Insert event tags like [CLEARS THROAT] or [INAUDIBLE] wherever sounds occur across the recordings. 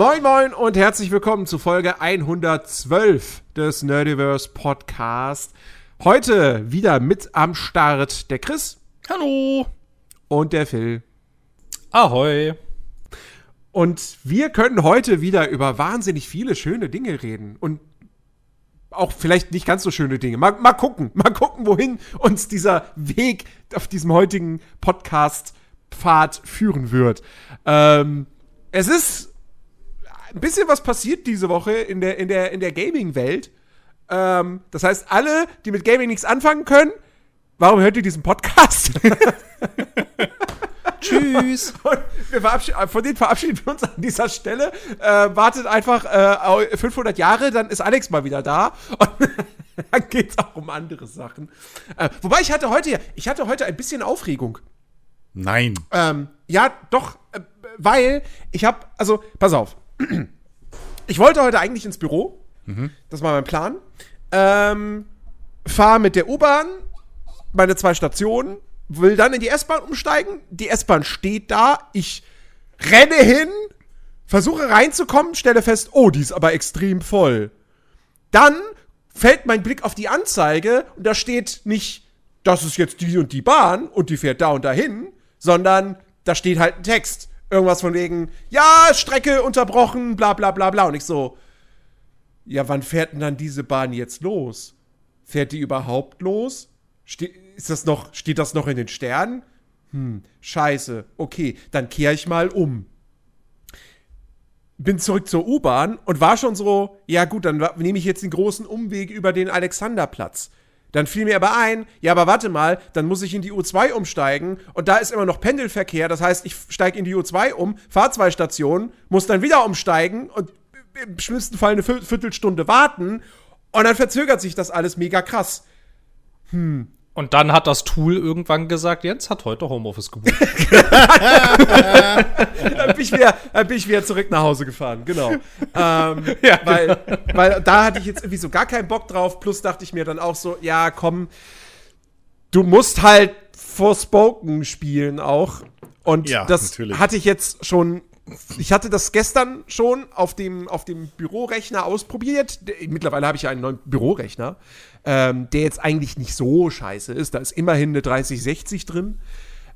Moin Moin und herzlich willkommen zu Folge 112 des Nerdiverse Podcast. Heute wieder mit am Start der Chris. Hallo. Und der Phil. Ahoi. Und wir können heute wieder über wahnsinnig viele schöne Dinge reden. Und auch vielleicht nicht ganz so schöne Dinge. Mal, mal gucken, [LAUGHS] mal gucken, wohin uns dieser Weg auf diesem heutigen Podcast-Pfad führen wird. Ähm, es ist ein bisschen was passiert diese Woche in der, in der, in der Gaming-Welt. Ähm, das heißt, alle, die mit Gaming nichts anfangen können, warum hört ihr diesen Podcast? [LAUGHS] Tschüss. von denen verabschieden wir uns an dieser Stelle. Äh, wartet einfach äh, 500 Jahre, dann ist Alex mal wieder da. Und [LAUGHS] dann geht es auch um andere Sachen. Äh, wobei ich hatte heute, ich hatte heute ein bisschen Aufregung. Nein. Ähm, ja, doch, äh, weil ich habe, also, pass auf. Ich wollte heute eigentlich ins Büro. Mhm. Das war mein Plan. Ähm, fahr mit der U-Bahn meine zwei Stationen will dann in die S-Bahn umsteigen. Die S-Bahn steht da. Ich renne hin, versuche reinzukommen, stelle fest, oh, die ist aber extrem voll. Dann fällt mein Blick auf die Anzeige und da steht nicht, das ist jetzt die und die Bahn und die fährt da und dahin, sondern da steht halt ein Text. Irgendwas von wegen, ja, Strecke unterbrochen, bla bla bla bla. Und ich so, ja, wann fährt denn dann diese Bahn jetzt los? Fährt die überhaupt los? Ste ist das noch, steht das noch in den Sternen? Hm, scheiße. Okay, dann kehre ich mal um. Bin zurück zur U-Bahn und war schon so, ja gut, dann nehme ich jetzt den großen Umweg über den Alexanderplatz. Dann fiel mir aber ein, ja, aber warte mal, dann muss ich in die U2 umsteigen und da ist immer noch Pendelverkehr. Das heißt, ich steige in die U2 um, fahre zwei Stationen, muss dann wieder umsteigen und im schlimmsten Fall eine Viertelstunde warten und dann verzögert sich das alles mega krass. Hm, und dann hat das Tool irgendwann gesagt, Jens hat heute Homeoffice gebucht. [LAUGHS] dann, bin ich wieder, dann bin ich wieder zurück nach Hause gefahren, genau. Ähm, [LAUGHS] ja, weil, weil da hatte ich jetzt irgendwie so gar keinen Bock drauf. Plus dachte ich mir dann auch so, ja, komm, du musst halt Forspoken spielen auch. Und ja, das natürlich. hatte ich jetzt schon ich hatte das gestern schon auf dem, auf dem Bürorechner ausprobiert. Mittlerweile habe ich ja einen neuen Bürorechner, ähm, der jetzt eigentlich nicht so scheiße ist. Da ist immerhin eine 3060 drin.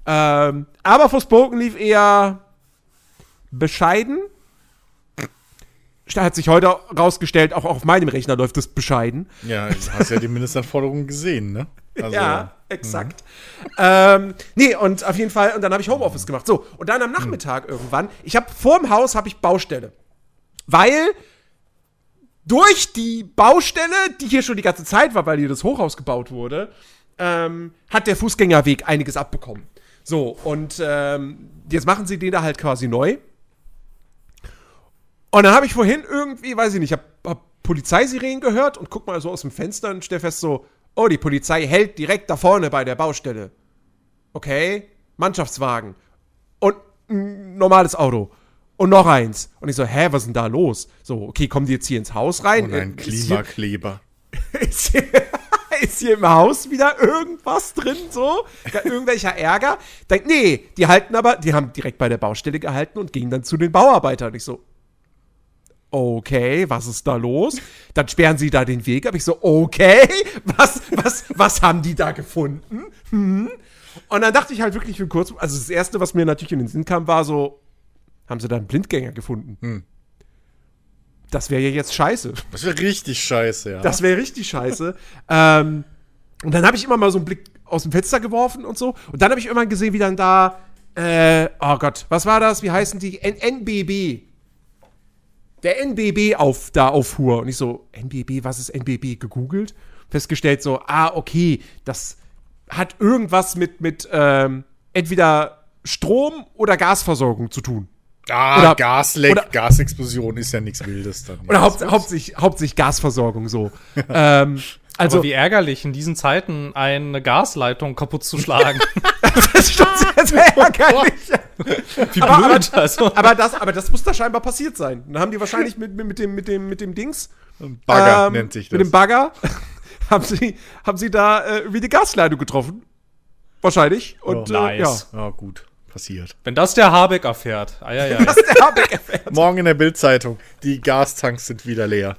Ähm, aber Forspoken lief eher bescheiden. Hat sich heute rausgestellt, auch auf meinem Rechner läuft es bescheiden. Ja, du hast ja die Mindestanforderungen gesehen, ne? [LAUGHS] Also, ja, exakt. Mhm. Ähm, nee, und auf jeden Fall, und dann habe ich Homeoffice gemacht. So, und dann am Nachmittag mhm. irgendwann, ich habe vorm Haus habe ich Baustelle. Weil durch die Baustelle, die hier schon die ganze Zeit war, weil hier das Hochhaus gebaut wurde, ähm, hat der Fußgängerweg einiges abbekommen. So, und ähm, jetzt machen sie den da halt quasi neu. Und dann habe ich vorhin irgendwie, weiß ich nicht, habe hab Polizeisirenen gehört und guck mal so aus dem Fenster und stell fest so, Oh, die Polizei hält direkt da vorne bei der Baustelle. Okay, Mannschaftswagen. Und ein normales Auto. Und noch eins. Und ich so, hä, was ist denn da los? So, okay, kommen die jetzt hier ins Haus rein? Und ein äh, Klimakleber. Ist hier, [LAUGHS] [LAUGHS] ist hier im Haus wieder irgendwas drin, so? Irgendwelcher Ärger? Dann, nee, die halten aber, die haben direkt bei der Baustelle gehalten und gingen dann zu den Bauarbeitern. Und ich so, okay, was ist da los? Dann sperren sie da den Weg. Aber ich so, okay, was, was, was haben die da gefunden? Hm? Und dann dachte ich halt wirklich für kurz, also das erste, was mir natürlich in den Sinn kam, war so, haben sie da einen Blindgänger gefunden? Hm. Das wäre ja jetzt scheiße. Das wäre richtig scheiße, ja. Das wäre richtig scheiße. ähm, und dann habe ich immer mal so einen Blick aus dem Fenster geworfen und so. Und dann habe ich irgendwann gesehen, wie dann da, äh, oh Gott, was war das? Wie heißen die? N NBB der NBB auf, da auffuhr. Und ich so, NBB, was ist NBB? Gegoogelt, festgestellt so, ah, okay, das hat irgendwas mit, mit ähm, entweder Strom oder Gasversorgung zu tun. Ah, oder, Gasleck, oder, Gasexplosion ist ja nichts Wildes dann. Oder haupt, hauptsächlich, hauptsächlich Gasversorgung so. [LAUGHS] ähm, also, Aber wie ärgerlich, in diesen Zeiten eine Gasleitung kaputt zu schlagen. [LAUGHS] das ist schon sehr, sehr [LAUGHS] ärgerlich. Wie aber, blöd, aber, also. aber, das, aber das muss da scheinbar passiert sein. Dann haben die wahrscheinlich mit, mit, mit, dem, mit, dem, mit dem Dings. Bagger ähm, nennt sich das. Mit dem Bagger [LAUGHS] haben sie, haben sie da äh, irgendwie eine Gasleitung getroffen. Wahrscheinlich. Und, oh, nice. Äh, ja. ja, gut. passiert. Wenn das der Habeck erfährt. Ah, ja, ja. Der Habeck erfährt. Morgen in der Bildzeitung. Die Gastanks sind wieder leer.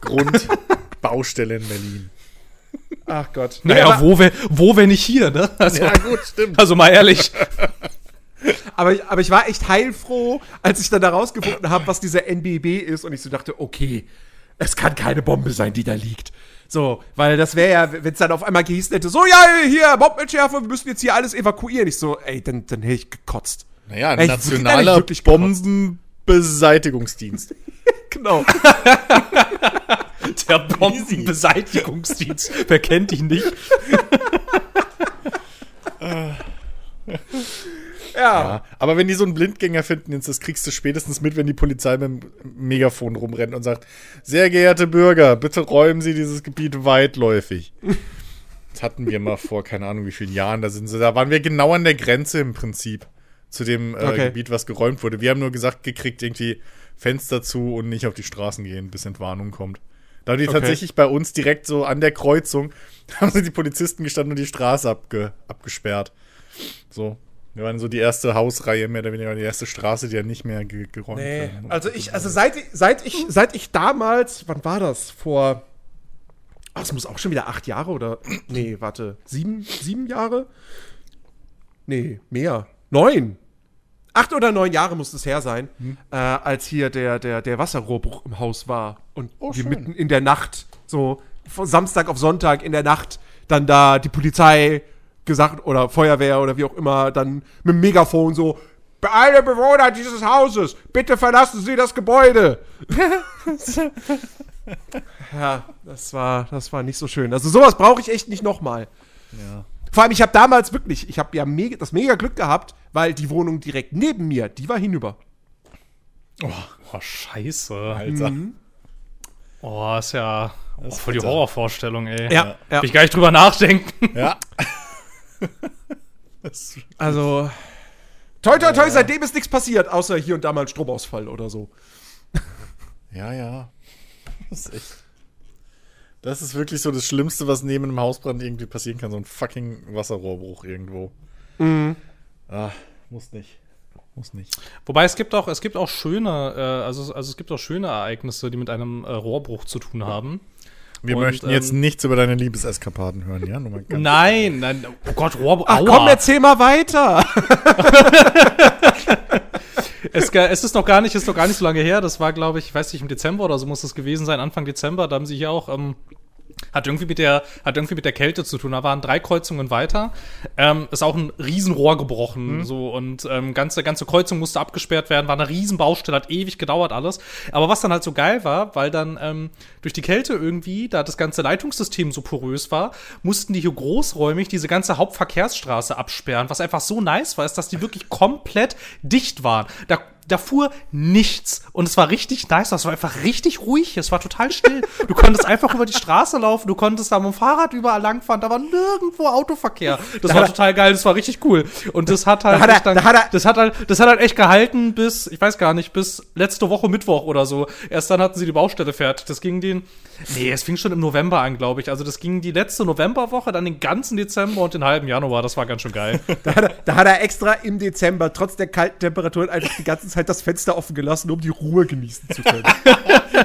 Grund [LAUGHS] Baustelle in Berlin. Ach Gott. Naja, aber, wo, wenn, wo, wenn nicht hier, ne? Also, gut, stimmt. also mal ehrlich. [LAUGHS] aber, ich, aber ich war echt heilfroh, als ich dann da rausgefunden habe, was dieser NBB ist und ich so dachte, okay, es kann keine Bombe sein, die da liegt. So, weil das wäre ja, wenn es dann auf einmal gehießen hätte, so, ja, hier, Bombenentschärfer, wir müssen jetzt hier alles evakuieren. Ich so, ey, dann, dann hätte ich gekotzt. Naja, Echt, nationaler. Bombenbeseitigungsdienst. [LAUGHS] Genau. Der Bombenbeseitigungsdienst. Wer kennt ihn nicht? [LAUGHS] [LAUGHS] Ja. Ja, aber wenn die so einen Blindgänger finden, das kriegst du spätestens mit, wenn die Polizei mit dem Megafon rumrennt und sagt, sehr geehrte Bürger, bitte räumen Sie dieses Gebiet weitläufig. [LAUGHS] Das hatten wir mal vor, keine Ahnung wie vielen Jahren, da sind sie, da waren wir genau an der Grenze im Prinzip zu dem äh, Okay. Gebiet, was geräumt wurde. Wir haben nur gesagt gekriegt, irgendwie Fenster zu und nicht auf die Straßen gehen, bis Entwarnung kommt. Da haben die Okay. tatsächlich bei uns direkt so an der Kreuzung, [LAUGHS] haben sie die Polizisten gestanden und die Straße abge, abgesperrt. So. Wir waren so die erste Hausreihe, mehr oder weniger die erste Straße, die ja nicht mehr ge geräumt Nee, muss. also ich, also seit, ich- seit ich, seit ich damals, wann war das? Vor, ach, es muss auch schon wieder acht Jahre oder, [CLEARS THROAT] nee, warte, sieben, sieben Jahre? Nee, mehr, neun. Acht oder neun Jahre muss es her sein, äh, als hier der, der, der Wasserrohrbruch im Haus war. Und Oh, wir schön. mitten in der Nacht, so von Samstag auf Sonntag in der Nacht, dann da die Polizei gesagt oder Feuerwehr oder wie auch immer, dann mit dem Megafon so, alle Bewohner dieses Hauses, bitte verlassen Sie das Gebäude. [LAUGHS] ja, das war, das war nicht so schön. Also sowas brauche ich echt nicht nochmal. Ja. Vor allem, ich habe damals wirklich, ich habe ja mega, das mega Glück gehabt, weil die Wohnung direkt neben mir, die war hinüber. Oh, scheiße. Alter. Oh, ist ja oh, voll die. Horrorvorstellung, ey. Ja, ja. Will ich gar nicht drüber nachdenken. Ja. [LAUGHS] [LAUGHS] Also, toi, toi, toi, seitdem ist nichts passiert, außer hier und da mal ein Stromausfall oder so. [LAUGHS] ja, ja. Das ist echt. Das ist wirklich so das Schlimmste, was neben einem Hausbrand irgendwie passieren kann. So ein fucking Wasserrohrbruch irgendwo. Mhm. Ah, muss nicht. Muss nicht. Wobei es gibt auch, es gibt auch schöne, äh, also, also es gibt auch schöne Ereignisse, die mit einem äh, Rohrbruch zu tun haben. Wir Und, möchten jetzt ähm, nichts über deine Liebeseskapaden hören, ja? Nur mal ganz Nein, nein, oh Gott, Rohrbruch. Ach komm, erzähl mal weiter. [LAUGHS] Es, es ist noch gar nicht, ist noch gar nicht so lange her. Das war, glaube ich, ich weiß nicht, im Dezember oder so muss das gewesen sein, Anfang Dezember. Da haben sie hier auch ähm, hat irgendwie mit der hat irgendwie mit der Kälte zu tun. Da waren drei Kreuzungen weiter. Ähm, ist auch ein Riesenrohr gebrochen so und ähm, ganze ganze Kreuzung musste abgesperrt werden. War eine Riesenbaustelle, hat ewig gedauert alles. Aber was dann halt so geil war, weil dann ähm, durch die Kälte irgendwie, da das ganze Leitungssystem so porös war, mussten die hier großräumig diese ganze Hauptverkehrsstraße absperren. Was einfach so nice war, ist, dass die wirklich komplett dicht waren. Da da fuhr nichts und es war richtig nice, das war einfach richtig ruhig, es war total still. Du konntest einfach über die Straße laufen, du konntest da mit dem Fahrrad überall langfahren, da war nirgendwo Autoverkehr. Das war hat er- total geil, das war richtig cool. Und das hat halt, Da hat er- echt dann, da hat er- das hat halt, das hat halt echt gehalten bis, ich weiß gar nicht, bis letzte Woche Mittwoch oder so. Erst dann hatten sie die Baustelle fertig. Das ging den, nee, es fing schon im November an, glaube ich. Also das ging die letzte Novemberwoche, dann den ganzen Dezember und den halben Januar. Das war ganz schön geil. [LAUGHS] Da hat, er, da hat er extra im Dezember, trotz der kalten Temperaturen, einfach die ganze Zeit das Fenster offen gelassen, um die Ruhe genießen zu können. [LAUGHS]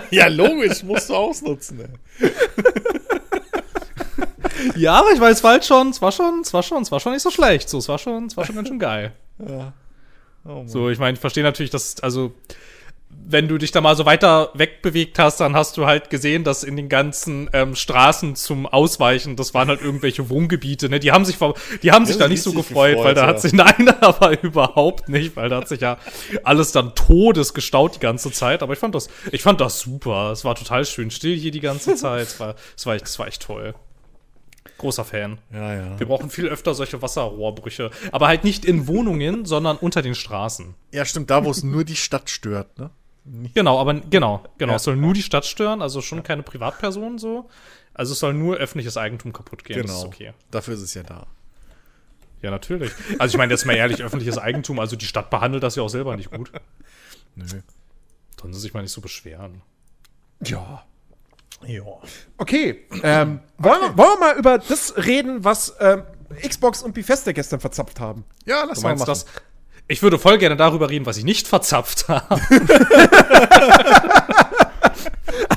Ja, logisch, musst du ausnutzen. Ey. Ja, aber ich weiß, es war halt schon, es war schon, es war schon, es war schon nicht so schlecht. So, es war schon, es war schon ganz schön geil. Oh Mann. So, ich meine, ich verstehe natürlich, dass, also, wenn du dich da mal so weiter wegbewegt hast, dann hast du halt gesehen, dass in den ganzen ähm, Straßen zum Ausweichen, das waren halt irgendwelche [LAUGHS] Wohngebiete, ne? Die haben sich, die haben sich da nicht so gefreut, gefreut, weil da ja. hat sich, [LAUGHS] nein, aber überhaupt nicht, weil da hat sich ja alles dann todes gestaut die ganze Zeit. Aber ich fand das, ich fand das super. Es war total schön still hier die ganze [LAUGHS] Zeit. Es war, es war echt, es war echt toll. Großer Fan. Ja, ja. Wir brauchen viel öfter solche Wasserrohrbrüche. Aber halt nicht in Wohnungen, sondern unter den Straßen. Ja, stimmt, da, wo es nur die Stadt stört, ne? Genau, aber genau, genau. Ja. Es soll nur die Stadt stören, also schon keine Privatpersonen so. Also es soll nur öffentliches Eigentum kaputt gehen. Das ist Genau. okay. Dafür ist es ja da. Ja, natürlich. Also ich meine jetzt mal ehrlich, öffentliches Eigentum, also die Stadt behandelt das ja auch selber nicht gut. [LAUGHS] Nö. Sollen sie sich mal nicht so beschweren. ja. Ja. Okay, ähm, wollen, Wir, wollen wir mal über das reden, was ähm, Xbox und Bethesda gestern verzapft haben. Ja, lass Du mal machen. das? Ich würde voll gerne darüber reden, was ich nicht verzapft habe. [LAUGHS]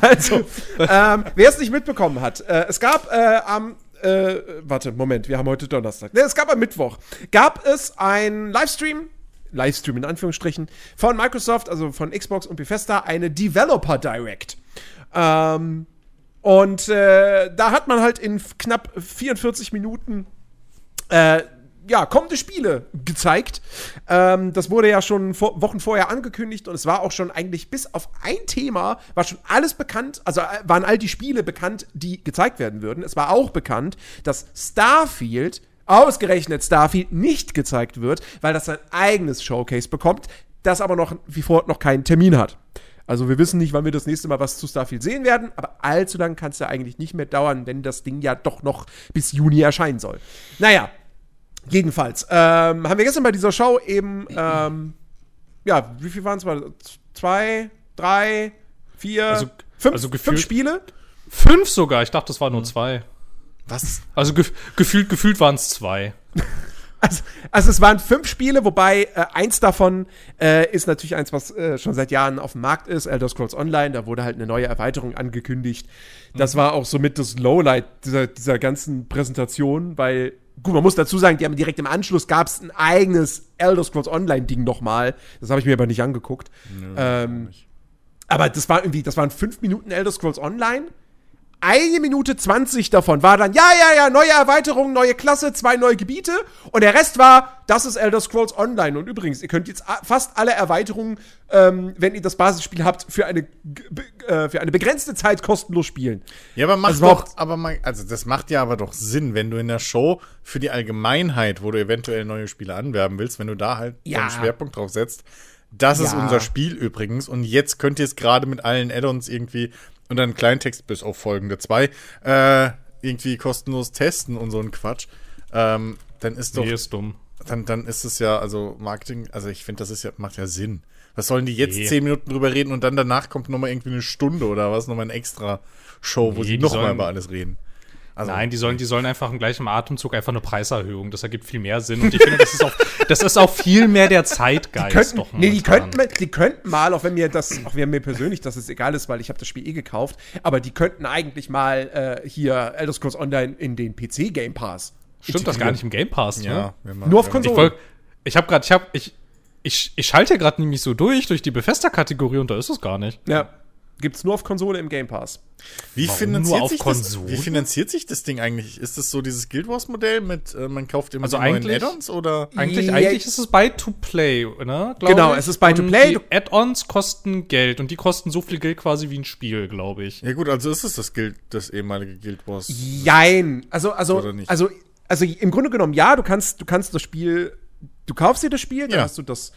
Also, ähm, wer es nicht mitbekommen hat, äh, es gab äh, am äh, warte, Moment, wir haben heute Donnerstag. Ne, es gab am Mittwoch, gab es ein Livestream, Livestream in Anführungsstrichen, von Microsoft, also von Xbox und Bethesda, eine Developer Direct. Ähm, und äh, da hat man halt in knapp 44 Minuten äh, ja, kommende Spiele gezeigt. Ähm, das wurde ja schon vor, Wochen vorher angekündigt und es war auch schon eigentlich bis auf ein Thema, war schon alles bekannt, also äh, waren all die Spiele bekannt, die gezeigt werden würden. Es war auch bekannt, dass Starfield, ausgerechnet Starfield, nicht gezeigt wird, weil das sein eigenes Showcase bekommt, das aber noch wie vor noch keinen Termin hat. Also wir wissen nicht, wann wir das nächste Mal was zu Starfield sehen werden, aber allzu lang kann es ja eigentlich nicht mehr dauern, wenn das Ding ja doch noch bis Juni erscheinen soll. Naja, jedenfalls ähm, haben wir gestern bei dieser Show eben, ähm, ja, wie viel waren es mal? Zwei, drei, vier, Also- fünf, also fünf Spiele? Fünf sogar. Ich dachte, das waren nur zwei. Was? Also gef gefühlt, gefühlt waren es zwei. [LAUGHS] Also, also es waren fünf Spiele, wobei äh, eins davon äh, ist natürlich eins, was äh, schon seit Jahren auf dem Markt ist, Elder Scrolls Online. Da wurde halt eine neue Erweiterung angekündigt. Das war auch somit das Lowlight dieser, dieser ganzen Präsentation, weil, gut, man muss dazu sagen, die haben direkt im Anschluss gab es ein eigenes Elder Scrolls Online-Ding nochmal. Das habe ich mir aber nicht angeguckt. ähm, aber das war irgendwie, das waren fünf Minuten Elder Scrolls Online. Eine Minute 20 davon war dann, ja, ja, ja, neue Erweiterung, neue Klasse, zwei neue Gebiete. Und der Rest war, das ist Elder Scrolls Online. Und übrigens, ihr könnt jetzt fast alle Erweiterungen, ähm, wenn ihr das Basisspiel habt, für eine, äh, für eine begrenzte Zeit kostenlos spielen. Ja, aber macht Also doch, aber mal, also das macht ja aber doch Sinn, wenn du in der Show für die Allgemeinheit, wo du eventuell neue Spiele anwerben willst, wenn du da halt Ja. einen Schwerpunkt drauf setzt. Das ist Ja. unser Spiel übrigens und jetzt könnt ihr es gerade mit allen Add-ons irgendwie und dann Kleintext bis auf folgende zwei äh, irgendwie kostenlos testen und so ein Quatsch. Ähm, dann ist doch, Nee, ist dumm. dann, dann ist es ja, also Marketing, also ich finde, das ist ja, macht ja Sinn. Was sollen die jetzt Nee. zehn Minuten drüber reden und dann danach kommt nochmal irgendwie eine Stunde oder was, nochmal ein extra Show, wo Nee, sie nochmal über alles reden. Also, Nein, die sollen, die sollen einfach im gleichen Atemzug einfach eine Preiserhöhung. Das ergibt viel mehr Sinn. Und ich finde, das ist auch, das ist auch viel mehr der Zeitgeist. könnten, doch nee, die könnten, mal- die könnten mal, auch wenn mir das, auch wenn mir persönlich das jetzt egal ist, weil ich habe das Spiel eh gekauft, aber die könnten eigentlich mal äh, hier Elder Scrolls Online in den PC Game Pass. Stimmt das gar nicht im Game Pass, ne? ja, machen- Nur auf Konsole. Ich, ich habe gerade, ich habe, ich, ich, ich schalte gerade nämlich so durch, durch die Bethesda-Kategorie und da ist es gar nicht. Ja. Gibt's nur auf Konsole im Game Pass. Wie Warum finanziert nur auf sich Konsole? das? Wie finanziert sich das Ding eigentlich? Ist das so dieses Guild Wars Modell mit äh, man kauft immer Also die neuen Add-ons oder? Eigentlich, Ja. eigentlich ist es Buy-to-Play, ne? glaub Genau, ich. es ist Buy-to-Play. Und Die Add-ons kosten Geld und die kosten so viel Geld quasi wie ein Spiel, glaube ich. Ja gut, also ist es das Guild, das ehemalige Guild Wars. Jein. Also, also, Oder nicht? also, also im Grunde genommen, ja, du kannst, du kannst das Spiel, du kaufst dir das Spiel, dann Ja. hast du das.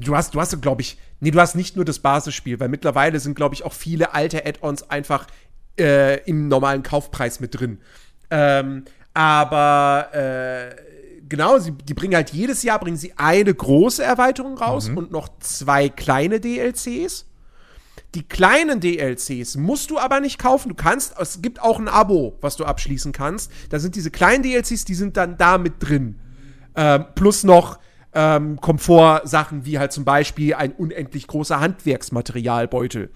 Du hast, du hast, glaube ich, nee, du hast nicht nur das Basisspiel, weil mittlerweile sind, glaube ich, auch viele alte Add-ons einfach äh, im normalen Kaufpreis mit drin. Ähm, aber äh, genau, sie, die bringen halt jedes Jahr bringen sie eine große Erweiterung raus Mhm. und noch zwei kleine DLCs. Die kleinen DLCs musst du aber nicht kaufen. Du kannst, es gibt auch ein Abo, was du abschließen kannst. Da sind diese kleinen DLCs, die sind dann da mit drin. Ähm, plus noch ähm, Komfortsachen wie halt zum Beispiel ein unendlich großer Handwerksmaterialbeutel,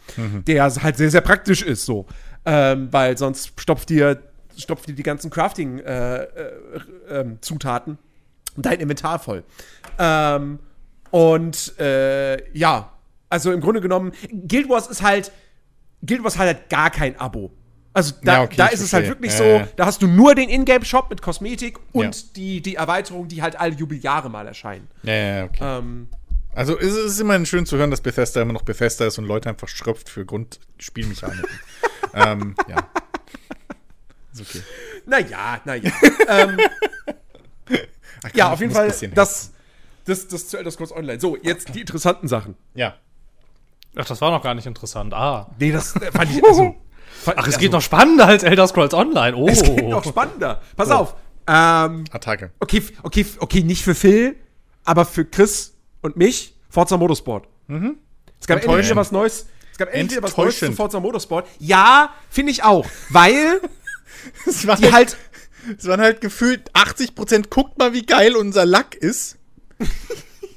der halt sehr, sehr praktisch ist so. Ähm, weil sonst stopft dir, stopft dir die ganzen Crafting-Zutaten dein Inventar voll. Ähm, und äh, ja, also im Grunde genommen, Guild Wars ist halt, Guild Wars hat halt gar kein Abo. Also da, Ja, okay, da ist es halt wirklich Ja, so, da hast du nur den Ingame-Shop mit Kosmetik und Ja. die, die Erweiterung, die halt alle Jubeljahre mal erscheinen. Ja, ja, okay. Ähm, Also es ist immerhin schön zu hören, dass Bethesda immer noch Bethesda ist und Leute einfach schröpft für Grundspielmechaniken. [LAUGHS] ähm, ja. Ist okay. naja, naja. ähm, Ach, [LAUGHS] ja, auf jeden Fall, das, das, das zu Elder Scrolls Online. So, jetzt die interessanten Sachen. Ja. Ach, das war noch gar nicht interessant. Ah. Nee, das äh, fand ich, also, [LAUGHS] Ach, es also, geht noch spannender als Elder Scrolls Online. Oh. [LAUGHS] Es geht noch spannender. Pass auf. Ähm, Attacke. okay, okay, okay, nicht für Phil, aber für Chris und mich, Forza Motorsport. Es gab endlich was Neues. Es gab endlich was Neues zu. Forza Motorsport. Ja, finde ich auch. Weil [LAUGHS] Das war die halt. Es waren halt gefühlt 80%, guckt mal, wie geil unser Lack ist. [LAUGHS]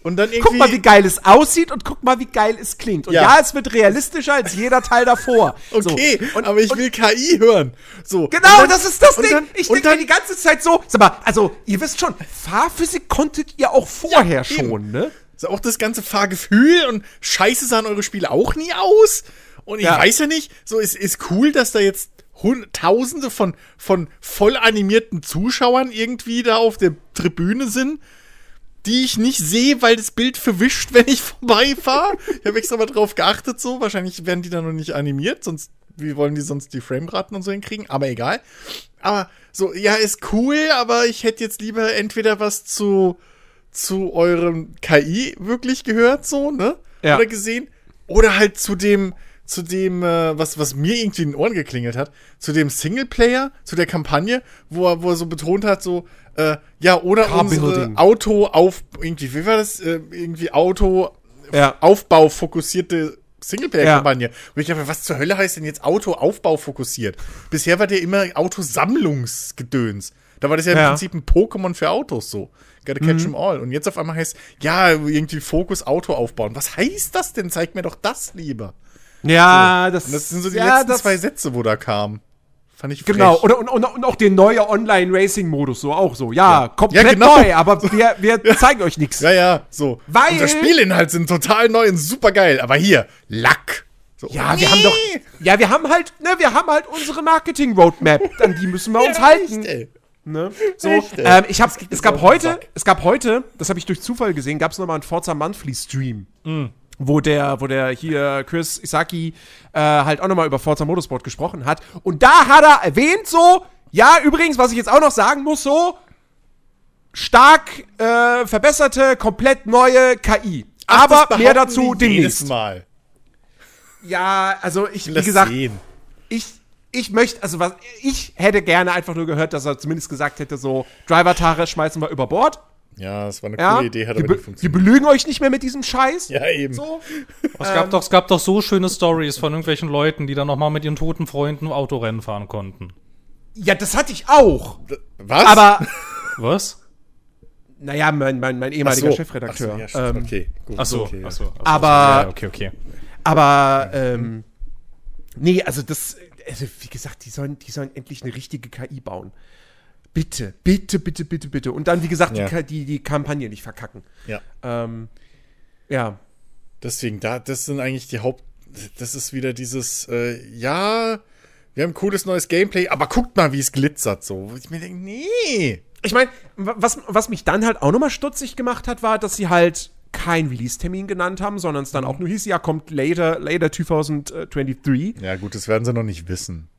Und dann irgendwie. Guck mal, wie geil es aussieht und guck mal, wie geil es klingt. Und Ja. ja, es wird realistischer als jeder Teil davor. [LAUGHS] Okay, So. Und, aber ich will KI hören. So. Genau, Und dann- das ist das und Ding. Dann, ich und denke die ganze Zeit so, sag mal, also, ihr wisst schon, Fahrphysik konntet ihr auch vorher eben. schon, ne? so auch das ganze Fahrgefühl und scheiße sahen eure Spiele auch nie aus. Und ich Ja. weiß ja nicht, so ist, ist cool, dass da jetzt Tausende von, von voll animierten Zuschauern irgendwie da auf der Tribüne sind, die ich nicht sehe, weil das Bild verwischt, [LAUGHS] wenn ich vorbeifahre. Ich habe extra mal drauf geachtet, so. Wahrscheinlich werden die dann noch nicht animiert, sonst, wie wollen die sonst die Frameraten und so hinkriegen? Aber egal. Aber so, ja, ist cool, aber ich hätte jetzt lieber entweder was zu, zu eurem KI wirklich gehört, so, ne? Ja. Oder gesehen. Oder halt zu dem, zu dem, äh, was, was mir irgendwie in den Ohren geklingelt hat, zu dem Singleplayer, zu der Kampagne, wo er, wo er so betont hat, so, äh, ja, oder unsere Car-Building. Auto auf, irgendwie, wie war das? Äh, irgendwie Auto Ja. Aufbau fokussierte Singleplayer-Kampagne. Und ich dachte, was zur Hölle heißt denn jetzt Auto-Aufbau fokussiert? Bisher war der immer Autosammlungsgedöns. Da war das ja im Ja. Prinzip ein Pokémon für Autos so. Gotta catch 'em all. Und jetzt auf einmal heißt, ja, irgendwie Fokus Auto aufbauen. Was heißt das denn? Zeig mir doch das lieber. Ja, das, Und das sind so die ja, letzten zwei Sätze, wo da kam. Fand ich Genau, frech. oder, und, und, und auch der neue Online-Racing-Modus, so auch so. Ja, komplett Ja, genau. neu, aber wir, wir [LAUGHS] zeigen euch nichts. Ja, ja, so. Weil- Unser Spielinhalt sind total neu und super geil. Aber hier, Lack. So, Ja, nee. wir haben doch. Ja, wir haben halt, ne, wir haben halt unsere Marketing-Roadmap, an die müssen wir uns Ja, halten. echt. Ne? So, Echt, ähm, ich hab, es gab heute, es gab heute, das habe ich durch Zufall gesehen, gab es nochmal einen Forza Monthly Stream, wo der, wo der hier Chris Isaki äh, halt auch nochmal über Forza Motorsport gesprochen hat. Und da hat er erwähnt so, ja, übrigens, was ich jetzt auch noch sagen muss, so stark äh, verbesserte, komplett neue KI. Ach, Aber mehr dazu demnächst. Mal. Ja, also ich, wie gesagt, sehen. ich, ich möchte, also was, ich hätte gerne einfach nur gehört, dass er zumindest gesagt hätte, so, Driver-Tare schmeißen wir über Bord. Ja, das war eine Ja, coole Idee, hat wir, aber be nicht wir funktioniert. belügen euch nicht mehr mit diesem Scheiß. Ja, eben. So. Es gab, doch, es gab doch so schöne Stories von irgendwelchen Leuten, die dann noch mal mit ihren toten Freunden Autorennen fahren konnten. Ja, das hatte ich auch. Was? Aber, [LAUGHS] Was? naja, mein, mein, mein Ach ehemaliger so. Chefredakteur. Ach so, ja, ähm, okay, gut. Ach so, okay. ach so, ach so. Aber- Ja, okay, okay. Aber, ähm, nee, also das, also wie gesagt, die sollen, die sollen endlich eine richtige KI bauen. Bitte, bitte, bitte, bitte, bitte. Und dann, wie gesagt, Ja. die, die, die Kampagne nicht verkacken. Ja. Ähm, ja. Deswegen, da, das sind eigentlich die Haupt. Das ist wieder dieses, äh, ja, wir haben cooles neues Gameplay, aber guckt mal, wie es glitzert so. Ich mir denke, nee. Ich meine, was, was mich dann halt auch nochmal stutzig gemacht hat, war, dass sie halt keinen Release-Termin genannt haben, sondern es dann auch nur hieß, ja, kommt later, later 2023. Ja, gut, das werden sie noch nicht wissen.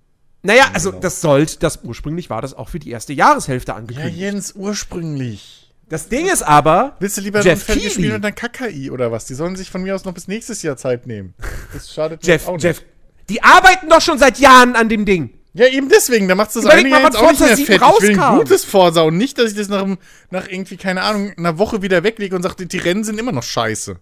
Naja, also das sollte, das ursprünglich war das auch für die erste Jahreshälfte Ja, angekündigt. Jens, ursprünglich. Das Ding ist aber, Willst du lieber Jeff Keighley. Spiel und dann KKI oder was? Die sollen sich von mir aus noch bis nächstes Jahr Zeit nehmen. Das schadet Jeff, auch nicht. Jeff, die arbeiten doch schon seit Jahren an dem Ding. Ja, eben deswegen, da macht das Überleg eine mal, jetzt auch nicht mehr 7 fertig. Ich will ein rauskam. gutes Forsa und nicht, dass ich das nach, nach irgendwie, keine Ahnung, einer Woche wieder weglege und sage, die Rennen sind immer noch scheiße.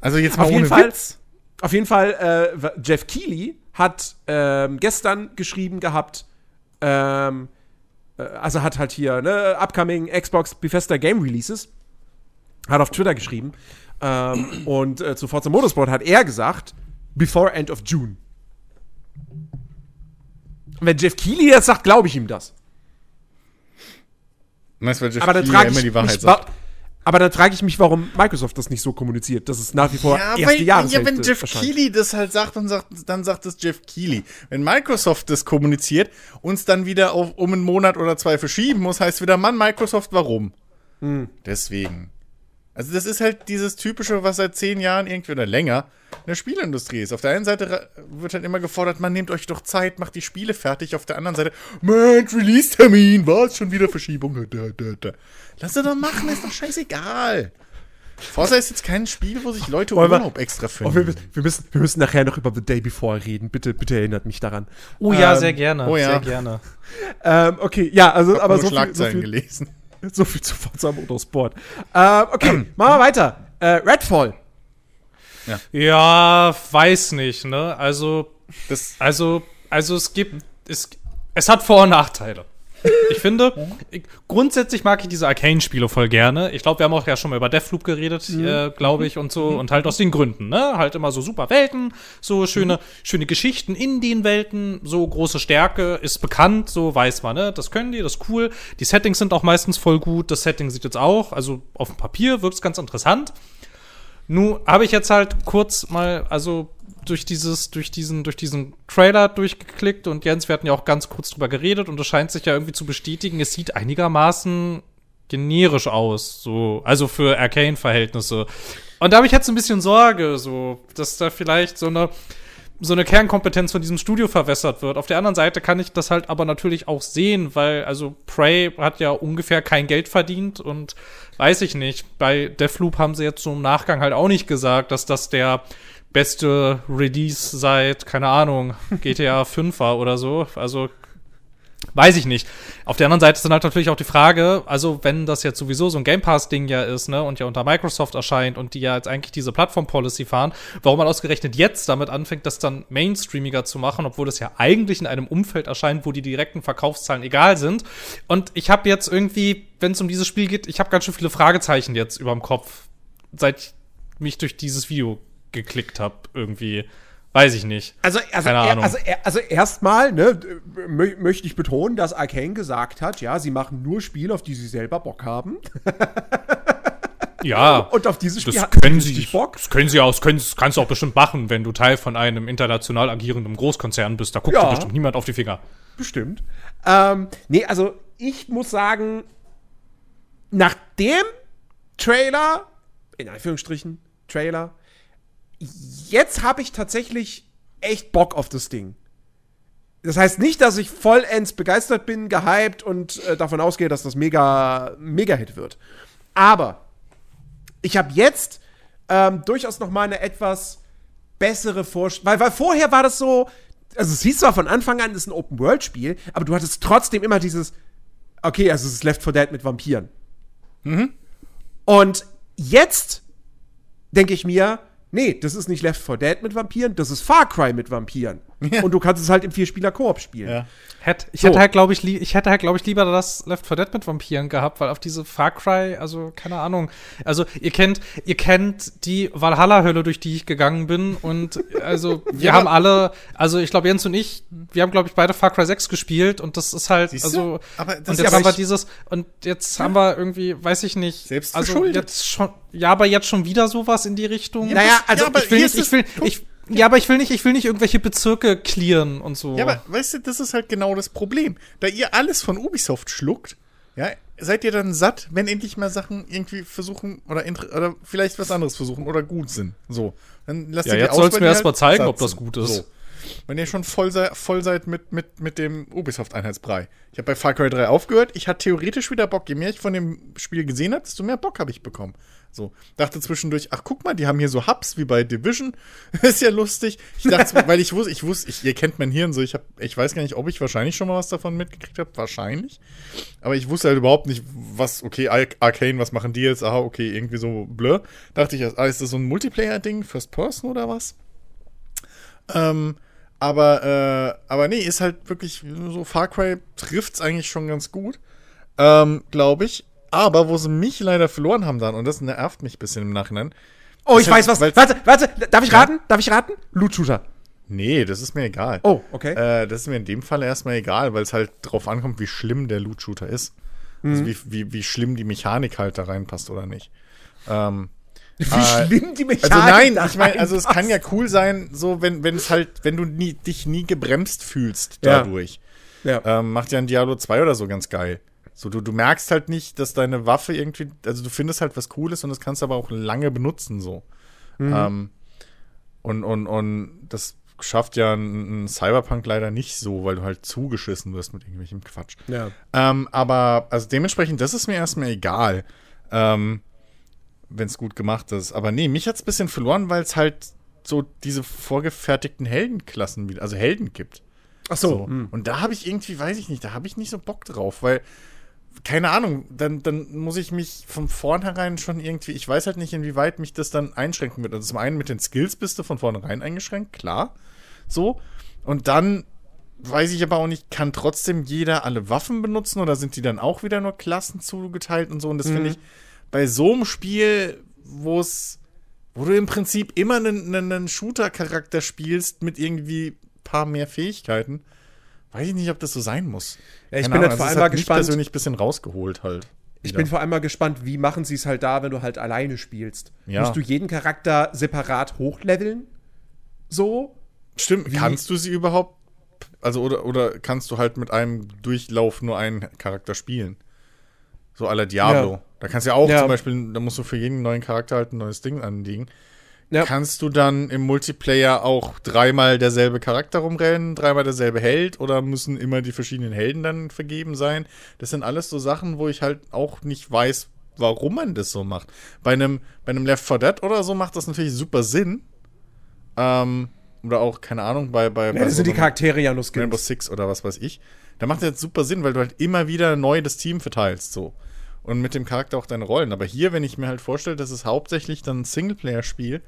Also jetzt mal Auf jeden ohne Fall. Witz. Auf jeden Fall, äh, Jeff Keighley hat ähm, gestern geschrieben gehabt, ähm, äh, also hat halt hier, ne, upcoming Xbox Bethesda Game Releases, hat auf Twitter geschrieben, ähm, und äh, zu Forza Motorsport hat er gesagt, before end of June. Und wenn Jeff Keighley das sagt, glaube ich ihm das. Weißt du, weil Jeff Aber Keighley frage immer die Wahrheit sagt. Aber dann frage ich mich, warum Microsoft das nicht so kommuniziert, dass es nach wie vor Ja, erste weil, ja, wenn Jeff erscheint. Keighley das halt sagt und sagt, dann sagt es Jeff Keighley. Wenn Microsoft das kommuniziert, uns dann wieder auf, um einen Monat oder zwei verschieben muss, heißt wieder, Mann, Microsoft, warum? Hm. Deswegen. Also das ist halt dieses typische, was seit zehn Jahren irgendwie oder länger in der Spielindustrie ist. Auf der einen Seite wird halt immer gefordert, man nehmt euch doch Zeit, macht die Spiele fertig. Auf der anderen Seite, Mensch, Release-Termin, was, schon wieder Verschiebung. Da, da, da. Lass sie doch machen, ist doch scheißegal. Forza ist jetzt kein Spiel, wo sich Leute Wollen wir- Urlaub extra Oh, wir, müssen- wir, müssen, wir müssen nachher noch über The Day Before reden. Bitte, bitte erinnert mich daran. Oh ja, Ähm, sehr gerne. oh ja. Sehr gerne. [LAUGHS] Ähm, okay, ja, also, aber so viel, so, Schlagzeilen viel, gelesen. [LAUGHS] so viel zu Forza Motorsport. Ähm, okay, [CLEARS THROAT] machen wir weiter. Äh, Redfall. Ja, weiß nicht, ne? Also, Das, also, also es gibt, es, es hat Vor- und Nachteile. Ich finde, ich, grundsätzlich mag ich diese Arcane-Spiele voll gerne. Ich glaube, wir haben auch ja schon mal über Deathloop geredet, Mhm. äh, glaube ich, und so. Und halt aus den Gründen, ne? Halt immer so super Welten, so schöne, Mhm. schöne Geschichten in den Welten, so große Stärke ist bekannt, so weiß man, ne? Das können die, das ist cool. Die Settings sind auch meistens voll gut. Das Setting sieht jetzt auch, also auf dem Papier wirkt es ganz interessant. Nun habe ich jetzt halt kurz mal, also durch dieses, durch diesen, durch diesen Trailer durchgeklickt und Jens, wir hatten ja auch ganz kurz drüber geredet und es scheint sich ja irgendwie zu bestätigen, es sieht einigermaßen generisch aus, so, also für Arcane-Verhältnisse. Und da habe ich jetzt ein bisschen Sorge, so, dass da vielleicht so eine, so eine Kernkompetenz von diesem Studio verwässert wird. Auf der anderen Seite kann ich das halt aber natürlich auch sehen, weil, also, Prey hat ja ungefähr kein Geld verdient und weiß ich nicht. Bei Deathloop haben sie jetzt so im Nachgang halt auch nicht gesagt, dass das der beste Release seit, keine Ahnung, GTA 5 war oder so. Also, weiß ich nicht. Auf der anderen Seite ist dann halt natürlich auch die Frage, also wenn das jetzt sowieso so ein Game Pass-Ding ja ist, ne, und ja unter Microsoft erscheint und die ja jetzt eigentlich diese Plattform-Policy fahren, warum man ausgerechnet jetzt damit anfängt, das dann mainstreamiger zu machen, obwohl das ja eigentlich in einem Umfeld erscheint, wo die direkten Verkaufszahlen egal sind. Und ich habe jetzt irgendwie, wenn es um dieses Spiel geht, ich habe ganz schön viele Fragezeichen jetzt über dem Kopf, seit ich mich durch dieses Video geklickt habe, irgendwie. Weiß ich nicht. Also, also, Keine Ahnung. also, also erstmal ne, mö möchte ich betonen, dass Arcane gesagt hat, ja, sie machen nur Spiele, auf die sie selber Bock haben. [LAUGHS] Ja. Und auf dieses Spiel Das können sie Bock. das können sie auch, das, können, das kannst du auch bestimmt machen, wenn du Teil von einem international agierenden Großkonzern bist. Da guckt Ja. dir bestimmt niemand auf die Finger. Bestimmt. Ähm, nee, also ich muss sagen, nach dem Trailer, in Anführungsstrichen, Trailer, jetzt habe ich tatsächlich echt Bock auf das Ding. Das heißt nicht, dass ich vollends begeistert bin, gehypt und äh, davon ausgehe, dass das mega, mega Hit wird. Aber ich habe jetzt ähm, durchaus noch mal eine etwas bessere Vorstellung. Weil, weil vorher war das so, also es hieß zwar von Anfang an, es ist ein Open-World-Spiel, aber du hattest trotzdem immer dieses, okay, also es ist Left 4 Dead mit Vampiren. Und jetzt denke ich mir, nee, das ist nicht Left 4 Dead mit Vampiren, das ist Far Cry mit Vampiren. Ja. Und du kannst es halt im Vierspieler-Koop spielen. Ja. Hätt, ich So. hätte halt, glaube ich, ich hätte halt, glaube ich, lieber das Left 4 Dead mit Vampiren gehabt, weil auf diese Far Cry, also keine Ahnung. Also ihr kennt, ihr kennt die Valhalla-Hölle, durch die ich gegangen bin und also [LAUGHS] wir Ja, haben alle, also ich glaube Jens und ich, wir haben glaube ich beide Far Cry 6 gespielt und das ist halt, Siehst du? also Aber das und jetzt aber haben wir dieses und jetzt haben wir irgendwie, weiß ich nicht, Selbst also jetzt schon, ja, aber jetzt schon wieder sowas in die Richtung. Ja, Naja, also ja, aber ich will hier nicht, ist ich will, es- ich, ja, aber ich will nicht, ich will nicht irgendwelche Bezirke clearen und so. Ja, aber weißt du, das ist halt genau das Problem. Da ihr alles von Ubisoft schluckt, ja, seid ihr dann satt, wenn endlich mal Sachen irgendwie versuchen oder, oder vielleicht was anderes versuchen oder gut sind. So. Dann lasst Ja, ihr jetzt weil du mir die erst mal zeigen, ob das gut ist. So. Wenn ihr schon voll, sei, voll seid mit, mit, mit dem Ubisoft-Einheitsbrei. Ich habe bei Far Cry 3 aufgehört. Ich hatte theoretisch wieder Bock. Je mehr ich von dem Spiel gesehen habe, desto mehr Bock habe ich bekommen. So. Dachte zwischendurch, ach guck mal, die haben hier so Hubs wie bei Division. [LAUGHS] ist ja lustig. Ich dachte, weil ich wusste, ich wusste, ich, ihr kennt mein Hirn so. Ich, hab, ich weiß gar nicht, ob ich wahrscheinlich schon mal was davon mitgekriegt habe. Wahrscheinlich. Aber ich wusste halt überhaupt nicht, was, okay, Ar Arcane, was machen die jetzt? Aha, okay, irgendwie so blö. Dachte ich, ah, ist das so ein Multiplayer-Ding, First Person oder was? Ähm, aber, äh, aber nee, ist halt wirklich so, Far Cry trifft's eigentlich schon ganz gut, ähm, glaube ich. Aber wo sie mich leider verloren haben dann, und das nervt mich ein bisschen im Nachhinein. Oh, ich weiß was. Warte, warte, darf ich Ja? raten? Darf ich raten? Loot Shooter. Nee, das ist mir egal. Oh, okay. Äh, das ist mir in dem Fall erstmal egal, weil es halt drauf ankommt, wie schlimm der Loot-Shooter ist. Also wie, wie, wie schlimm die Mechanik halt da reinpasst oder nicht. Ähm, [LAUGHS] Wie äh, schlimm die Mechanik Also nein, ich meine, also es kann ja cool sein, so wenn wenn es halt, wenn du nie, dich nie gebremst fühlst Ja. dadurch. Ja. Ähm, macht ja ein Diablo 2 oder so ganz geil. So, du, du merkst halt nicht, dass deine Waffe irgendwie, also du findest halt was Cooles und das kannst du aber auch lange benutzen, so. Mhm. Ähm, und, und, und das schafft ja ein, ein Cyberpunk leider nicht so, weil du halt zugeschissen wirst mit irgendwelchem Quatsch. Ja. Ähm, aber, also dementsprechend, das ist mir erstmal egal. Ähm, wenn es gut gemacht ist. Aber nee, mich hat's ein bisschen verloren, weil es halt so diese vorgefertigten Heldenklassen, also Helden gibt. Ach so. So. hm. Und da habe ich irgendwie, weiß ich nicht, da habe ich nicht so Bock drauf, weil, keine Ahnung, dann, dann muss ich mich von vornherein schon irgendwie, ich weiß halt nicht, inwieweit mich das dann einschränken wird. Also zum einen mit den Skills bist du von vornherein eingeschränkt, klar. So. Und dann weiß ich aber auch nicht, kann trotzdem jeder alle Waffen benutzen oder sind die dann auch wieder nur Klassen zugeteilt und so? Und das finde ich bei so einem Spiel, wo es, wo du im Prinzip immer einen, einen Shooter-Charakter spielst mit irgendwie paar mehr Fähigkeiten, weiß ich nicht, ob das so sein muss. Ja, ich Keine bin Ahnung, halt vor also allem mal hat mich gespannt. persönlich ein bisschen rausgeholt halt. Ich bin vor allem mal gespannt, wie machen sie es halt da, wenn du halt alleine spielst. Ja. Musst du jeden Charakter separat hochleveln? So? Stimmt, kannst du sie überhaupt, also oder, oder kannst du halt mit einem Durchlauf nur einen Charakter spielen? So aller Diablo. Ja. Da kannst du ja auch zum Beispiel, da musst du für jeden neuen Charakter halt ein neues Ding anlegen. Ja. Kannst du dann im Multiplayer auch dreimal derselbe Charakter rumrennen, dreimal derselbe Held oder müssen immer die verschiedenen Helden dann vergeben sein? Das sind alles so Sachen, wo ich halt auch nicht weiß, warum man das so macht. Bei einem, bei einem Left 4 Dead oder so macht das natürlich super Sinn. Ähm, oder auch, keine Ahnung, bei, bei, Ja, bei das so sind die einem Charaktere ja nur Rainbow. Six oder was weiß ich. Da macht das jetzt super Sinn, weil du halt immer wieder neu das Team verteilst, so. Und mit dem Charakter auch deine Rollen. Aber hier, wenn ich mir halt vorstelle, das ist hauptsächlich dann ein Singleplayer-Spiel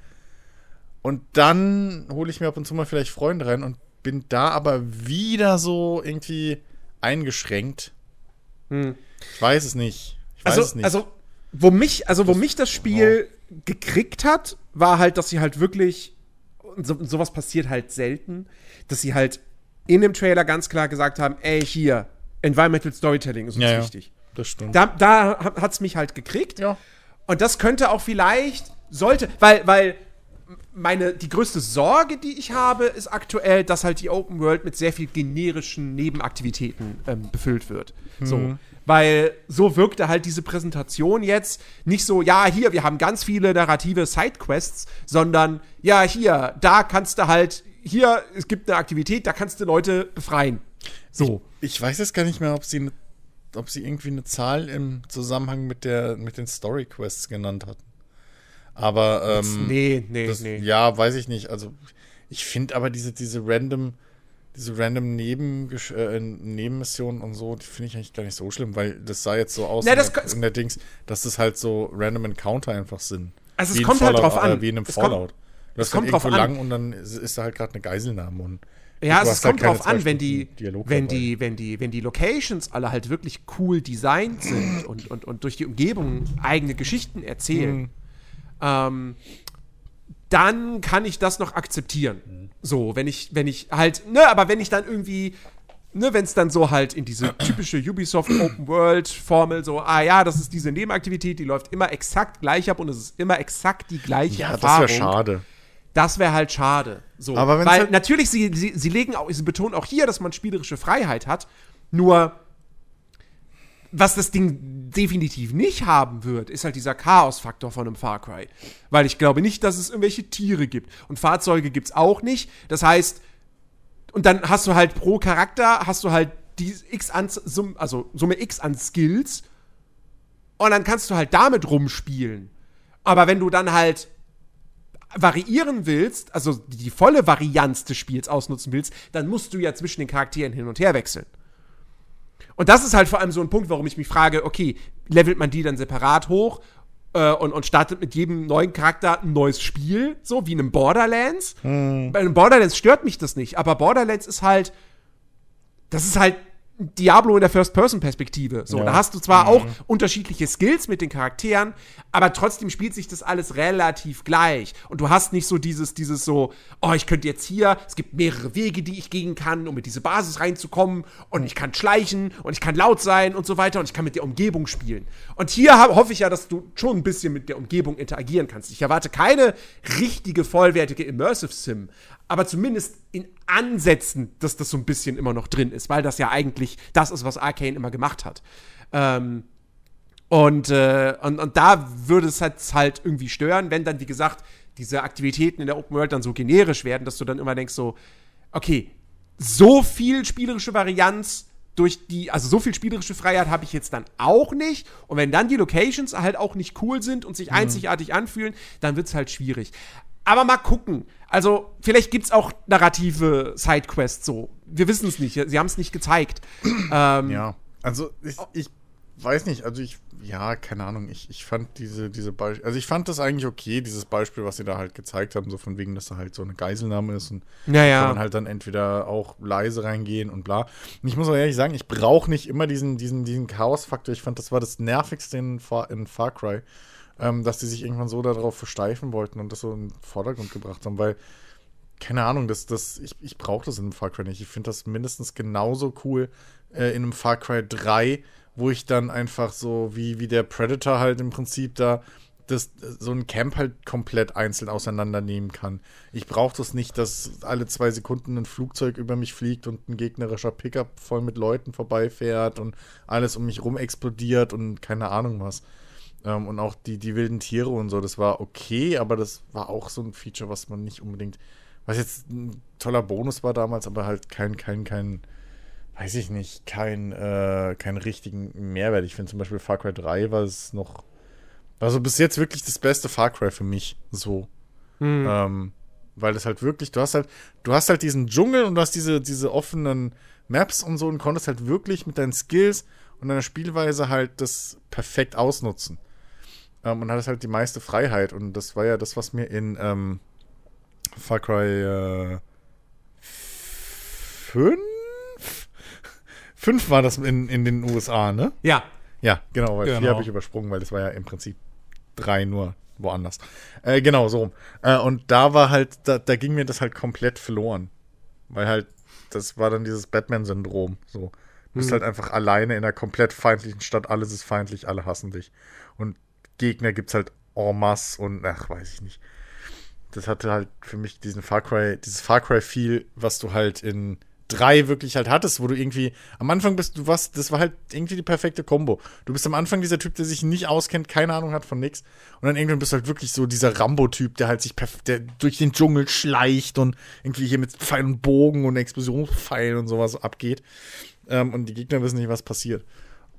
und dann hole ich mir ab und zu mal vielleicht Freunde rein und bin da aber wieder so irgendwie eingeschränkt. Ich weiß es nicht. Ich weiß Also, es nicht. also, wo mich, also, wo mich das Spiel gekriegt hat, war halt, dass sie halt wirklich, so, sowas passiert halt selten, dass sie halt in dem Trailer ganz klar gesagt haben, ey, hier, Environmental Storytelling ist uns ja, ja, wichtig. das stimmt. Da, da hat es mich halt gekriegt. Ja. Und das könnte auch vielleicht, sollte, weil, weil meine, die größte Sorge, die ich habe, ist aktuell, dass halt die Open World mit sehr viel generischen Nebenaktivitäten ähm, befüllt wird. So. Weil so wirkte halt diese Präsentation jetzt nicht so, ja, hier, wir haben ganz viele narrative Sidequests, sondern, ja, hier, da kannst du halt, hier, es gibt eine Aktivität, da kannst du Leute befreien. So. Ich weiß jetzt gar nicht mehr, ob sie, ne- ob sie irgendwie eine Zahl im Zusammenhang mit, der, mit den Story Quests genannt hatten. Aber ähm, nee, nee, das, nee. ja, weiß ich nicht. Also ich finde aber diese, diese random, diese random Neben äh, Nebenmissionen und so, die finde ich eigentlich gar nicht so schlimm, weil das sah jetzt so aus Na, das in der Dings, dass das halt so random Encounter einfach sind. Also es kommt halt Fallout, drauf an. Äh, wie in einem Es kommt- Fallout. Du es hast kommt halt drauf irgendwo an. lang und dann ist, ist da halt gerade eine Geiselnahme und Ja, du es halt kommt keine drauf an, wenn die, Dialog wenn dabei. die, wenn die, wenn die Locations alle halt wirklich cool designt sind [CLEARS THROAT] und, und, und durch die Umgebung eigene Geschichten erzählen, Mhm. Ähm, dann kann ich das noch akzeptieren. So, wenn ich, wenn ich halt, ne, aber wenn ich dann irgendwie, ne, wenn es dann so halt in diese [CLEARS THROAT] typische Ubisoft Open World Formel so, ah ja, das ist diese Nebenaktivität, die läuft immer exakt gleich ab und es ist immer exakt die gleiche ja, das Erfahrung. wäre schade. Das wäre halt schade. So. Aber Weil halt- natürlich, sie, sie, sie legen auch, sie betonen auch hier, dass man spielerische Freiheit hat. Nur, was das Ding definitiv nicht haben wird, ist halt dieser Chaos-Faktor von einem Far Cry. Weil ich glaube nicht, dass es irgendwelche Tiere gibt. Und Fahrzeuge gibt's auch nicht. Das heißt, und dann hast du halt pro Charakter, hast du halt die X an, also Summe X an Skills. Und dann kannst du halt damit rumspielen. Aber wenn du dann halt variieren willst, also die volle Varianz des Spiels ausnutzen willst, dann musst du ja zwischen den Charakteren hin und her wechseln. Und das ist halt vor allem so ein Punkt, warum ich mich frage, okay, levelt man die dann separat hoch äh, und, und startet mit jedem neuen Charakter ein neues Spiel, so wie in einem Borderlands? Bei einem Borderlands stört mich das nicht, aber Borderlands ist halt, das ist halt Diablo in der First-Person-Perspektive. So, Ja. da hast du zwar auch unterschiedliche Skills mit den Charakteren, aber trotzdem spielt sich das alles relativ gleich. Und du hast nicht so dieses, dieses so, oh, ich könnte jetzt hier, es gibt mehrere Wege, die ich gehen kann, um mit diese Basis reinzukommen. Und ich kann schleichen und ich kann laut sein und so weiter und ich kann mit der Umgebung spielen. Und hier hab- hoffe ich ja, dass du schon ein bisschen mit der Umgebung interagieren kannst. Ich erwarte keine richtige, vollwertige Immersive Sim, aber zumindest in Ansätzen, dass das so ein bisschen immer noch drin ist, weil das ja eigentlich das ist, was Arcane immer gemacht hat. Ähm, und, äh, und, und da würde es halt, halt irgendwie stören, wenn dann, wie gesagt, diese Aktivitäten in der Open World dann so generisch werden, dass du dann immer denkst so, okay, so viel spielerische Varianz durch die, also so viel spielerische Freiheit habe ich jetzt dann auch nicht. Und wenn dann die Locations halt auch nicht cool sind und sich einzigartig anfühlen, dann wird es halt schwierig. Aber mal gucken. Also, vielleicht gibt es auch narrative Sidequests so. Wir wissen es nicht. Sie haben es nicht gezeigt. ähm, Ja. Also ich, ich weiß nicht, also ich, ja, keine Ahnung, ich, ich fand diese, diese Beispiele, also ich fand das eigentlich okay, dieses Beispiel, was sie da halt gezeigt haben, so von wegen, dass da halt so eine Geiselnahme ist und Ja, kann man halt dann entweder auch leise reingehen und bla. Und ich muss auch ehrlich sagen, ich brauche nicht immer diesen, diesen, diesen Chaos-Faktor. Ich fand, das war das Nervigste in Far, in Far Cry, ähm, dass die sich irgendwann so darauf versteifen wollten und das so in den Vordergrund gebracht haben, weil, keine Ahnung, das, das, ich, ich brauche das in einem Far Cry nicht. Ich finde das mindestens genauso cool äh, in einem Far Cry 3, wo ich dann einfach so, wie, wie der Predator halt im Prinzip da das, so ein Camp halt komplett einzeln auseinandernehmen kann. Ich brauche das nicht, dass alle zwei Sekunden ein Flugzeug über mich fliegt und ein gegnerischer Pickup voll mit Leuten vorbeifährt und alles um mich rum explodiert und keine Ahnung was. Ähm, und auch die, die wilden Tiere und so, das war okay, aber das war auch so ein Feature, was man nicht unbedingt, was jetzt ein toller Bonus war damals, aber halt kein, kein, kein, weiß ich nicht, kein, äh, keinen richtigen Mehrwert. Ich finde zum Beispiel Far Cry 3 war es noch, war so bis jetzt wirklich das beste Far Cry für mich, so. Ähm, weil das halt wirklich, du hast halt, du hast halt diesen Dschungel und du hast diese, diese offenen Maps und so und konntest halt wirklich mit deinen Skills und deiner Spielweise halt das perfekt ausnutzen. Ähm, und hattest halt die meiste Freiheit und das war ja das, was mir in ähm, Far Cry äh, 5? 5 war das in, in den USA, ne? Ja. Ja, genau, weil Genau. vier habe ich übersprungen, weil das war ja im Prinzip drei nur woanders. Äh, genau, so. Äh, und da war halt, da, da ging mir das halt komplett verloren. Weil halt, das war dann dieses Batman-Syndrom. So. Du bist halt einfach alleine in einer komplett feindlichen Stadt, alles ist feindlich, alle hassen dich. Und Gegner gibt's halt en masse und ach, weiß ich nicht. Das hatte halt für mich diesen Far Cry, dieses Far Cry-Feel, was du halt in drei wirklich halt hattest, wo du irgendwie am Anfang bist, du warst, das war halt irgendwie die perfekte Kombo. Du bist am Anfang dieser Typ, der sich nicht auskennt, keine Ahnung hat von nix. Und dann irgendwann bist du halt wirklich so dieser Rambo-Typ, der halt sich der durch den Dschungel schleicht und irgendwie hier mit Pfeil und Bogen und Explosionspfeilen und sowas abgeht. Ähm, und die Gegner wissen nicht, was passiert.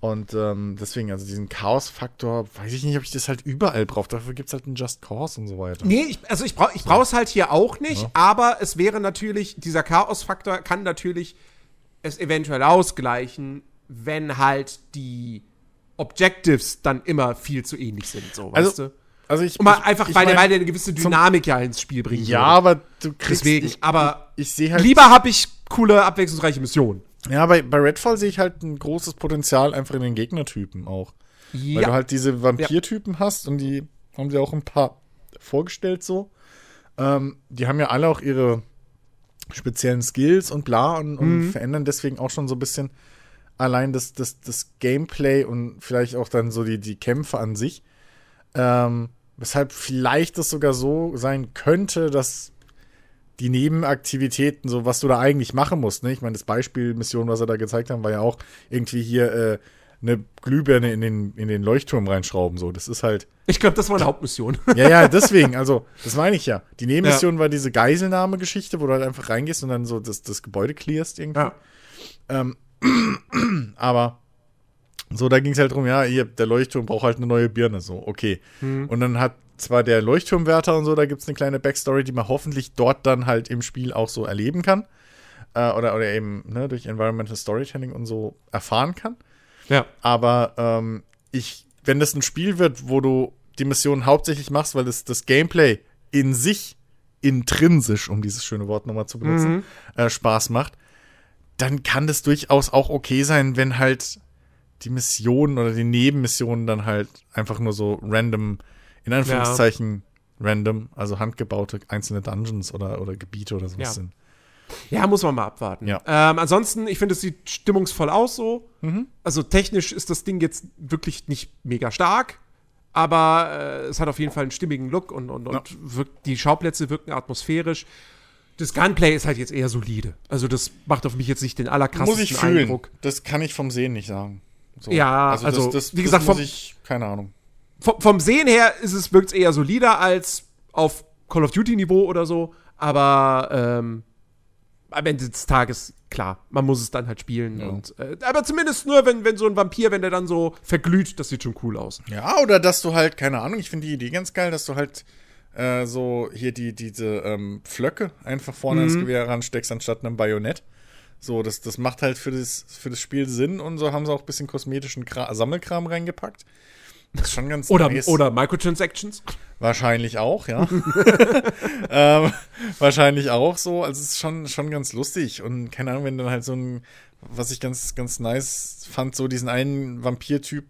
Und ähm, deswegen, also diesen Chaos-Faktor, weiß ich nicht, ob ich das halt überall brauche. Dafür gibt es halt einen Just Cause und so weiter. Nee, ich, also ich brauche ich brauche es halt hier auch nicht, aber es wäre natürlich, dieser Chaos-Faktor kann natürlich es eventuell ausgleichen, wenn halt die Objectives dann immer viel zu ähnlich sind, so, weißt Also, du? also ich. Mal ich, einfach, ich weil, der, mein, weil der eine gewisse Dynamik ja ins Spiel bringt. Ja, aber du kriegst. Deswegen, ich, aber Ich, ich sehe halt. lieber habe ich coole, abwechslungsreiche Missionen. Ja, bei, bei Redfall sehe ich halt ein großes Potenzial einfach in den Gegnertypen auch. Weil du halt diese Vampirtypen hast und die haben sie auch ein paar vorgestellt so. Ähm, die haben ja alle auch ihre speziellen Skills und bla und, und verändern deswegen auch schon so ein bisschen allein das, das, das Gameplay und vielleicht auch dann so die, die Kämpfe an sich. Ähm, weshalb vielleicht das sogar so sein könnte, dass die Nebenaktivitäten, so was du da eigentlich machen musst, ne? Ich meine, das Beispiel Mission, was er da gezeigt haben, war ja auch irgendwie hier äh, eine Glühbirne in den, in den Leuchtturm reinschrauben. So, das ist halt. Ich glaube, das war eine Hauptmission. Ja, ja, deswegen, also, das meine ich ja. Die Nebenmission war diese Geiselnahme-Geschichte, wo du halt einfach reingehst und dann so das, das Gebäude clearst irgendwie. ja. [CLEARS THROAT] Aber so, da ging es halt drum, ja, hier, der Leuchtturm braucht halt eine neue Birne, so, okay. Und dann hat zwar der Leuchtturmwärter und so, da gibt es eine kleine Backstory, die man hoffentlich dort dann halt im Spiel auch so erleben kann. Äh, oder, oder eben ne, durch Environmental Storytelling und so erfahren kann. ja. Aber ähm, ich, wenn das ein Spiel wird, wo du die Mission hauptsächlich machst, weil das, das Gameplay in sich intrinsisch, um dieses schöne Wort nochmal zu benutzen, äh, Spaß macht, dann kann das durchaus auch okay sein, wenn halt die Missionen oder die Nebenmissionen dann halt einfach nur so random, in Anführungszeichen random, also handgebaute einzelne Dungeons oder, oder Gebiete oder sowas Ja. sind. Ja, muss man mal abwarten. Ja. Ähm, ansonsten, ich finde, es sieht stimmungsvoll aus so. Also technisch ist das Ding jetzt wirklich nicht mega stark, aber äh, es hat auf jeden Fall einen stimmigen Look und, und, und wirkt, die Schauplätze wirken atmosphärisch. Das Gunplay ist halt jetzt eher solide. Also das macht auf mich jetzt nicht den Muss allerkrassesten ich fühlen. Eindruck. Das kann ich vom Sehen nicht sagen. So. Ja, also, wie gesagt, muss vom- ich, keine Ahnung. Vom, vom Sehen her ist es, wirkt es eher solider als auf Call of Duty Niveau oder so, aber ähm, am Ende des Tages, klar, man muss es dann halt spielen. Ja. Und, äh, aber zumindest nur, wenn, wenn so ein Vampir, wenn der dann so verglüht, das sieht schon cool aus. Ja, oder dass du halt, keine Ahnung, ich finde die Idee ganz geil, dass du halt äh, so hier die, diese ähm, Pflöcke einfach vorne ins Gewehr ransteckst, anstatt einem Bajonett. So, das, das macht halt für das, für das Spiel Sinn und so haben sie auch ein bisschen kosmetischen Kra Sammelkram reingepackt. Das ist schon ganz Oder, nice. oder Microtransactions. Wahrscheinlich auch, ja. [LAUGHS] [LAUGHS] ähm, wahrscheinlich auch so. Also es ist schon, schon ganz lustig. Und keine Ahnung, wenn dann halt so ein, was ich ganz, ganz nice fand, so diesen einen Vampir-Typ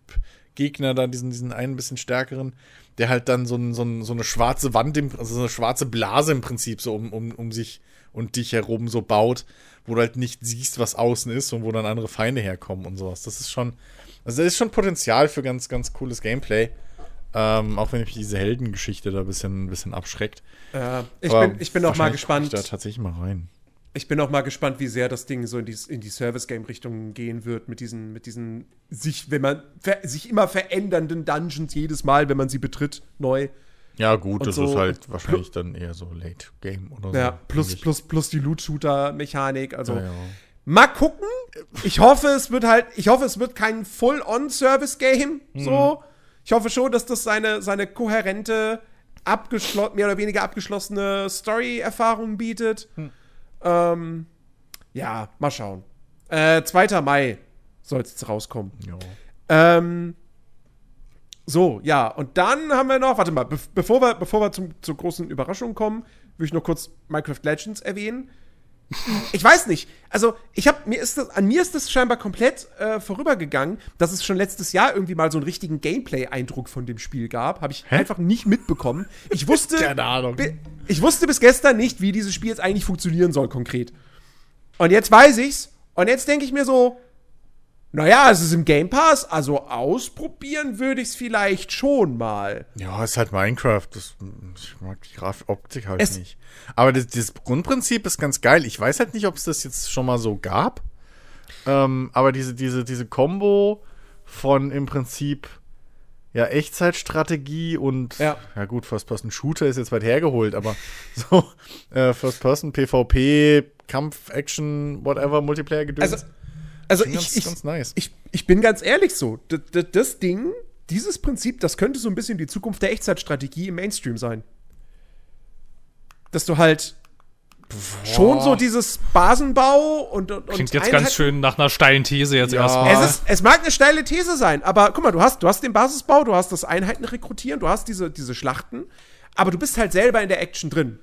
Gegner da, diesen, diesen einen bisschen stärkeren, der halt dann so, ein, so, ein, so eine schwarze Wand, im, also so eine schwarze Blase im Prinzip so um, um, um sich und dich herum so baut, wo du halt nicht siehst, was außen ist und wo dann andere Feinde herkommen und sowas. Das ist schon, also da ist schon Potenzial für ganz, ganz cooles Gameplay. Ähm, auch wenn mich diese Heldengeschichte da ein bisschen, ein bisschen abschreckt. Äh, ich, Aber bin, ich bin auch mal gespannt. Ich da tatsächlich mal rein. Ich bin auch mal gespannt, wie sehr das Ding so in die, in die Service-Game-Richtung gehen wird, mit diesen, mit diesen sich, wenn man sich immer verändernden Dungeons jedes Mal, wenn man sie betritt, neu. Ja, gut, Und das so- ist halt wahrscheinlich dann eher so Late Game oder so. Ja, plus, plus, plus die Loot-Shooter-Mechanik. Also Ja, ja. Mal gucken. Ich hoffe, es wird halt, ich hoffe, es wird kein Full-on-Service-Game. So. Ich hoffe schon, dass das seine, seine kohärente, mehr oder weniger abgeschlossene Story-Erfahrung bietet. Ähm, ja, mal schauen. Äh, 2. Mai soll es jetzt rauskommen. Ähm, so, ja, und dann haben wir noch, warte mal, be bevor wir, bevor wir zum, zur großen Überraschung kommen, will ich noch kurz Minecraft Legends erwähnen. Ich weiß nicht, also ich habe mir ist das an mir ist das scheinbar komplett äh, vorübergegangen, dass es schon letztes Jahr irgendwie mal so einen richtigen Gameplay-Eindruck von dem Spiel gab, habe ich einfach nicht mitbekommen. Ich wusste, [LAUGHS] Keine Ahnung. ich wusste bis gestern nicht, wie dieses Spiel jetzt eigentlich funktionieren soll konkret. Und jetzt weiß ich's und jetzt denke ich mir so, naja, es ist im Game Pass, also ausprobieren würde ich es vielleicht schon mal. Ja, ist halt Minecraft. Das, ich mag die Graf Optik halt Es- nicht. Aber das, das Grundprinzip ist ganz geil. Ich weiß halt nicht, ob es das jetzt schon mal so gab. Ähm, aber diese, diese, diese Combo von im Prinzip ja Echtzeitstrategie und Ja. ja gut, First-Person-Shooter ist jetzt weit hergeholt, aber [LAUGHS] so äh, First-Person, PvP, Kampf, Action, whatever, Multiplayer-Gedöns. Also, also Schon ganz- ich, ich, ganz nice. ich, ich bin ganz ehrlich so, das Ding, dieses Prinzip, das könnte so ein bisschen die Zukunft der Echtzeitstrategie im Mainstream sein. Dass du halt schon so dieses Basenbau und, und Klingt jetzt Einheit- ganz schön nach einer steilen These jetzt Ja. erstmal. Es, ist, es mag eine steile These sein, aber guck mal, du hast, du hast den Basisbau, du hast das Einheiten rekrutieren, du hast diese, diese Schlachten, aber du bist halt selber in der Action drin.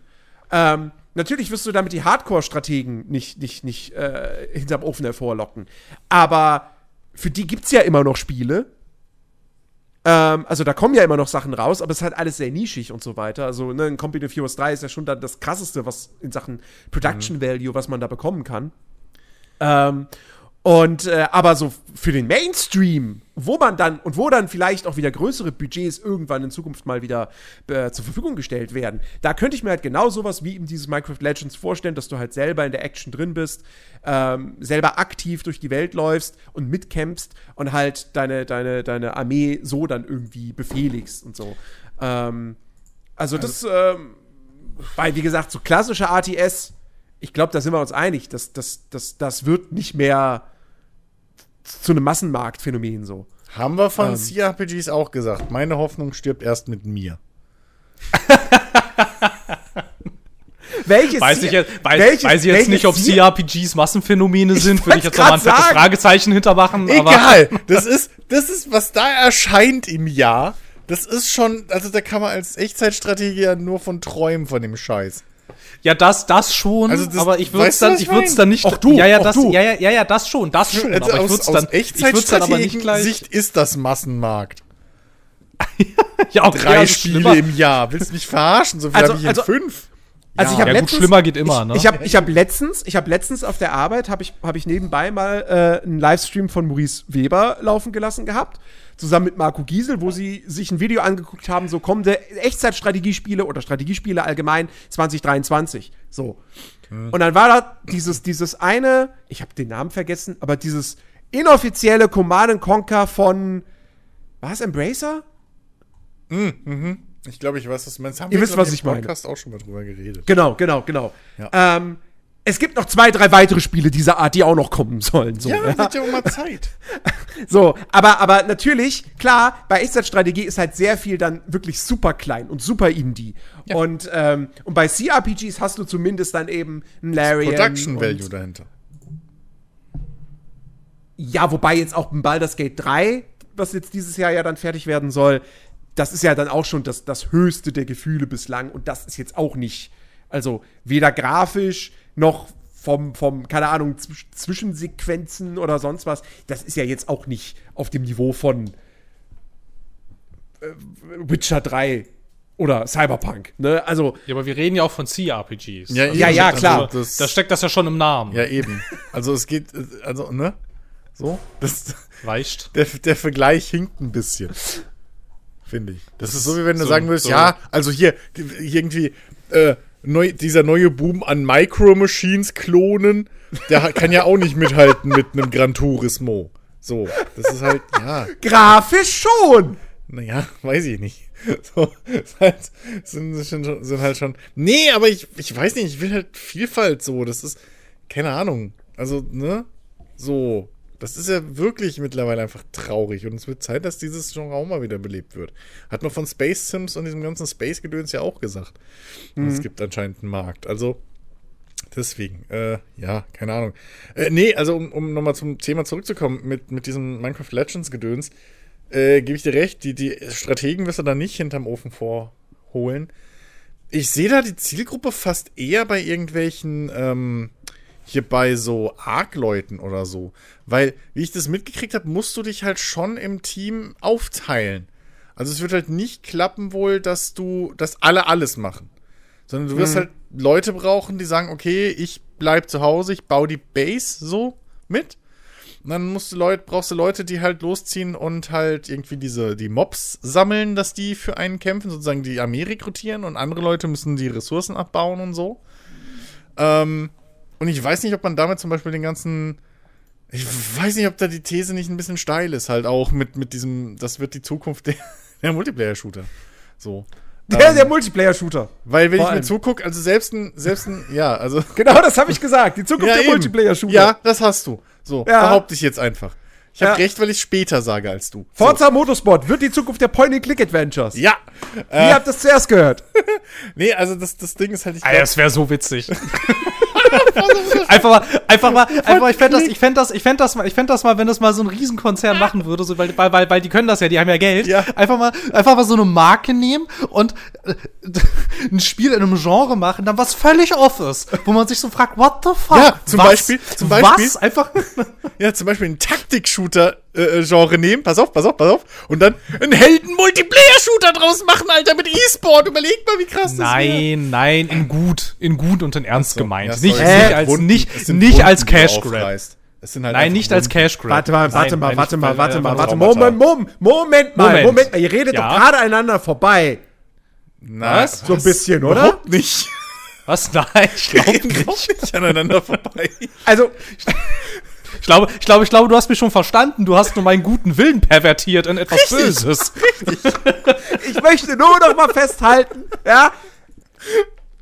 Ähm, natürlich wirst du damit die Hardcore-Strategen nicht, nicht, nicht äh, hinterm Ofen hervorlocken. Aber für die gibt's ja immer noch Spiele. Ähm, also da kommen ja immer noch Sachen raus, aber es ist halt alles sehr nischig und so weiter. Also ne, ein Company of Heroes 3 ist ja schon dann das krasseste, was in Sachen Production Value, was man da bekommen kann. Ähm, und äh, aber so für den Mainstream, wo man dann und wo dann vielleicht auch wieder größere Budgets irgendwann in Zukunft mal wieder äh, zur Verfügung gestellt werden, da könnte ich mir halt genau sowas wie eben dieses Minecraft Legends vorstellen, dass du halt selber in der Action drin bist, ähm, selber aktiv durch die Welt läufst und mitkämpfst und halt deine, deine, deine Armee so dann irgendwie befehligst und so. Ähm, also das, ähm, weil wie gesagt, so klassische ATS, ich glaube, da sind wir uns einig, dass das, das, das wird nicht mehr zu einem Massenmarktphänomen so. Haben wir Ähm. von CRPGs auch gesagt. Meine Hoffnung stirbt erst mit mir. [LAUGHS] Welches Weiß ich, jetzt, weiß, welches- weiß ich jetzt nicht, ob CRPGs Massenphänomene sind, würde ich jetzt nochmal ein fettes. Fragezeichen hintermachen. Aber Egal. [LAUGHS] Das ist, das ist, was da erscheint im Jahr. Das ist schon, also da kann man als Echtzeitstrategie ja nur von träumen von dem Scheiß. Ja, das, das schon. Also das- aber ich würde es dann, ich ich würde es meine? dann nicht. Auch du, ja, ja, auch das, du. ja, ja, ja, ja, das schon, das schon. Also aber ich aus, würde es aus dann, ich würd's dann aber nicht gleich. Echtzeitstrategie-Sicht ist das Massenmarkt. [LAUGHS] ja, auch Drei eher Spiele schlimmer. im Jahr. Willst du mich verarschen? So viel Also- habe ich in also- fünf. Also ich habe Ja, gut, letztens, schlimmer geht immer, ne? Ich, ich habe ich hab letztens, ich habe letztens auf der Arbeit habe ich habe ich nebenbei mal äh, einen Livestream von Maurice Weber laufen gelassen gehabt, zusammen mit Marco Giesel, wo sie sich ein Video angeguckt haben, so kommende Echtzeitstrategiespiele oder Strategiespiele allgemein 2023. So. Und dann war da dieses dieses eine, ich habe den Namen vergessen, aber dieses inoffizielle Command and Conquer von war es Embracer? Ich glaube, ich weiß, was du meinst. Haben Ihr wir, wisst, was ich meine. Podcast auch schon mal drüber geredet. Genau, genau, genau. Ja. Ähm, es gibt noch zwei, drei weitere Spiele dieser Art, die auch noch kommen sollen. So, Ja, ja. wird ja auch mal Zeit. [LAUGHS] so aber, aber natürlich, klar, bei Echtzeitstrategie ist halt sehr viel dann wirklich super klein und super indie. Und, ähm, und bei CRPGs hast du zumindest dann eben ein Larian. Production Value dahinter. Ja, wobei jetzt auch ein Baldur's Gate 3, was jetzt dieses Jahr ja dann fertig werden soll, das ist ja dann auch schon das, das höchste der Gefühle bislang und das ist jetzt auch nicht, also weder grafisch noch vom, vom keine Ahnung, Zwisch Zwischensequenzen oder sonst was, das ist ja jetzt auch nicht auf dem Niveau von äh, Witcher 3 oder Cyberpunk, ne? Also, Ja, aber wir reden ja auch von CRPGs. Ja, Ja, eben. ja, klar. Also das, Da steckt das ja schon im Namen. ja, eben. Also es geht, also, ne? So, das, Weicht. der, der Vergleich hinkt ein bisschen. Finde ich. Das ist so, wie wenn du so- sagen würdest, so- ja, also hier, irgendwie, äh, neu, dieser neue Boom an Micro-Machines klonen, der kann ja auch nicht mithalten mit einem Gran Turismo. So, das ist halt, ja, grafisch schon! naja, weiß ich nicht. [LAUGHS] So, halt, sind, sind, sind halt schon. Nee, aber ich, ich weiß nicht, ich will halt Vielfalt so. Das ist, keine Ahnung. Also, ne? So. Das ist ja wirklich mittlerweile einfach traurig. Und es wird Zeit, dass dieses Genre auch mal wieder belebt wird. Hat man von Space Sims und diesem ganzen Space-Gedöns ja auch gesagt. Und es gibt anscheinend einen Markt. Also, deswegen, äh, ja, keine Ahnung. Äh, nee, also, um, um nochmal zum Thema zurückzukommen, mit, mit diesem Minecraft Legends-Gedöns, äh, gebe ich dir recht, die, die Strategen wirst du da nicht hinterm Ofen vorholen. Ich sehe da die Zielgruppe fast eher bei irgendwelchen, ähm, hier bei so Arc-Leuten oder so. Weil, wie ich das mitgekriegt habe, musst du dich halt schon im Team aufteilen. Also es wird halt nicht klappen wohl, dass du, dass alle alles machen. Sondern du wirst halt Leute brauchen, die sagen, okay, ich bleib zu Hause, ich baue die Base so mit. Und dann musst du Leute, brauchst du Leute, die halt losziehen und halt irgendwie diese, die Mobs sammeln, dass die für einen kämpfen, sozusagen die Armee rekrutieren und andere Leute müssen die Ressourcen abbauen und so. Ähm, und ich weiß nicht, ob man damit zum Beispiel den ganzen. Ich weiß nicht, ob da die These nicht ein bisschen steil ist, halt auch mit, mit diesem, das wird die Zukunft der, [LAUGHS] der Multiplayer-Shooter. So. Der, Ähm, der Multiplayer-Shooter. Weil, wenn vor ich mir zugucke, also selbst ein, selbst ein, ja, also. [LAUGHS] Genau das habe ich gesagt. Die Zukunft der eben. Multiplayer-Shooter. Ja, das hast du. So, Ja. behaupte ich jetzt einfach. Ich habe Ja. recht, weil ich später sage als du. Forza Motorsport wird die Zukunft der Point-and-Click-Adventures. So. Ja. Ihr Äh, habt das zuerst gehört. [LAUGHS] nee, also das, das Ding ist halt, ich Alter, das wäre so witzig. [LAUGHS] einfach mal, einfach mal, einfach mal, ich fände das, ich fände das, ich fände das mal, ich fände das mal, wenn das mal so ein Riesenkonzern machen würde, so, weil, weil, weil, die können das ja, die haben ja Geld. Ja. Einfach mal, einfach mal so eine Marke nehmen und äh, [LAUGHS] ein Spiel in einem Genre machen, dann was völlig off ist, wo man sich so fragt, what the fuck? Ja, zum was? Beispiel- zum Beispiel- Was? Einfach, [LAUGHS] ja, zum Beispiel ein Taktik-Shooter-Genre nehmen. Pass auf, pass auf, pass auf. Und dann einen Helden-Multiplayer-Shooter draus machen, Alter, mit E-Sport. Überleg mal, wie krass das wäre. nein, nein, in gut, in gut und in ernst gemeint. Ja, sorry, nicht, nicht als, Wunden, nicht, nicht Wunden, als Cash Grab. aufreißt. Es sind halt Nein, nicht als. Cash Grab. Warte mal, warte Nein, mal, nein, warte ich- mal, warte mal, warte Traumata. Moment, Moment, Moment mal, Moment. Moment mal. Ihr redet Ja. doch gerade aneinander vorbei. Na, Was? So ein bisschen, oder? Überhaupt nicht. Was? Nein, ich glaube [LAUGHS] nicht. nicht aneinander vorbei. Also, [LAUGHS] Ich glaube, ich glaube, ich glaube, du hast mich schon verstanden. Du hast nur meinen guten Willen pervertiert in etwas Böses. ich möchte nur noch mal festhalten, ja,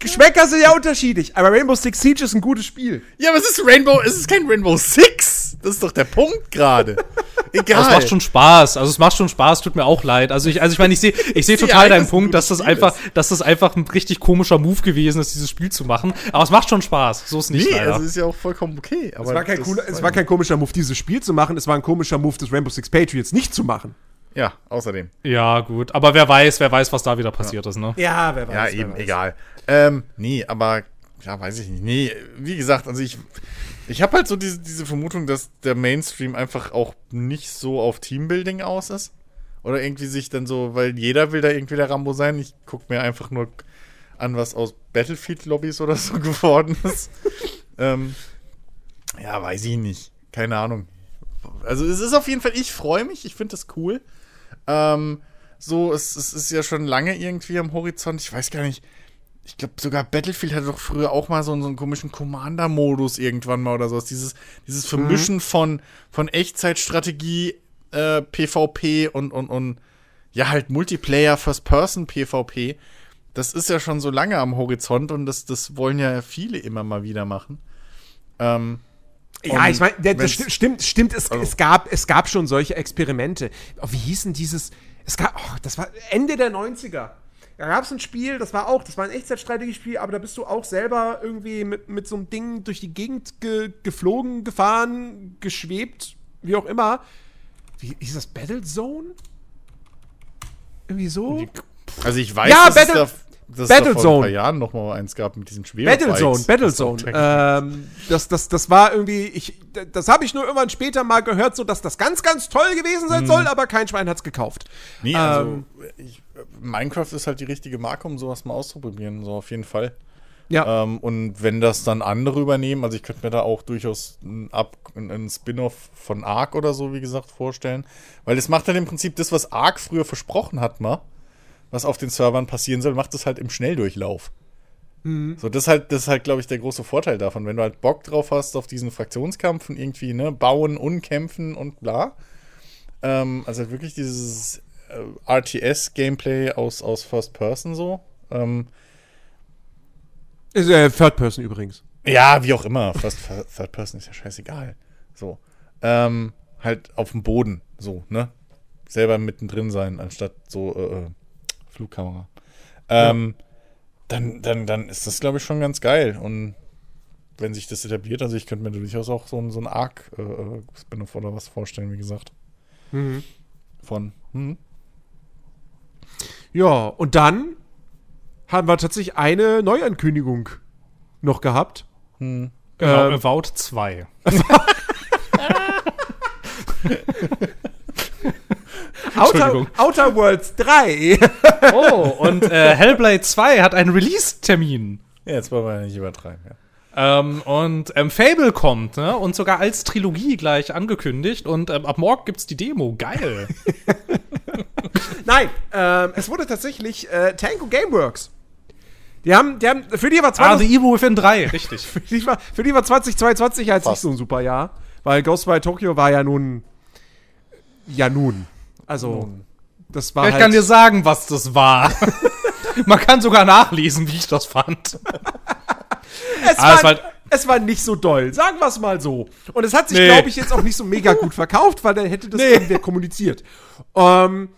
Geschmäcker sind ja unterschiedlich, aber Rainbow Six Siege ist ein gutes Spiel. Ja, aber es ist Rainbow, es ist kein Rainbow Six. Das ist doch der Punkt gerade. [LAUGHS] Egal. Es macht schon Spaß. Also es macht schon Spaß. Tut mir auch leid. Also ich, also ich meine, ich sehe, ich sehe Ja, total deinen ist ein Punkt, dass das Spiel einfach, dass das einfach ein richtig komischer Move gewesen ist, dieses Spiel zu machen. Aber es macht schon Spaß. So ist nicht Nee, leider. also ist ja auch vollkommen okay. Aber Es war, kein cooler, es war kein komischer Move, dieses Spiel zu machen, es war ein komischer Move, das Rainbow Six Patriots nicht zu machen. Ja, außerdem. ja, gut. Aber wer weiß, wer weiß, was da wieder passiert ist, ne? Ja, wer weiß. Ja, eben, weiß. egal. Ähm, nee, aber, ja, weiß ich nicht. Nee, wie gesagt, also ich, ich habe halt so diese, diese Vermutung, dass der Mainstream einfach auch nicht so auf Teambuilding aus ist. Oder irgendwie sich dann so, weil jeder will da irgendwie der Rambo sein. Ich guck mir einfach nur an, was aus Battlefield-Lobbys oder so [LAUGHS] geworden ist. ähm, ja, weiß ich nicht. Keine Ahnung. Also es ist auf jeden Fall, ich freue mich, ich finde das cool. Ähm, so, es, es ist ja schon lange irgendwie am Horizont. Ich weiß gar nicht. Ich glaube, sogar Battlefield hatte doch früher auch mal so, so einen komischen Commander-Modus irgendwann mal oder sowas. Dieses, dieses Vermischen von, von Echtzeitstrategie, äh, PvP und, und, und ja, halt Multiplayer, First-Person PvP. Das ist ja schon so lange am Horizont und das, das wollen ja viele immer mal wieder machen. Ähm, Ja, ich meine, das stimmt, stimmt, es, Also- es, gab, es gab schon solche Experimente. Oh, wie hieß denn dieses, es gab, oh, das war Ende der 90er. Da gab es ein Spiel, das war auch, das war ein Echtzeitstrategiespiel, aber da bist du auch selber irgendwie mit, mit so einem Ding durch die Gegend ge, geflogen, gefahren, geschwebt, wie auch immer. Wie hieß das? Battlezone? Irgendwie so? Also ich weiß, Ja, dass Battle- es da, dass es da vor ein Battlezone. paar Jahren noch mal eins gab mit diesen Schwebebikes. Battlezone, Battlezone. Ähm, das, das, das war irgendwie, ich, das habe ich nur irgendwann später mal gehört, so dass das ganz, ganz toll gewesen sein soll, aber kein Schwein hat's gekauft. Nee, also Ähm, ich, Minecraft ist halt die richtige Marke, um sowas mal auszuprobieren, so auf jeden Fall. Ja. Ähm, und wenn das dann andere übernehmen, also ich könnte mir da auch durchaus einen, Up- einen Spin-off von Ark oder so, wie gesagt, vorstellen. Weil es macht halt im Prinzip das, was Ark früher versprochen hat, mal, was auf den Servern passieren soll, macht es halt im Schnelldurchlauf. So, das ist halt, das ist halt, glaube ich, der große Vorteil davon. Wenn du halt Bock drauf hast auf diesen Fraktionskampf und irgendwie, ne, bauen und kämpfen und bla. Ähm, also halt wirklich dieses äh, RTS-Gameplay aus, aus First Person so. Ähm, Ist äh, Third Person übrigens. ja, wie auch immer. First, Third Person ist ja scheißegal. So. Ähm, halt auf dem Boden, so, ne? Selber mittendrin sein, anstatt so äh, äh, Flugkamera. Ähm, dann, dann, dann ist das, glaube ich, schon ganz geil. Und wenn sich das etabliert, also ich könnte mir durchaus auch so ein, so ein Arc-Spin-off oder was vorstellen, wie gesagt. Von. Hm? Ja, und dann haben wir tatsächlich eine Neuankündigung noch gehabt. Genau, Ähm, Avowed 2. [LAUGHS] [LAUGHS] Outer. Outer Worlds 3. [LAUGHS] Oh, und äh, Hellblade 2 hat einen Release-Termin. Ja, jetzt wollen wir ja nicht übertreiben, ja. Ähm, und ähm, Fable kommt, ne? Und sogar als Trilogie gleich angekündigt. Und ähm, ab morgen gibt's die Demo. Geil. [LAUGHS] Nein, ähm, es wurde tatsächlich äh, Tango Gameworks. Die haben, die haben, für die war ah, 20, The Evil Within 3, richtig. [LAUGHS] für die war, für die war 2022 jetzt nicht Fast. so ein super Jahr. Weil Ghostwire Tokyo war ja nun, ja nun. Also, das war Ich halt, kann dir sagen, was das war. [LAUGHS] Man kann sogar nachlesen, wie ich das fand. es, Ah, es war, war- es war nicht so doll, sagen wir es mal so. Und es hat sich, Nee. glaube ich, jetzt auch nicht so mega gut verkauft, weil dann hätte das irgendwer kommuniziert. Ähm,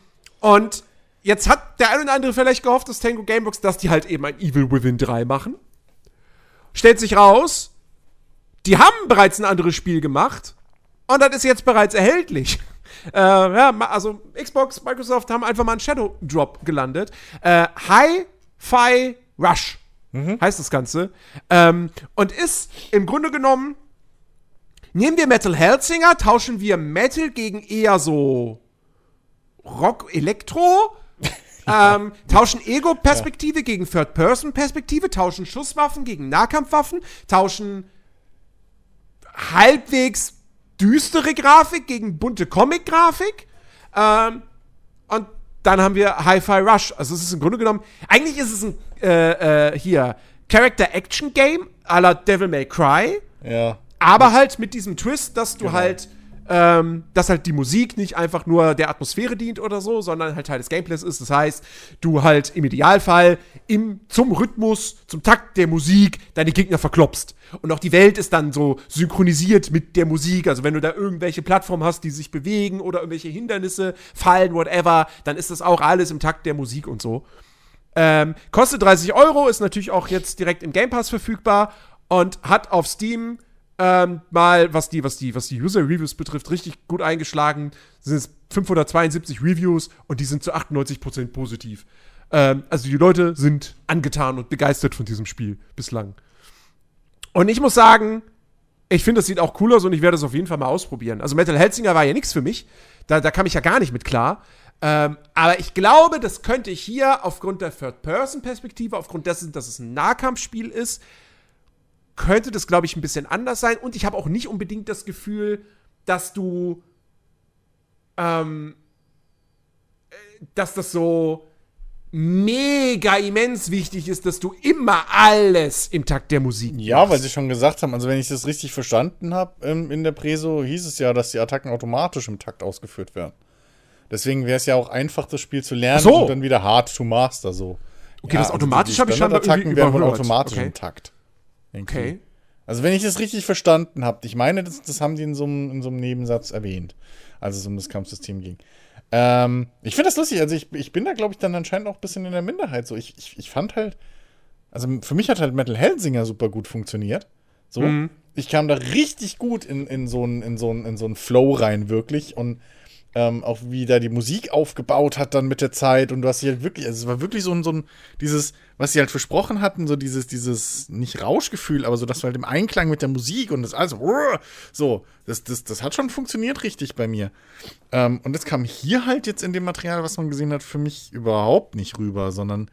und jetzt hat der ein oder andere vielleicht gehofft, dass Tango Gameworks, dass die halt eben ein Evil Within 3 machen. Stellt sich raus, die haben bereits ein anderes Spiel gemacht und das ist jetzt bereits erhältlich. Äh, ja, also Xbox, Microsoft haben einfach mal einen Shadow Drop gelandet. Äh, Hi-Fi Rush heißt das Ganze. Ähm, und ist im Grunde genommen, nehmen wir Metal Hellsinger, tauschen wir Metal gegen eher so Rock, Elektro, [LAUGHS] ähm, tauschen Ego-Perspektive gegen Third-Person-Perspektive, tauschen Schusswaffen gegen Nahkampfwaffen, tauschen halbwegs düstere Grafik gegen bunte Comic-Grafik. Ähm, und dann haben wir Hi-Fi Rush. Also es ist im Grunde genommen, eigentlich ist es ein äh, äh, hier Character-Action-Game à la Devil May Cry, Ja. aber halt mit diesem Twist, dass du halt ähm, dass halt die Musik nicht einfach nur der Atmosphäre dient oder so, sondern halt Teil des Gameplays ist. Das heißt, du halt im Idealfall im, zum Rhythmus, zum Takt der Musik deine Gegner verklopst. Und auch die Welt ist dann so synchronisiert mit der Musik. Also wenn du da irgendwelche Plattformen hast, die sich bewegen oder irgendwelche Hindernisse fallen, whatever, dann ist das auch alles im Takt der Musik und so. Ähm, kostet 30 Euro, ist natürlich auch jetzt direkt im Game Pass verfügbar und hat auf Steam ähm, mal, was die, was die, was die User-Reviews betrifft, richtig gut eingeschlagen. Sind es 572 Reviews und die sind zu 98% positiv. Ähm, also die Leute sind angetan und begeistert von diesem Spiel bislang. Und ich muss sagen, ich finde, das sieht auch cool aus und ich werde es auf jeden Fall mal ausprobieren. Also Metal Helsinger war ja nichts für mich. Da, da kam ich ja gar nicht mit klar. Ähm, aber ich glaube, das könnte ich hier aufgrund der Third-Person-Perspektive, aufgrund dessen, dass es ein Nahkampfspiel ist, könnte das, glaube ich, ein bisschen anders sein. Und ich habe auch nicht unbedingt das Gefühl, dass du, ähm, äh, dass das so mega immens wichtig ist, dass du immer alles im Takt der Musik Ja, machst. weil sie schon gesagt haben, also wenn ich das richtig verstanden habe, ähm, in der Preso hieß es ja, dass die Attacken automatisch im Takt ausgeführt werden. Deswegen wäre es ja auch einfach, das Spiel zu lernen so. und dann wieder hard to master so. Okay, das automatisch habe ich Standardattacken irgendwie werden wohl automatisch Okay. im Takt. Irgendwie. Okay. Also wenn ich das richtig verstanden habe, ich meine, das, das haben die in so, einem, in so einem Nebensatz erwähnt, als es um das Kampfsystem ging. Ähm, ich finde das lustig, also ich, ich bin da, glaube ich, dann anscheinend auch ein bisschen in der Minderheit. So, ich, ich, ich fand halt, also für mich hat halt Metal Hellsinger super gut funktioniert. So. Mhm. ich kam da richtig gut in, in so einen in so einen- in so einen Flow rein, wirklich. Und ähm, auch wie da die Musik aufgebaut hat dann mit der Zeit. Und du hast dich halt wirklich, also es war wirklich so ein, so ein, dieses, was sie halt versprochen hatten, so dieses, dieses, nicht Rauschgefühl, aber so, dass du halt im Einklang mit der Musik und das alles, so, das, das, das hat schon funktioniert richtig bei mir. Ähm, und das kam hier halt jetzt in dem Material, was man gesehen hat, für mich überhaupt nicht rüber, sondern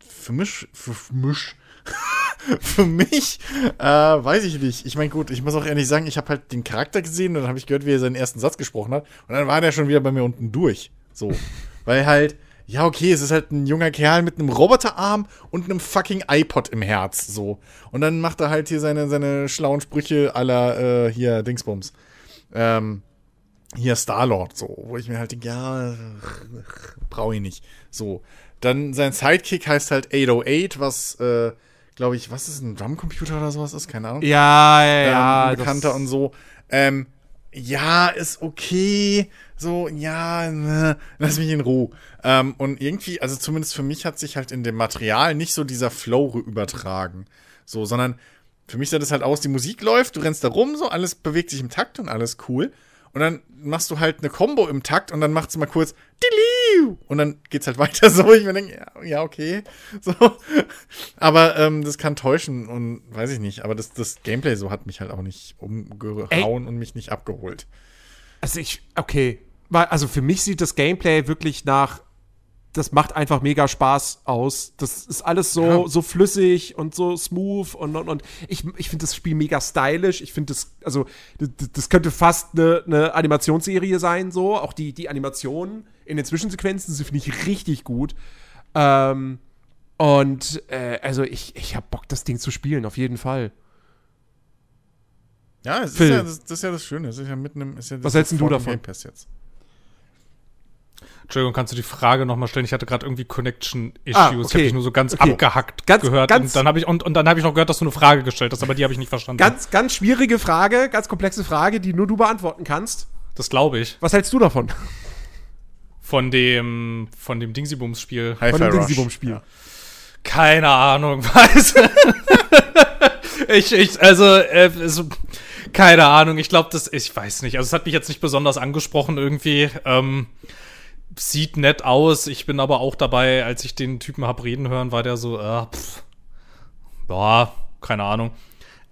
für mich, für mich, [LAUGHS] für mich, äh, weiß ich nicht. Ich meine, gut, ich muss auch ehrlich sagen, ich habe halt den Charakter gesehen und dann habe ich gehört, wie er seinen ersten Satz gesprochen hat. Und dann war der schon wieder bei mir unten durch. So. [LAUGHS] Weil halt, ja, okay, es ist halt ein junger Kerl mit einem Roboterarm und einem fucking iPod im Herz. So. Und dann macht er halt hier seine, seine schlauen Sprüche aller, äh, hier, Dingsbums. Ähm, hier Star-Lord, so, wo ich mir halt denke, ja, brauche ich nicht. So. Dann sein Sidekick heißt halt 808, was, äh, glaube ich, was ist ein Drumcomputer oder sowas ist? Keine Ahnung. Ja, ja, ja. ähm, bekannter und so. Ähm, ja, ist okay. So, ja, ne, lass mich in Ruhe. Ähm, und irgendwie, also zumindest für mich hat sich halt in dem Material nicht so dieser Flow übertragen. So, sondern für mich sah das halt aus, die Musik läuft, du rennst da rum, so, alles bewegt sich im Takt und alles cool. Und dann machst du halt eine Combo im Takt und dann macht's mal kurz und dann geht's halt [LAUGHS] weiter so. Ich mir denke, ja, ja, okay. [LAUGHS] So. Aber ähm, das kann täuschen und weiß ich nicht. Aber das, das Gameplay so hat mich halt auch nicht umgehauen und mich nicht abgeholt. Also ich, okay. Also für mich sieht das Gameplay wirklich nach, das macht einfach mega Spaß aus. Das ist alles so, Ja. so flüssig und so smooth und, und, und ich, ich finde das Spiel mega stylisch. Ich finde das, also, das, das könnte fast eine, eine Animationsserie sein, so. Auch die, die Animationen in den Zwischensequenzen, die finde ich richtig gut. Ähm, und, äh, also ich, ich hab Bock, das Ding zu spielen, auf jeden Fall. Ja, es ist ja, das, das ist ja das Schöne. Es ist ja mitten im, ist ja Was hältst du davon? Game Pass jetzt. Entschuldigung, kannst du die Frage nochmal stellen? Ich hatte gerade irgendwie Connection-Issues. Ah, Ich habe okay. dich nur so ganz Okay. abgehackt Ganz- gehört. ganz- und dann habe ich, und, und dann hab ich noch gehört, dass du eine Frage gestellt hast, aber die habe ich nicht verstanden. Ganz, ganz schwierige Frage, ganz komplexe Frage, die nur du beantworten kannst. das glaube ich. Was hältst du davon? Von dem, von dem Dingsy-Bums-Spiel. Von dem Rush. Dingsy-Bum-Spiel. Ja. Keine Ahnung, [LAUGHS] weiß. ich, ich, also, äh, so, keine Ahnung. Ich glaube, das, ich weiß nicht. Also, es hat mich jetzt nicht besonders angesprochen irgendwie. Ähm, sieht nett aus. Ich bin aber auch dabei, als ich den Typen hab reden hören, war der so, äh, pff, ja, keine Ahnung.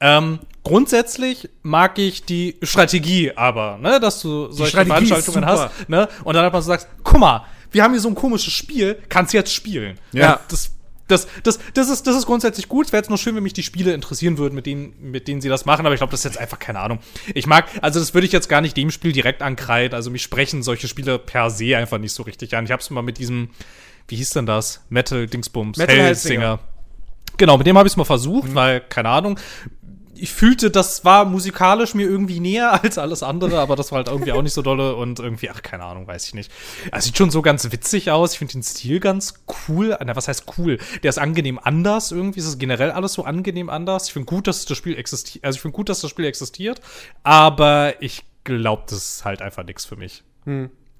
Ähm, grundsätzlich mag ich die Strategie aber, ne, dass du solche Veranstaltungen hast, ne, und dann einfach so sagst, guck mal, wir haben hier so ein komisches Spiel, kannst jetzt spielen. Ja. Das, das, das, das, ist, das ist grundsätzlich gut. Es wäre jetzt nur schön, wenn mich die Spiele interessieren würden, mit denen, mit denen sie das machen, aber ich glaube, das ist jetzt einfach keine Ahnung. Ich mag, also das würde ich jetzt gar nicht dem Spiel direkt ankreiden. Also mich sprechen solche Spiele per se einfach nicht so richtig an. Ich habe es mal mit diesem, wie hieß denn das? Metal Dingsbums, Metal Hellsinger. Genau, mit dem habe ich es mal versucht, weil, keine Ahnung, ich fühlte, das war musikalisch mir irgendwie näher [LAUGHS] als alles andere, aber das war halt irgendwie auch nicht so dolle und irgendwie, ach, keine Ahnung, weiß ich nicht. Es sieht schon so ganz witzig aus. Ich finde den Stil ganz cool. Na, was heißt cool? Der ist angenehm anders irgendwie. Es ist generell alles so angenehm anders. Ich finde gut, dass das Spiel existiert. Also ich finde gut, dass das Spiel existiert, aber ich glaube, das ist halt einfach nichts für mich.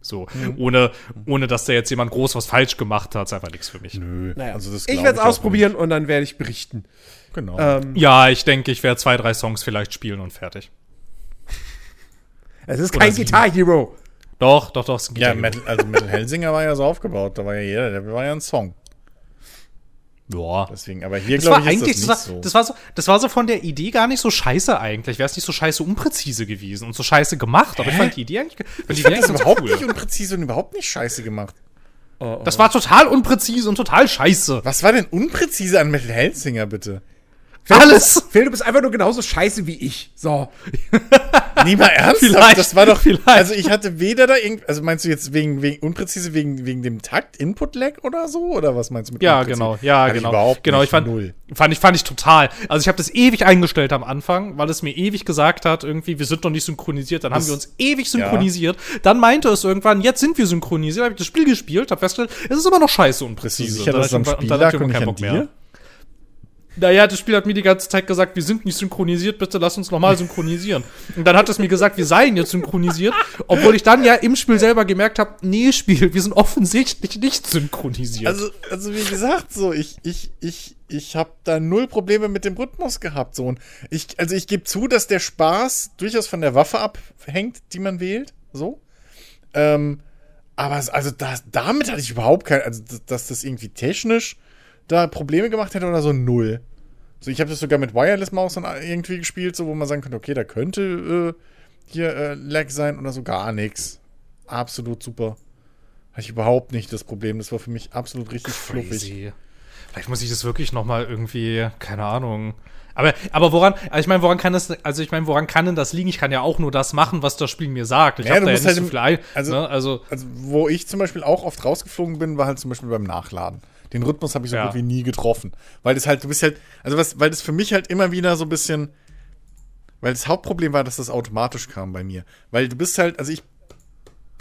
So, ohne, ohne dass da jetzt jemand groß was falsch gemacht hat, ist einfach nichts für mich. Nö. Naja. Also das ich werde es ausprobieren und dann werde ich berichten. Genau. Ähm, Ja, ich denke, ich werde zwei, drei Songs vielleicht spielen und fertig. es ist Oder kein. Guitar Hero. Doch, doch, doch. es geht ja. Metal, also Metal [LAUGHS] Hellsinger war ja so aufgebaut. Da war ja jeder, der war ja ein Song. Ja. Deswegen, aber hier glaube ich ist eigentlich, das das, nicht war, so. das, war so, das war so von der Idee gar nicht so scheiße eigentlich. Wäre es nicht so scheiße unpräzise gewesen und so scheiße gemacht. Aber ich fand die Idee eigentlich, die ich Idee fand das überhaupt cool. nicht unpräzise und überhaupt nicht scheiße gemacht. Das war total unpräzise und total scheiße. Was war denn unpräzise an Metal Hellsinger, bitte? Alles. Phil, du bist einfach nur genauso scheiße wie ich. So. [LAUGHS] Nie mal ernsthaft? Vielleicht, das war doch vielleicht. Also ich hatte weder da irgend, also meinst du jetzt wegen, wegen unpräzise wegen wegen dem Takt Input Lag oder so oder was meinst du mit Ja, unpräzise? genau, ja, ich genau. überhaupt genau, ich fand, null. fand ich fand ich total. Also ich habe das ewig eingestellt am Anfang, weil es mir ewig gesagt hat, irgendwie wir sind noch nicht synchronisiert, dann haben Das- wir uns ewig synchronisiert. Dann meinte es irgendwann, jetzt sind wir synchronisiert, habe ich das Spiel gespielt, habe festgestellt, es ist immer noch scheiße unpräzise. sicher, dass es am hab ich Spiel lag und nicht hab ich an dir? Naja, das Spiel hat mir die ganze Zeit gesagt, wir sind nicht synchronisiert, bitte lass uns nochmal synchronisieren. Und dann hat es mir gesagt, wir seien jetzt synchronisiert, obwohl ich dann ja im Spiel selber gemerkt habe, nee, Spiel, wir sind offensichtlich nicht synchronisiert. Also, also wie gesagt, so, ich, ich, ich, ich habe da null Probleme mit dem Rhythmus gehabt. So. Und ich, also ich gebe zu, dass der Spaß durchaus von der Waffe abhängt, die man wählt. So. Ähm, aber also das, damit hatte ich überhaupt kein, also dass das irgendwie technisch da Probleme gemacht hätte oder so null. So, ich habe das sogar mit Wireless Maus dann irgendwie gespielt, so wo man sagen könnte, okay, da könnte äh, hier äh, Lag sein oder so gar nichts. Absolut super. Hatte ich überhaupt nicht das Problem. Das war für mich absolut richtig fluffig. Crazy. Vielleicht muss ich das wirklich noch mal irgendwie, keine Ahnung. Aber, aber woran, also ich meine, woran kann das, also ich meine, woran kann denn das liegen? Ich kann ja auch nur das machen, was das Spiel mir sagt. Ich Ja, hab du da ja musst nicht halt so im- viel ein, also- ne? also Also, wo ich zum Beispiel auch oft rausgeflogen bin, war halt zum Beispiel beim Nachladen. Den Rhythmus habe ich so Ja. gut wie nie getroffen. Weil das halt, du bist halt, also was, weil das für mich halt immer wieder so ein bisschen, weil das Hauptproblem war, dass das automatisch kam bei mir. Weil du bist halt, also ich,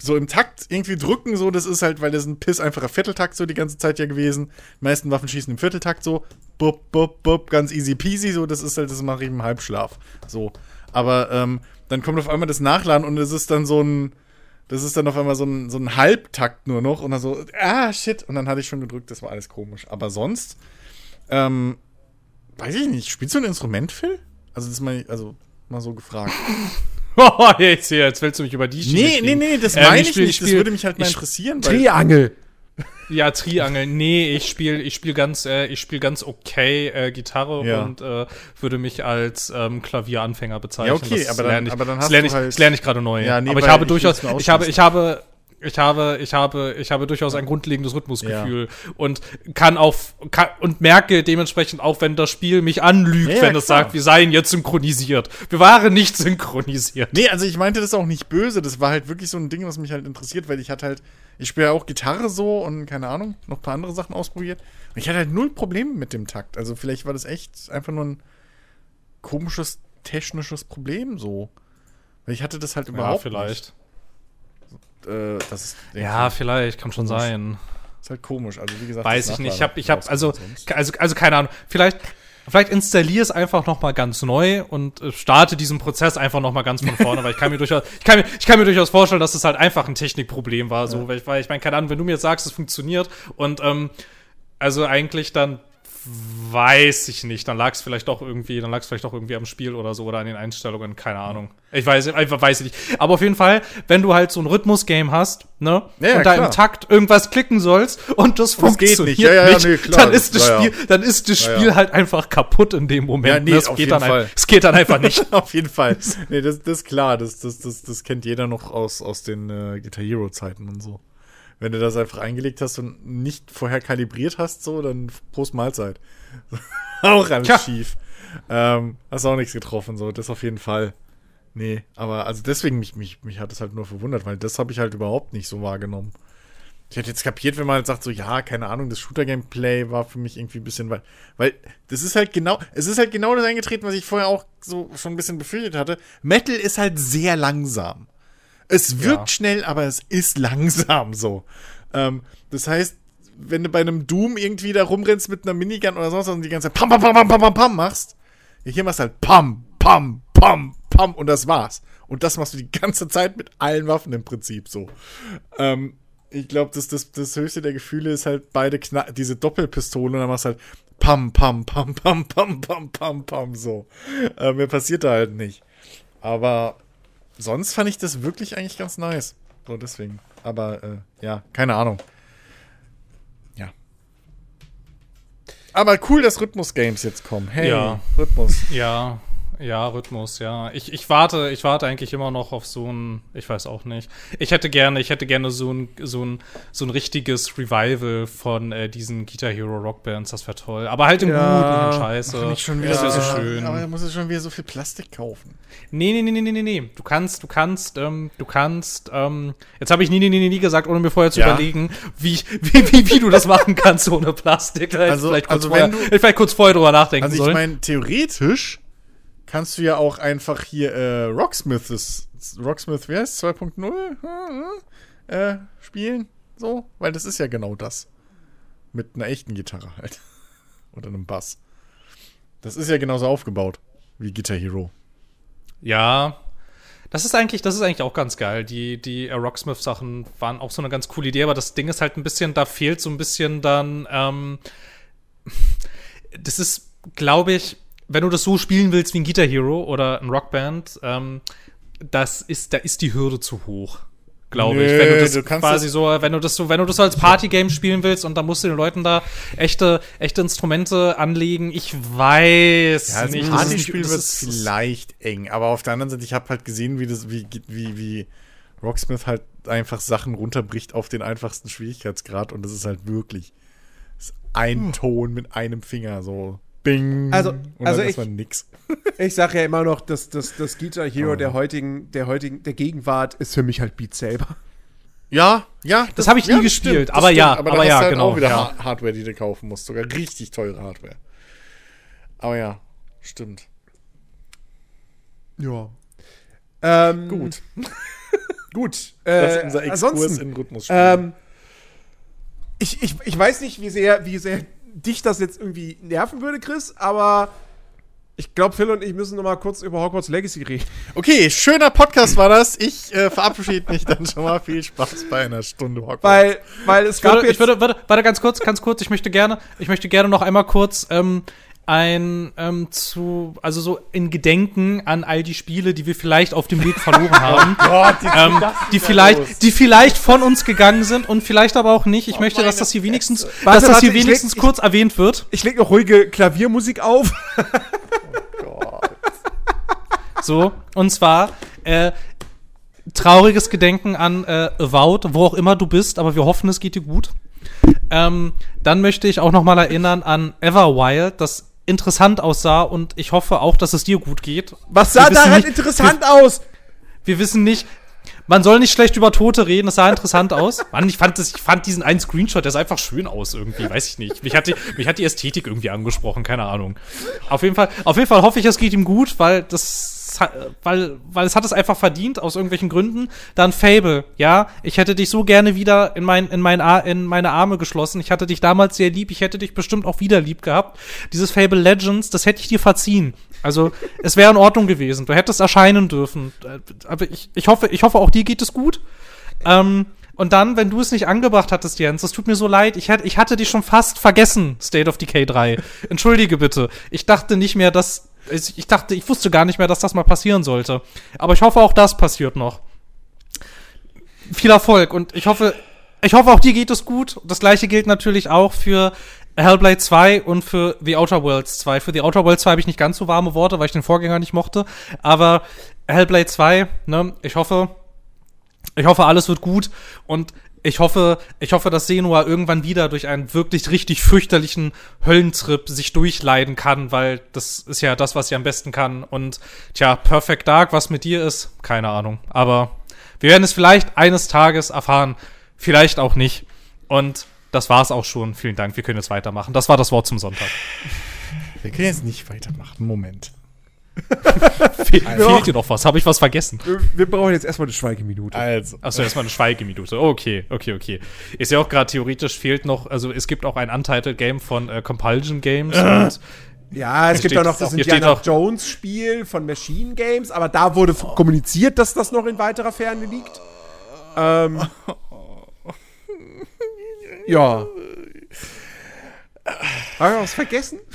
so im Takt irgendwie drücken, so, das ist halt, weil das ist ein piss einfacher Vierteltakt so die ganze Zeit ja gewesen. Die meisten Waffen schießen im Vierteltakt so, bup, bup, bup, ganz easy peasy, so, das ist halt, das mache ich im Halbschlaf. So. Aber ähm, dann kommt auf einmal das Nachladen und es ist dann so ein, das ist dann auf einmal so ein, so ein Halbtakt nur noch und dann so, ah, shit. Und dann hatte ich schon gedrückt, das war alles komisch. Aber sonst, ähm, weiß ich nicht, spielst du ein Instrument, Phil? Also, das ist mal, also, mal so gefragt. [LAUGHS] Oh, jetzt, jetzt willst du mich über die Schiene nee, nee, kriegen. nee, das Ähm, meine ich ich spiel- nicht. ich das würde mich halt mal ich- interessieren. Triangel. Ja, Triangel. Nee, ich spiele ich spiel ganz, äh, ich spiel ganz okay äh, Gitarre Ja. und äh, würde mich als ähm, Klavieranfänger bezeichnen. Ja, okay, das aber dann- lerne ich, aber dann das hast lerne du ich, halt- das lerne ich gerade neu. Ja, nee, aber ich habe durchaus, ich habe, ich habe, ich habe, ich habe, ich habe durchaus ein grundlegendes Rhythmusgefühl und kann auf kann, und merke dementsprechend auch, wenn das Spiel mich anlügt, Ja, ja, wenn es sagt, wir seien jetzt synchronisiert. Wir waren nicht synchronisiert. Nee, also ich meinte das auch nicht böse. Das war halt wirklich so ein Ding, was mich halt interessiert, weil ich hatte halt, ich spiele ja auch Gitarre so und keine Ahnung, noch ein paar andere Sachen ausprobiert. Und ich hatte halt null Probleme mit dem Takt. Also vielleicht war das echt einfach nur ein komisches technisches Problem so. Weil ich hatte das halt Ja, überhaupt vielleicht. nicht. Äh, das ist, Ja, vielleicht, kann schon Komisch. sein. ist halt komisch. Also wie gesagt, Weiß ich nicht. Ich habe, ich habe, also, also, also keine Ahnung. Vielleicht, vielleicht installier es einfach noch mal ganz neu und äh, starte diesen Prozess einfach noch mal ganz von vorne, weil ich kann mir [LAUGHS] durchaus, ich kann mir, ich kann mir durchaus vorstellen, dass es halt einfach ein Technikproblem war, so, weil ich, weil ich meine, keine Ahnung, wenn du mir jetzt sagst, es funktioniert und ähm, also eigentlich dann weiß ich nicht, dann lag es vielleicht doch irgendwie, dann lag es vielleicht doch irgendwie am Spiel oder so oder an den Einstellungen, keine Ahnung. Ich weiß, einfach weiß ich nicht. Aber auf jeden Fall, wenn du halt so ein Rhythmus-Game hast, ne, Ja, und da klar. im Takt irgendwas klicken sollst und das, Das funktioniert nicht. Ja, ja, ja, nicht, nee, klar. dann ist das. Spiel, dann ist das Spiel halt einfach kaputt in dem Moment. Ja, nee, ne? es auf geht dann Fall. Es geht dann einfach nicht. [LAUGHS] Auf jeden Fall. Nee, das, das ist klar. Das, das, das, das kennt jeder noch aus, aus den äh, Guitar Hero Zeiten und so. Wenn du das einfach eingelegt hast und nicht vorher kalibriert hast, so, dann Prost Mahlzeit. [LAUGHS] auch alles Tja. schief. Ähm, hast auch nichts getroffen, so, das auf jeden Fall. Nee, aber also deswegen, mich, mich, mich hat es halt nur verwundert, weil das habe ich halt überhaupt nicht so wahrgenommen. Ich hätte jetzt kapiert, wenn man halt sagt, so, ja, keine Ahnung, das Shooter-Gameplay war für mich irgendwie ein bisschen weit. Weil das ist halt genau, es ist halt genau das eingetreten, was ich vorher auch so schon ein bisschen befürchtet hatte. Metal ist halt sehr langsam. Es wirkt Ja. schnell, aber es ist langsam so. Ähm, das heißt, wenn du bei einem Doom irgendwie da rumrennst mit einer Minigun oder sonst was und die ganze Zeit pam, pam, pam, pam, pam, pam, pam machst, hier machst du halt pam, pam, pam, pam und das war's. Und das machst du die ganze Zeit mit allen Waffen im Prinzip so. Ähm, ich glaube, das, das, das höchste der Gefühle ist halt beide Kna diese Doppelpistole und dann machst du halt pam, pam, pam, pam, pam, pam, pam, pam, so. Äh, mehr passiert da halt nicht. Aber sonst fand ich das wirklich eigentlich ganz nice. So, deswegen. Aber, äh, ja, keine Ahnung. Ja. Aber cool, dass Rhythmus-Games jetzt kommen. Hey, Ja. Rhythmus. Ja, ja, Rhythmus, ja. Ich, ich warte, ich warte eigentlich immer noch auf so ein, ich weiß auch nicht. Ich hätte gerne, ich hätte gerne so ein, so ein, so ein richtiges Revival von äh, diesen Guitar Hero Rockbands, das wäre toll. Aber halt im Guten und Scheiße. Ach, nicht schon wieder das wäre so ja, schön. Aber er muss ja schon wieder so viel Plastik kaufen. Nee, nee, nee, nee, nee, nee, nee. Du kannst, du kannst, ähm, du kannst, ähm, jetzt habe ich nie, nie, nie, nie, nie gesagt, ohne mir vorher zu Ja. überlegen, wie, ich- wie, wie, wie du das machen kannst ohne Plastik. Da ich Also- vielleicht kurz also vorher, wenn du- ich vielleicht kurz vorher drüber nachdenken Also ich meine, theoretisch kannst du ja auch einfach hier äh, Rocksmith, das, Rocksmith, wie heißt 2.0 äh, spielen, so, weil das ist ja genau das. Mit einer echten Gitarre halt. [LAUGHS] Oder einem Bass. Das ist ja genauso aufgebaut wie Guitar Hero. Ja. Das ist eigentlich, das ist eigentlich auch ganz geil. Die, die äh, Rocksmith-Sachen waren auch so eine ganz coole Idee, aber das Ding ist halt ein bisschen, da fehlt so ein bisschen dann, ähm, [LAUGHS] das ist, glaube ich, wenn du das so spielen willst wie ein Guitar Hero oder ein Rockband, ähm, das ist, da ist die Hürde zu hoch. Glaube ich. Wenn du das du quasi das- so, wenn du das so, wenn du das so als Partygame spielen willst und dann musst du den Leuten da echte, echte Instrumente anlegen, ich weiß Ja, als nicht. Partyspiel wird vielleicht eng, aber auf der anderen Seite, ich habe halt gesehen, wie das, wie, wie, wie Rocksmith halt einfach Sachen runterbricht auf den einfachsten Schwierigkeitsgrad und das ist halt wirklich ist ein Ton mit einem Finger, so Bing. Also- und also ich- ist man nix. [LAUGHS] Ich sage ja immer noch, dass das, das Guitar Hero Oh. der heutigen, der heutigen, der Gegenwart ist für mich halt Beat Saber. Ja, ja. Das hab ich nie das gespielt, das aber ja, aber, aber ja, halt genau, auch wieder ja. Ha- Hardware, die du kaufen musst, sogar richtig teure Hardware. Aber ja, stimmt. Ja. Ähm, Gut. [LAUGHS] Gut. Das Äh, ist unser Exkurs ansonsten, in Rhythmus. ähm, ich, ich, ich weiß nicht, wie sehr, wie sehr dich das jetzt irgendwie nerven würde, Chris, aber ich glaube, Phil und ich müssen noch mal kurz über Hogwarts Legacy reden. Okay, schöner Podcast war das. Ich äh, verabschiede mich dann schon mal. Viel Spaß bei einer Stunde Hogwarts. Weil, weil es Ich gab würde, jetzt... ich würde, warte, warte, ganz kurz, ganz kurz. Ich möchte gerne, ich möchte gerne noch einmal kurz ähm, ein ähm, zu, also so in Gedenken an all die Spiele, die wir vielleicht auf dem Weg verloren [LAUGHS] haben, Gott, die, ähm, die vielleicht, die vielleicht von uns gegangen sind und vielleicht aber auch nicht. Ich möchte, dass das hier wenigstens, dass Warte, das warte, hier ich leg- wenigstens ich- kurz erwähnt wird. ich leg noch ruhige Klaviermusik auf. [LAUGHS] So, und zwar äh, trauriges Gedenken an äh, Avowed, wo auch immer du bist, aber wir hoffen, es geht dir gut. Ähm, dann möchte ich auch noch mal erinnern an Everwild, das interessant aussah und ich hoffe auch, dass es dir gut geht. Was sah Wir daran nicht- interessant aus? Wir wissen nicht, man soll nicht schlecht über Tote reden, es sah interessant aus. [LAUGHS] Mann, ich fand, das, ich fand diesen einen Screenshot, der sah einfach schön aus irgendwie, weiß ich nicht. Mich hat, die, mich hat die Ästhetik irgendwie angesprochen, keine Ahnung. Auf jeden Fall, auf jeden Fall hoffe ich, es geht ihm gut, weil das weil, weil es hat es einfach verdient, aus irgendwelchen Gründen. Dann Fable, ja, ich hätte dich so gerne wieder in, mein, in, mein, in meine Arme geschlossen. Ich hatte dich damals sehr lieb, ich hätte dich bestimmt auch wieder lieb gehabt. Dieses Fable Legends, das hätte ich dir verziehen. Also, [LAUGHS] es wäre in Ordnung gewesen. Du hättest erscheinen dürfen. Äh, Aber ich, ich, hoffe, ich hoffe, auch dir geht es gut. Ähm, und dann, wenn du es nicht angebracht hattest, Jens, das tut mir so leid. Ich, hatte- ich hatte dich schon fast vergessen, State of Decay 3. Entschuldige bitte. Ich dachte nicht mehr, dass. Ich dachte, ich wusste gar nicht mehr, dass das mal passieren sollte. Aber ich hoffe, auch das passiert noch. Viel Erfolg und ich hoffe, ich hoffe, auch dir geht es gut. Das gleiche gilt natürlich auch für Hellblade 2 und für The Outer Worlds 2. Für The Outer Worlds 2 habe ich nicht ganz so warme Worte, weil ich den Vorgänger nicht mochte. Aber Hellblade 2, ne, ich hoffe, ich hoffe, alles wird gut und ich hoffe, ich hoffe, dass Senua irgendwann wieder durch einen wirklich richtig fürchterlichen Höllentrip sich durchleiden kann, weil das ist ja das, was sie am besten kann. Und tja, Perfect Dark, was mit dir ist, keine Ahnung. Aber wir werden es vielleicht eines Tages erfahren, vielleicht auch nicht. Und das war's auch schon. Vielen Dank, wir können jetzt weitermachen. Das war das Wort zum Sonntag. Wir können jetzt nicht weitermachen. Moment. Fe fehlt dir noch was? Habe ich was vergessen? Wir, brauchen jetzt erstmal eine Schweigeminute. Also. Achso, erstmal eine Schweigeminute. Okay, okay, okay. Ist ja auch gerade theoretisch fehlt noch, also es gibt auch ein Untitled Game von äh, Compulsion Games und Ja, es Hier gibt auch noch das Indiana auch- Jones Spiel von Machine Games, aber da wurde f- kommuniziert, dass das noch in weiterer Ferne liegt. Ähm, [LAUGHS] ja. Haben wir was vergessen? [LAUGHS]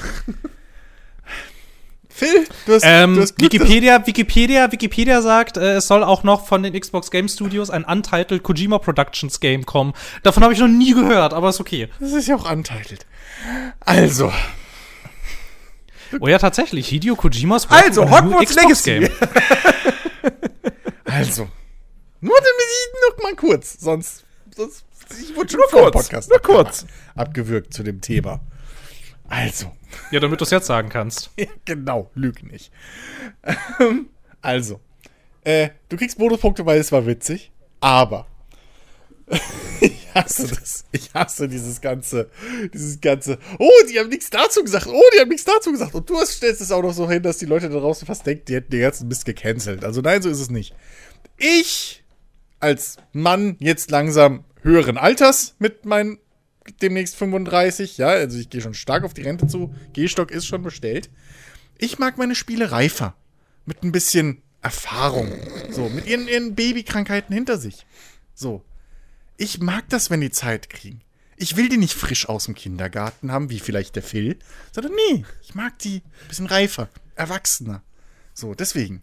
Phil, du hast, ähm, du hast Glück, Wikipedia, Wikipedia, Wikipedia sagt, äh, es soll auch noch von den Xbox Game Studios ein Untitled Kojima Productions Game kommen. Davon habe ich noch nie gehört, aber ist okay. Das ist ja auch untitled. Also. Oh ja, tatsächlich, Hideo Kojimas Also, Hogwarts Xbox Legacy. [LAUGHS] Also. Nur damit noch mal kurz. Sonst. sonst ich wurde schon Nur kurz, Podcast nur kurz. abgewürgt zu dem Thema. Also. Ja, damit du es jetzt sagen kannst. [LAUGHS] Genau, lüg nicht. Ähm, also, äh, du kriegst Bonuspunkte, weil es war witzig, aber [LAUGHS] ich hasse das. Ich hasse dieses ganze, dieses ganze, oh, die haben nichts dazu gesagt, oh, die haben nichts dazu gesagt. Und du hast, stellst es auch noch so hin, dass die Leute da draußen fast denken, die hätten den ganzen Mist gecancelt. Also nein, so ist es nicht. Ich, als Mann jetzt langsam höheren Alters mit meinen demnächst 35, ja, also ich gehe schon stark auf die Rente zu, Gehstock ist schon bestellt. Ich mag meine Spiele reifer. Mit ein bisschen Erfahrung. So, mit ihren, ihren Babykrankheiten hinter sich. So. Ich mag das, wenn die Zeit kriegen. Ich will die nicht frisch aus dem Kindergarten haben, wie vielleicht der Phil, sondern nee, ich mag die ein bisschen reifer, erwachsener. So, deswegen.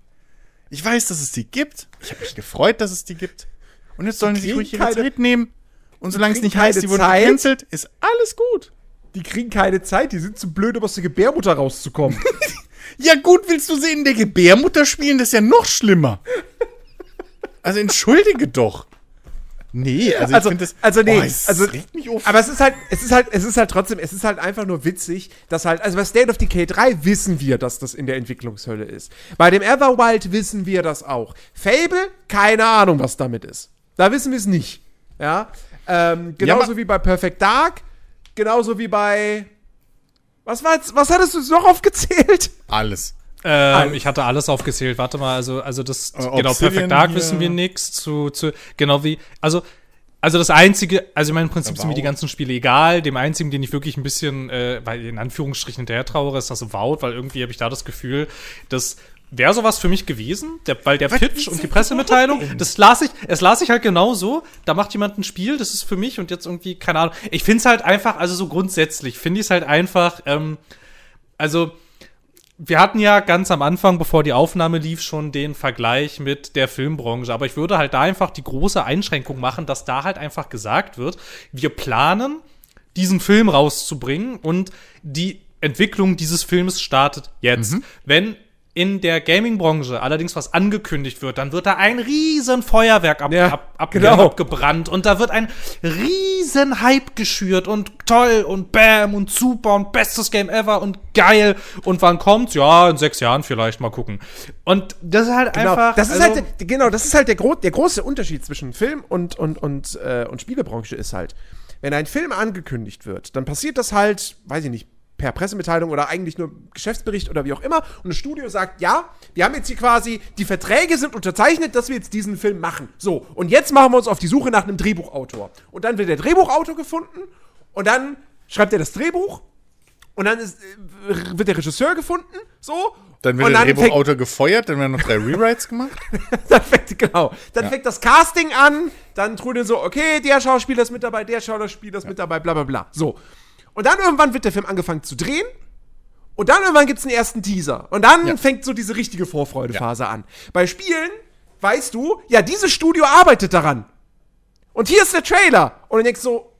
Ich weiß, dass es die gibt. Ich habe mich gefreut, dass es die gibt. Und jetzt sollen die sich ruhig ihre Zeit nehmen. Und solange es nicht heißt, die wurden Zeit. gecancelt, ist alles gut. Die kriegen keine Zeit, die sind zu blöd, um aus der Gebärmutter rauszukommen. [LAUGHS] Ja, gut, willst du sie in der Gebärmutter spielen? Das ist ja noch schlimmer. Also entschuldige doch. Nee, also, Also- ich finde das. also nee, oh, es also- regt mich auf. Aber es ist halt, es ist halt, es ist halt trotzdem, es ist halt einfach nur witzig, dass halt, also bei State of Decay 3 wissen wir, dass das in der Entwicklungshölle ist. Bei dem Everwild wissen wir das auch. Fable, keine Ahnung, was damit ist. Da wissen wir es nicht. Ja. Ähm, genauso aber- wie bei Perfect Dark, genauso wie bei. Was war jetzt, was hattest du noch aufgezählt? alles. Ähm, ich hatte alles aufgezählt. Warte mal, also, also das, Äh, genau, Obsidian Perfect Dark hier. wissen wir nix zu, zu, genau wie, also, also das einzige, also ich meine, im Prinzip sind mir die ganzen Spiele egal. Dem einzigen, den ich wirklich ein bisschen, äh, weil in Anführungsstrichen hinterher trauere, ist das Avowed, weil irgendwie habe ich da das Gefühl, das wäre sowas für mich gewesen, der, weil der Pitch und die Pressemitteilung, das las ich, es las ich halt genauso, da macht jemand ein Spiel, das ist für mich und jetzt irgendwie, keine Ahnung, ich finde es halt einfach, also so grundsätzlich, finde ich es halt einfach, ähm, also, wir hatten ja ganz am Anfang, bevor die Aufnahme lief, schon den Vergleich mit der Filmbranche. Aber ich würde halt da einfach die große Einschränkung machen, dass da halt einfach gesagt wird, wir planen, diesen Film rauszubringen und die Entwicklung dieses Films startet jetzt. Wenn in der Gaming-Branche allerdings was angekündigt wird, dann wird da ein riesen Feuerwerk ab, Ja, ab, ab, genau. abgebrannt und da wird ein riesen Hype geschürt und toll und bam und super und bestes Game ever und geil und wann kommt's? Ja, in sechs Jahren vielleicht mal gucken. Und das ist halt Genau, einfach. das ist also- halt, genau, das ist halt der, gro der große Unterschied zwischen Film und, und, und, äh, und Spielebranche ist halt, wenn ein Film angekündigt wird, dann passiert das halt, weiß ich nicht, per Pressemitteilung oder eigentlich nur Geschäftsbericht oder wie auch immer. Und das Studio sagt, ja, wir haben jetzt hier quasi, die Verträge sind unterzeichnet, dass wir jetzt diesen Film machen. So, und jetzt machen wir uns auf die Suche nach einem Drehbuchautor. Und dann wird der Drehbuchautor gefunden und dann schreibt er das Drehbuch und dann ist, äh, wird der Regisseur gefunden, so. Dann wird und der Drehbuchautor gefeuert, dann werden noch drei Rewrites gemacht. [LAUGHS] dann fängt, genau, dann fängt das Casting an, dann trudeln so, okay, der Schauspieler ist mit dabei, der Schauspieler ist mit dabei, bla bla bla. So. Und dann irgendwann wird der Film angefangen zu drehen. Und dann irgendwann gibt es einen ersten Teaser. Und dann Ja. fängt so diese richtige Vorfreudephase an. Bei Spielen weißt du, ja, dieses Studio arbeitet daran. Und hier ist der Trailer. Und dann denkst du so,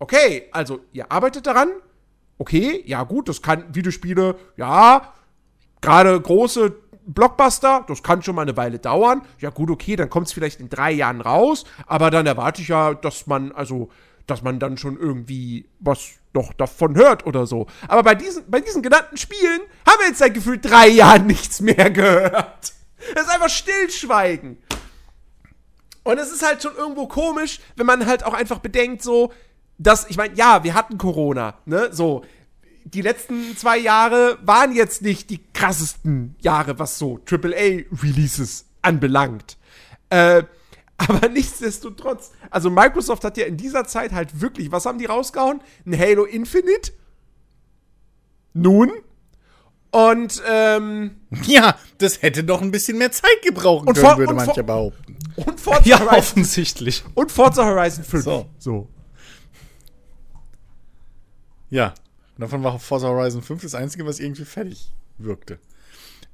okay, also ihr arbeitet daran. Okay, ja gut, das kann Videospiele, ja, gerade große Blockbuster, das kann schon mal eine Weile dauern. Ja gut, okay, dann kommt es vielleicht in drei Jahren raus, aber dann erwarte ich ja, dass man, also, dass man dann schon irgendwie was noch davon hört oder so. Aber bei diesen, bei diesen genannten Spielen haben wir jetzt seit gefühlt drei Jahren [LAUGHS] nichts mehr gehört. Das ist einfach Stillschweigen. Und es ist halt schon irgendwo komisch, wenn man halt auch einfach bedenkt, so, dass, ich meine, ja, wir hatten Corona, ne, so. Die letzten zwei Jahre waren jetzt nicht die krassesten Jahre, was so AAA-Releases anbelangt. Äh, aber [LAUGHS] nichtsdestotrotz, also Microsoft hat ja in dieser Zeit halt wirklich, was haben die rausgehauen? Ein Halo Infinite? Nun? Und, ähm, [LAUGHS] Ja, das hätte doch ein bisschen mehr Zeit gebrauchen Und können, würde mancher behaupten. und Forza ja, Horizon offensichtlich. und Forza Horizon 5. So. so. Ja, und davon war Forza Horizon 5 das einzige, was irgendwie fertig wirkte.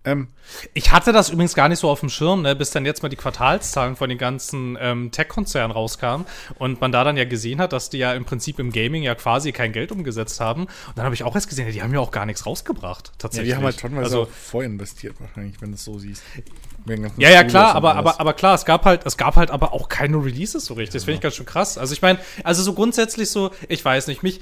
Ähm, Ich hatte das übrigens gar nicht so auf dem Schirm, ne, bis dann jetzt mal die Quartalszahlen von den ganzen ähm, Tech-Konzernen rauskamen und man da dann ja gesehen hat, dass die ja im Prinzip im Gaming ja quasi kein Geld umgesetzt haben. Und dann habe ich auch erst gesehen, ja, die haben ja auch gar nichts rausgebracht, ja, tatsächlich. die haben halt tonnenweise also, auch vorinvestiert wahrscheinlich, wenn du es so siehst. Ja, ja, klar, aber, aber, aber klar, es gab halt, es gab halt aber auch keine Releases so richtig. Das finde ich ganz schön krass. Also ich meine, also so grundsätzlich so, ich weiß nicht, mich,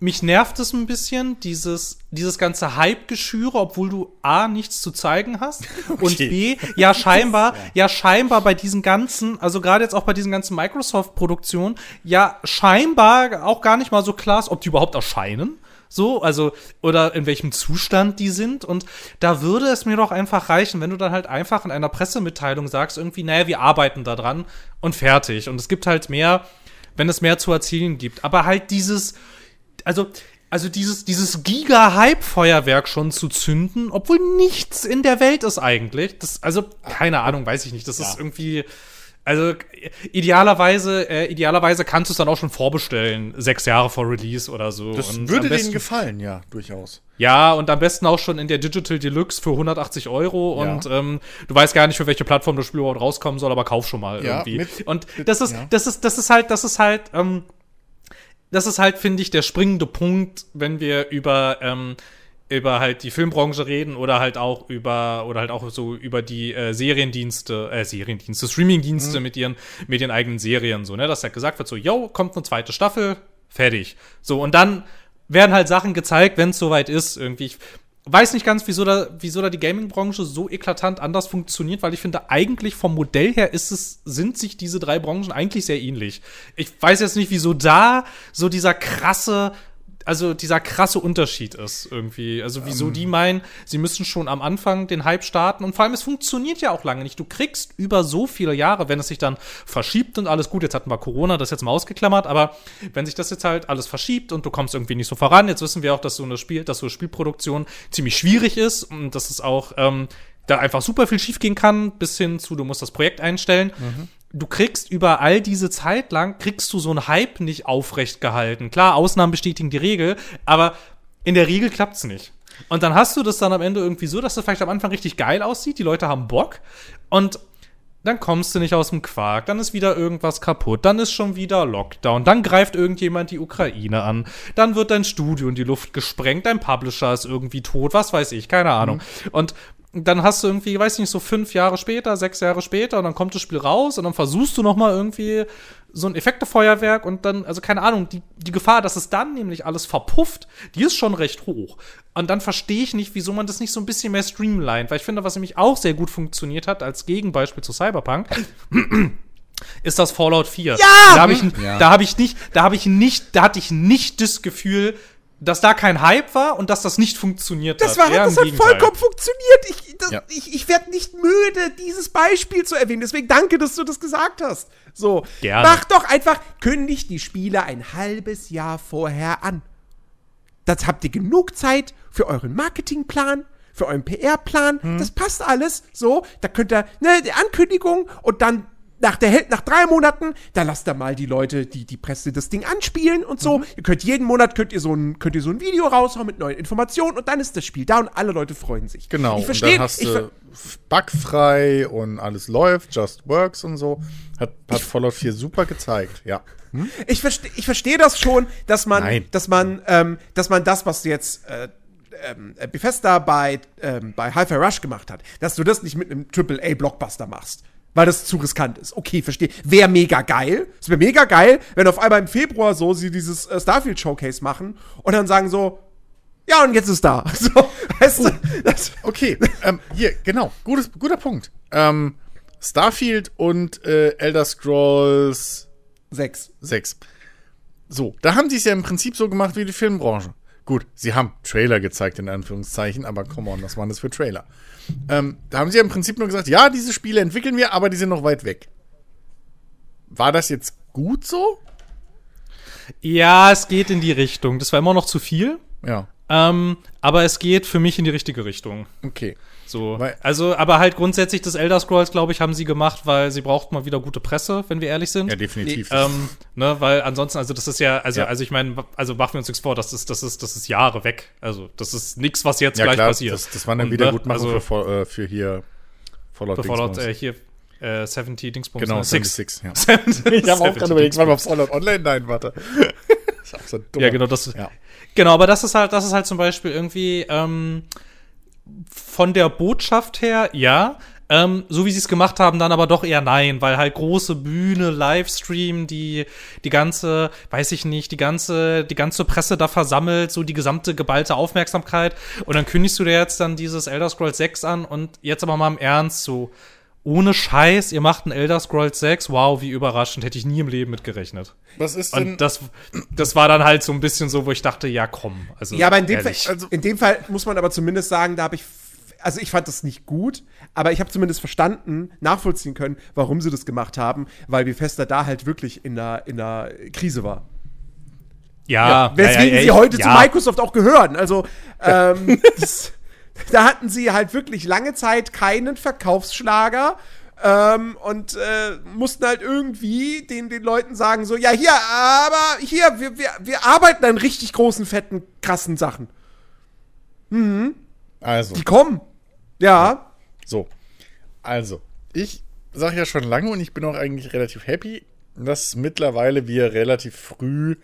mich nervt es ein bisschen, dieses, dieses ganze Hype-Geschüre, obwohl du A, nichts zu zeigen hast [LAUGHS] und Okay. B, ja scheinbar, [LAUGHS] ja scheinbar bei diesen ganzen, also gerade jetzt auch bei diesen ganzen Microsoft-Produktionen, ja scheinbar auch gar nicht mal so klar ist, ob die überhaupt erscheinen. So, also, oder in welchem Zustand die sind. Und da würde es mir doch einfach reichen, wenn du dann halt einfach in einer Pressemitteilung sagst, irgendwie, naja, wir arbeiten da dran und fertig. Und es gibt halt mehr, wenn es mehr zu erzählen gibt. Aber halt dieses, also, also dieses, dieses Giga-Hype-Feuerwerk schon zu zünden, obwohl nichts in der Welt ist eigentlich. Das, also, keine Ahnung, weiß ich nicht. Das ist irgendwie. Also idealerweise, äh, idealerweise kannst du es dann auch schon vorbestellen, sechs Jahre vor Release oder so. Das Und würde besten- denen gefallen, ja, durchaus. Ja, und am besten auch schon in der Digital Deluxe für 180 Euro. Ja. Und ähm, du weißt gar nicht, für welche Plattform das Spiel überhaupt rauskommen soll, aber kauf schon mal Ja, irgendwie. mit- und das ist, ja. das ist, das ist halt, das ist halt, ähm, das ist halt, finde ich, der springende Punkt, wenn wir über ähm, über halt die Filmbranche reden oder halt auch über oder halt auch so über die äh, Seriendienste, äh, Seriendienste, Streamingdienste mit ihren mit ihren eigenen Serien so, ne, dass halt gesagt wird so, yo, kommt eine zweite Staffel, fertig. So und dann werden halt Sachen gezeigt, wenn es soweit ist irgendwie. Ich weiß nicht ganz, wieso da wieso da die Gaming-Branche so eklatant anders funktioniert, weil ich finde eigentlich vom Modell her ist es sind sich diese drei Branchen eigentlich sehr ähnlich. Ich weiß jetzt nicht, wieso da so dieser krasse also dieser krasse Unterschied ist irgendwie. Also wieso die meinen, sie müssen schon am Anfang den Hype starten und vor allem es funktioniert ja auch lange nicht. Du kriegst über so viele Jahre, wenn es sich dann verschiebt und alles gut, jetzt hatten wir Corona, das jetzt mal ausgeklammert, aber wenn sich das jetzt halt alles verschiebt und du kommst irgendwie nicht so voran, jetzt wissen wir auch, dass so eine Spiel, dass so eine Spielproduktion ziemlich schwierig ist und dass es auch ähm, da einfach super viel schiefgehen kann, bis hin zu, du musst das Projekt einstellen. Du kriegst über all diese Zeit lang, kriegst du so einen Hype nicht aufrecht gehalten. Klar, Ausnahmen bestätigen die Regel, aber in der Regel klappt's nicht. Und dann hast du das dann am Ende irgendwie so, dass das vielleicht am Anfang richtig geil aussieht, die Leute haben Bock und dann kommst du nicht aus dem Quark, dann ist wieder irgendwas kaputt, dann ist schon wieder Lockdown, dann greift irgendjemand die Ukraine an, dann wird dein Studio in die Luft gesprengt, dein Publisher ist irgendwie tot, was weiß ich, keine Ahnung. Und dann hast du irgendwie, weiß nicht, so fünf Jahre später, sechs Jahre später und dann kommt das Spiel raus und dann versuchst du noch mal irgendwie so ein Effektefeuerwerk und dann, also keine Ahnung, die, die Gefahr, dass es dann nämlich alles verpufft, die ist schon recht hoch. Und dann verstehe ich nicht, wieso man das nicht so ein bisschen mehr streamlined, weil ich finde, was nämlich auch sehr gut funktioniert hat, als Gegenbeispiel zu Cyberpunk, [CLEARS THROAT] ist das Fallout 4. Ja! Da habe ich, Ja. da hab ich nicht, da habe ich nicht, da hatte ich nicht das Gefühl, dass da kein Hype war und dass das nicht funktioniert Das, hat. war, das hat Gegenteil. vollkommen funktioniert. Ich, das- Ja. ich, ich werde nicht müde, dieses Beispiel zu erwähnen. Deswegen danke, dass du das gesagt hast. So, Gerne. mach doch einfach, kündigt die Spiele ein halbes Jahr vorher an. Das habt ihr genug Zeit für euren Marketingplan, für euren PR-Plan. Hm. Das passt alles. So, da könnt ihr, ne, die Ankündigung und dann nach, der, nach drei Monaten, da lasst ihr mal die Leute, die, die Presse das Ding anspielen und Mhm. so. Ihr könnt jeden Monat könnt ihr, so ein, könnt ihr so ein Video raushauen mit neuen Informationen und dann ist das Spiel da und alle Leute freuen sich. Genau. Ich verstehe. Und dann hast ich du bugfrei und alles läuft, just works und so. Hat, hat Fallout 4 super gezeigt, ja. Ich verstehe ich versteh das schon, dass man, Nein. dass man, ähm, dass man das, was jetzt äh, ähm, äh, Bethesda bei, ähm, bei Hi-Fi Rush gemacht hat, dass du das nicht mit einem AAA-Blockbuster machst. Weil das zu riskant ist. Okay, verstehe. Wäre mega geil. Es wäre mega geil, wenn auf einmal im Februar so sie dieses äh, Starfield Showcase machen und dann sagen so, ja, und jetzt ist da. [LAUGHS] So, weißt du, das, Okay, ähm, hier, genau, gutes, guter Punkt. Ähm, Starfield und äh, Elder Scrolls sechs. 6. So, da haben sie es ja im Prinzip so gemacht wie die Filmbranche. Gut, sie haben Trailer gezeigt, in Anführungszeichen, aber come on, was waren das für Trailer? Ähm, da haben sie ja im Prinzip nur gesagt, ja, diese Spiele entwickeln wir, aber die sind noch weit weg. War das jetzt gut so? Ja, es geht in die Richtung. Das war immer noch zu viel. Ja, Ähm, aber es geht für mich in die richtige Richtung. okay. So. Weil- also, aber halt grundsätzlich das Elder Scrolls, glaube ich, haben sie gemacht, weil sie brauchten mal wieder gute Presse, wenn wir ehrlich sind. Ja, definitiv. Ähm, ne, weil ansonsten, also das ist ja, also, Ja. also ich meine, also machen wir uns nichts vor, das ist, das ist, das ist Jahre weg. Also, das ist nichts, was jetzt ja, gleich klar, passiert. das, das war eine Und, Wiedergutmachung ne, also, für, äh, für hier Fallout, für Fallout, äh, hier, äh, 70 Dingsbums. Genau, ne? Six. 76, ja. [LAUGHS] 70 [LAUGHS] Ich habe auch gerade überlegt, war Fallout Online? Nein, warte. [LAUGHS] ist auch so dumm. Ja, genau, das, Ja. genau, aber das ist halt, das ist halt zum Beispiel irgendwie, ähm, von der Botschaft her, ja. Ähm, so wie sie es gemacht haben, dann aber doch eher nein, weil halt große Bühne, Livestream, die, die ganze, weiß ich nicht, die ganze, die ganze Presse da versammelt, so die gesamte geballte Aufmerksamkeit. Und dann kündigst du dir jetzt dann dieses Elder Scrolls 6 an und jetzt aber mal im Ernst, so, ohne Scheiß, ihr macht ein Elder Scrolls 6, wow, wie überraschend, hätte ich nie im Leben mit gerechnet. Was ist denn. Und das, das war dann halt so ein bisschen so, wo ich dachte, ja, komm. Also, Ja, aber in dem, Fall, also- in dem Fall muss man aber zumindest sagen, da habe ich. Also ich fand das nicht gut, aber ich habe zumindest verstanden, nachvollziehen können, warum sie das gemacht haben, weil Bethesda da halt wirklich in einer, in einer Krise war. Ja, weswegen ja, ja, sie heute ja. zu Microsoft auch gehören. Also, ähm, [LAUGHS] das, da hatten sie halt wirklich lange Zeit keinen Verkaufsschlager. Ähm, und äh, mussten halt irgendwie den, den Leuten sagen, so, ja, hier, aber hier, wir, wir, wir arbeiten an richtig großen, fetten, krassen Sachen. Also, Die kommen. Ja. so. Also, ich sage ja schon lange und ich bin auch eigentlich relativ happy, dass mittlerweile wir relativ früh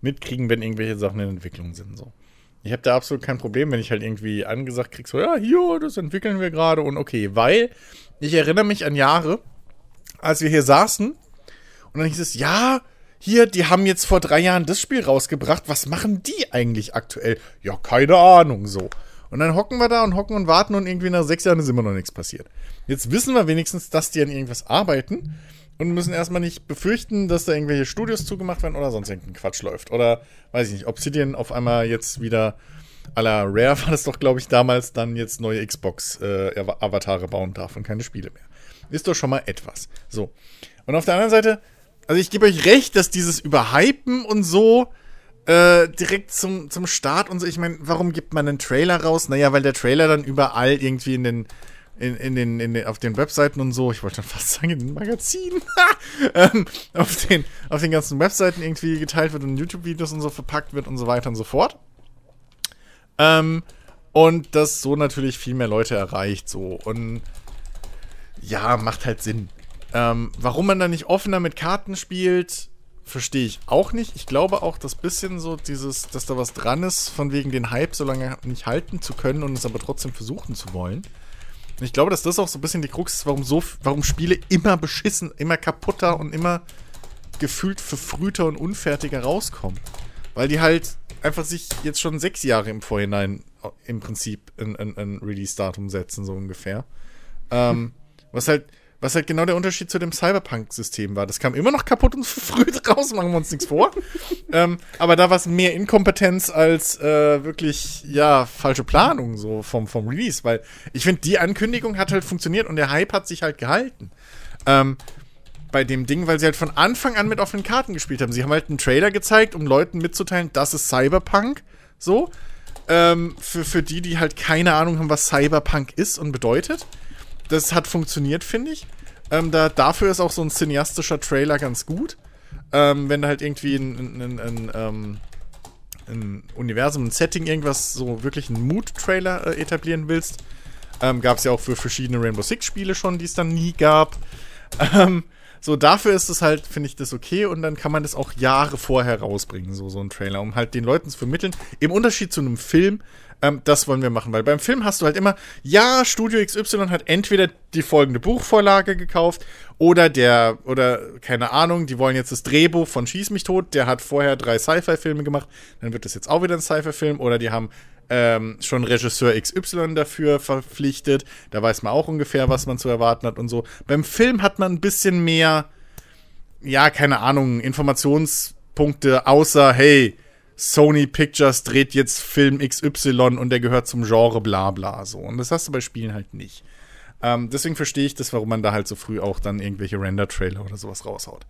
mitkriegen, wenn irgendwelche Sachen in Entwicklung sind. So. Ich habe da absolut kein Problem, wenn ich halt irgendwie angesagt krieg, so, ja, hier, das entwickeln wir gerade und okay, weil ich erinnere mich an Jahre, als wir hier saßen und dann hieß es, ja, hier, die haben jetzt vor drei Jahren das Spiel rausgebracht. Was machen die eigentlich aktuell? Ja, keine Ahnung, so. Und dann hocken wir da und hocken und warten und irgendwie nach sechs Jahren ist immer noch nichts passiert. Jetzt wissen wir wenigstens, dass die an irgendwas arbeiten und müssen erstmal nicht befürchten, dass da irgendwelche Studios zugemacht werden oder sonst irgendein Quatsch läuft. Oder, weiß ich nicht, Obsidian auf einmal jetzt wieder à la Rare [LAUGHS] war das doch, glaube ich, damals dann jetzt neue Xbox-Avatare bauen darf und keine Spiele mehr. Ist doch schon mal etwas. So. Und auf der anderen Seite, also ich gebe euch recht, dass dieses Überhypen und so äh, direkt zum, zum Start und so, ich meine, warum gibt man einen Trailer raus? Naja, weil der Trailer dann überall irgendwie in den, in, in den, in den, auf den Webseiten und so, ich wollte schon fast sagen, in den Magazinen, [LAUGHS] ähm, auf, den, auf den ganzen Webseiten irgendwie geteilt wird und YouTube-Videos und so verpackt wird und so weiter und so fort. Ähm, und das so natürlich viel mehr Leute erreicht, so. Und ja, macht halt Sinn. Ähm, warum man da nicht offener mit Karten spielt, verstehe ich auch nicht. Ich glaube auch, dass bisschen so dieses, dass da was dran ist, von wegen den Hype so lange nicht halten zu können und es aber trotzdem versuchen zu wollen. Und ich glaube, dass das auch so ein bisschen die Krux ist, warum so, warum Spiele immer beschissen, immer kaputter und immer gefühlt verfrühter und unfertiger rauskommen. Weil die halt einfach sich jetzt schon sechs Jahre im Vorhinein im Prinzip ein, ein, ein Release-Datum setzen, so ungefähr. Ähm, was halt, was halt genau der Unterschied zu dem Cyberpunk-System war. Das kam immer noch kaputt und [LAUGHS] verfrüht raus, machen wir uns nichts vor. ähm, aber da war es mehr Inkompetenz als äh, wirklich, ja, falsche Planung so vom, vom Release, weil ich finde, die Ankündigung hat halt funktioniert und der Hype hat sich halt gehalten. Ähm, bei dem Ding, weil sie halt von Anfang an mit offenen Karten gespielt haben. Sie haben halt einen Trailer gezeigt, um Leuten mitzuteilen, das ist Cyberpunk. So. Ähm, für, für die, die halt keine Ahnung haben, was Cyberpunk ist und bedeutet. Das hat funktioniert, finde ich. Ähm, da, dafür ist auch so ein cineastischer Trailer ganz gut. Ähm, wenn du halt irgendwie ein, ein, ein, ein, ähm, Universum, ein Setting, irgendwas, so wirklich einen Mood-Trailer äh, etablieren willst. Ähm, gab es ja auch für verschiedene Rainbow Six-Spiele schon, die es dann nie gab. [LAUGHS] Ähm, so, dafür ist es halt, finde ich, das okay und dann kann man das auch Jahre vorher rausbringen, so, so ein Trailer, um halt den Leuten zu vermitteln. Im Unterschied zu einem Film, ähm, das wollen wir machen, weil beim Film hast du halt immer, ja, Studio XY hat entweder die folgende Buchvorlage gekauft oder der, oder keine Ahnung, die wollen jetzt das Drehbuch von Schieß mich tot, der hat vorher drei Sci-Fi-Filme gemacht, dann wird das jetzt auch wieder ein Sci-Fi-Film oder die haben ähm, schon Regisseur XY dafür verpflichtet. Da weiß man auch ungefähr, was man zu erwarten hat und so. Beim Film hat man ein bisschen mehr, ja, keine Ahnung, Informationspunkte, außer, hey, Sony Pictures dreht jetzt Film XY und der gehört zum Genre bla bla so. Und das hast du bei Spielen halt nicht. Ähm, deswegen verstehe ich das, warum man da halt so früh auch dann irgendwelche Render-Trailer oder sowas raushaut.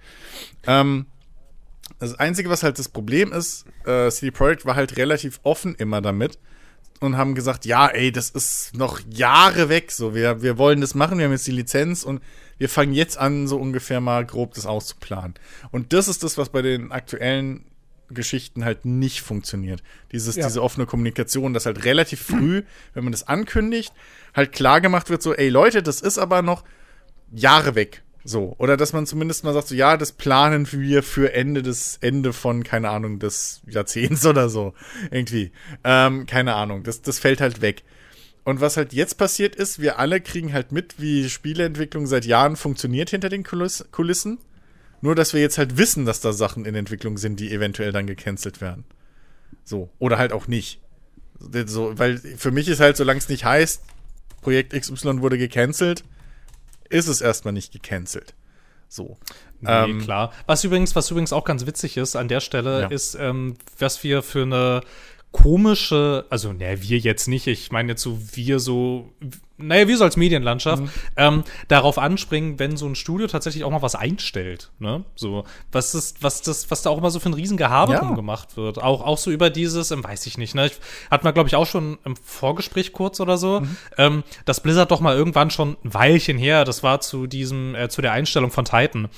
Ähm, das Einzige, was halt das Problem ist, äh, CD Projekt war halt relativ offen immer damit und haben gesagt, ja, ey, das ist noch Jahre weg, so, wir, wir wollen das machen, wir haben jetzt die Lizenz und wir fangen jetzt an, so ungefähr mal grob das auszuplanen. Und das ist das, was bei den aktuellen Geschichten halt nicht funktioniert. Dieses, Ja. Diese offene Kommunikation, dass halt relativ früh, wenn man das ankündigt, halt klar gemacht wird, so, ey Leute, das ist aber noch Jahre weg. So. Oder dass man zumindest mal sagt, so, ja, das planen wir für Ende des, Ende von, keine Ahnung, des Jahrzehnts [LAUGHS] oder so. Irgendwie. Ähm, keine Ahnung. Das, das fällt halt weg. Und was halt jetzt passiert ist, wir alle kriegen halt mit, wie Spieleentwicklung seit Jahren funktioniert hinter den Kuliss Kulissen. Nur, dass wir jetzt halt wissen, dass da Sachen in Entwicklung sind, die eventuell dann gecancelt werden. So. Oder halt auch nicht. So, weil für mich ist halt, solange es nicht heißt, Projekt XY wurde gecancelt, ist es erstmal nicht gecancelt. So. Nee, Ähm, klar. Was übrigens, was übrigens auch ganz witzig ist an der Stelle, Ja. ist, ähm, was wir für eine komische, also ne, wir jetzt nicht, ich meine jetzt so wir so naja, wir so als Medienlandschaft, ähm, darauf anspringen, wenn so ein Studio tatsächlich auch mal was einstellt. Ne? So, was ist, was das, was da auch immer so für ein Riesengehabe Ja. drum gemacht wird. Auch, auch so über dieses, ähm, weiß ich nicht, ne? Ich, hat man, glaube ich, auch schon im Vorgespräch kurz oder so, ähm, dass Blizzard doch mal irgendwann schon ein Weilchen her, das war zu diesem, äh, zu der Einstellung von Titan,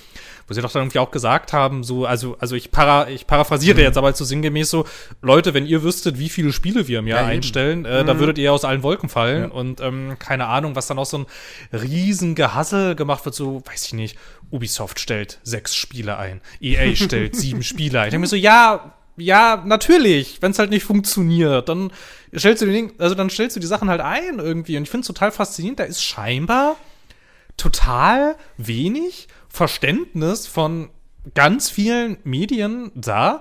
wo sie doch dann irgendwie auch gesagt haben, so, also, also ich, para, ich paraphrasiere jetzt aber so sinngemäß so, Leute, wenn ihr wüsstet, wie viele Spiele wir im Jahr Ja, einstellen, äh, da würdet ihr aus allen Wolken fallen und ähm, keine Ahnung, was dann auch so ein riesen Gehassel gemacht wird, so, weiß ich nicht, Ubisoft stellt sechs Spiele ein, EA [LAUGHS] stellt sieben Spiele ein. Ich denke mir so, ja, ja, natürlich, wenn es halt nicht funktioniert, dann stellst du die Ding, also dann stellst du die Sachen halt ein irgendwie und ich finde es total faszinierend, da ist scheinbar total wenig Verständnis von ganz vielen Medien da,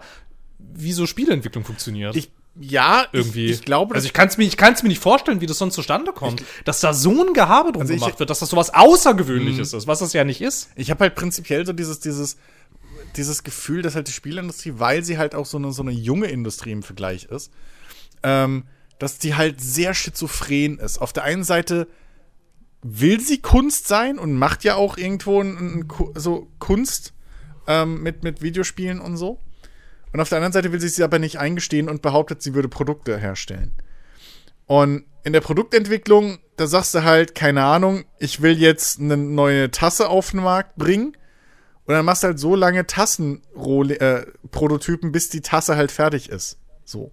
wie so Spieleentwicklung funktioniert. Ich, ja, irgendwie. Ich, ich glaube, also ich kann es mir, ich kann's mir nicht vorstellen, wie das sonst zustande kommt, dass da so ein Gehabe drum Also ich- gemacht wird, dass das sowas Außergewöhnliches ist, was das ja nicht ist. Ich habe halt prinzipiell so dieses, dieses, dieses Gefühl, dass halt die Spielindustrie, weil sie halt auch so eine, so eine junge Industrie im Vergleich ist, ähm, dass die halt sehr schizophren ist. Auf der einen Seite will sie Kunst sein und macht ja auch irgendwo ein, ein, so Kunst ähm, mit, mit Videospielen und so. Und auf der anderen Seite will sie es aber nicht eingestehen und behauptet, sie würde Produkte herstellen. Und in der Produktentwicklung, da sagst du halt, keine Ahnung, ich will jetzt eine neue Tasse auf den Markt bringen. Und dann machst du halt so lange Tassen-Prototypen, bis die Tasse halt fertig ist. So.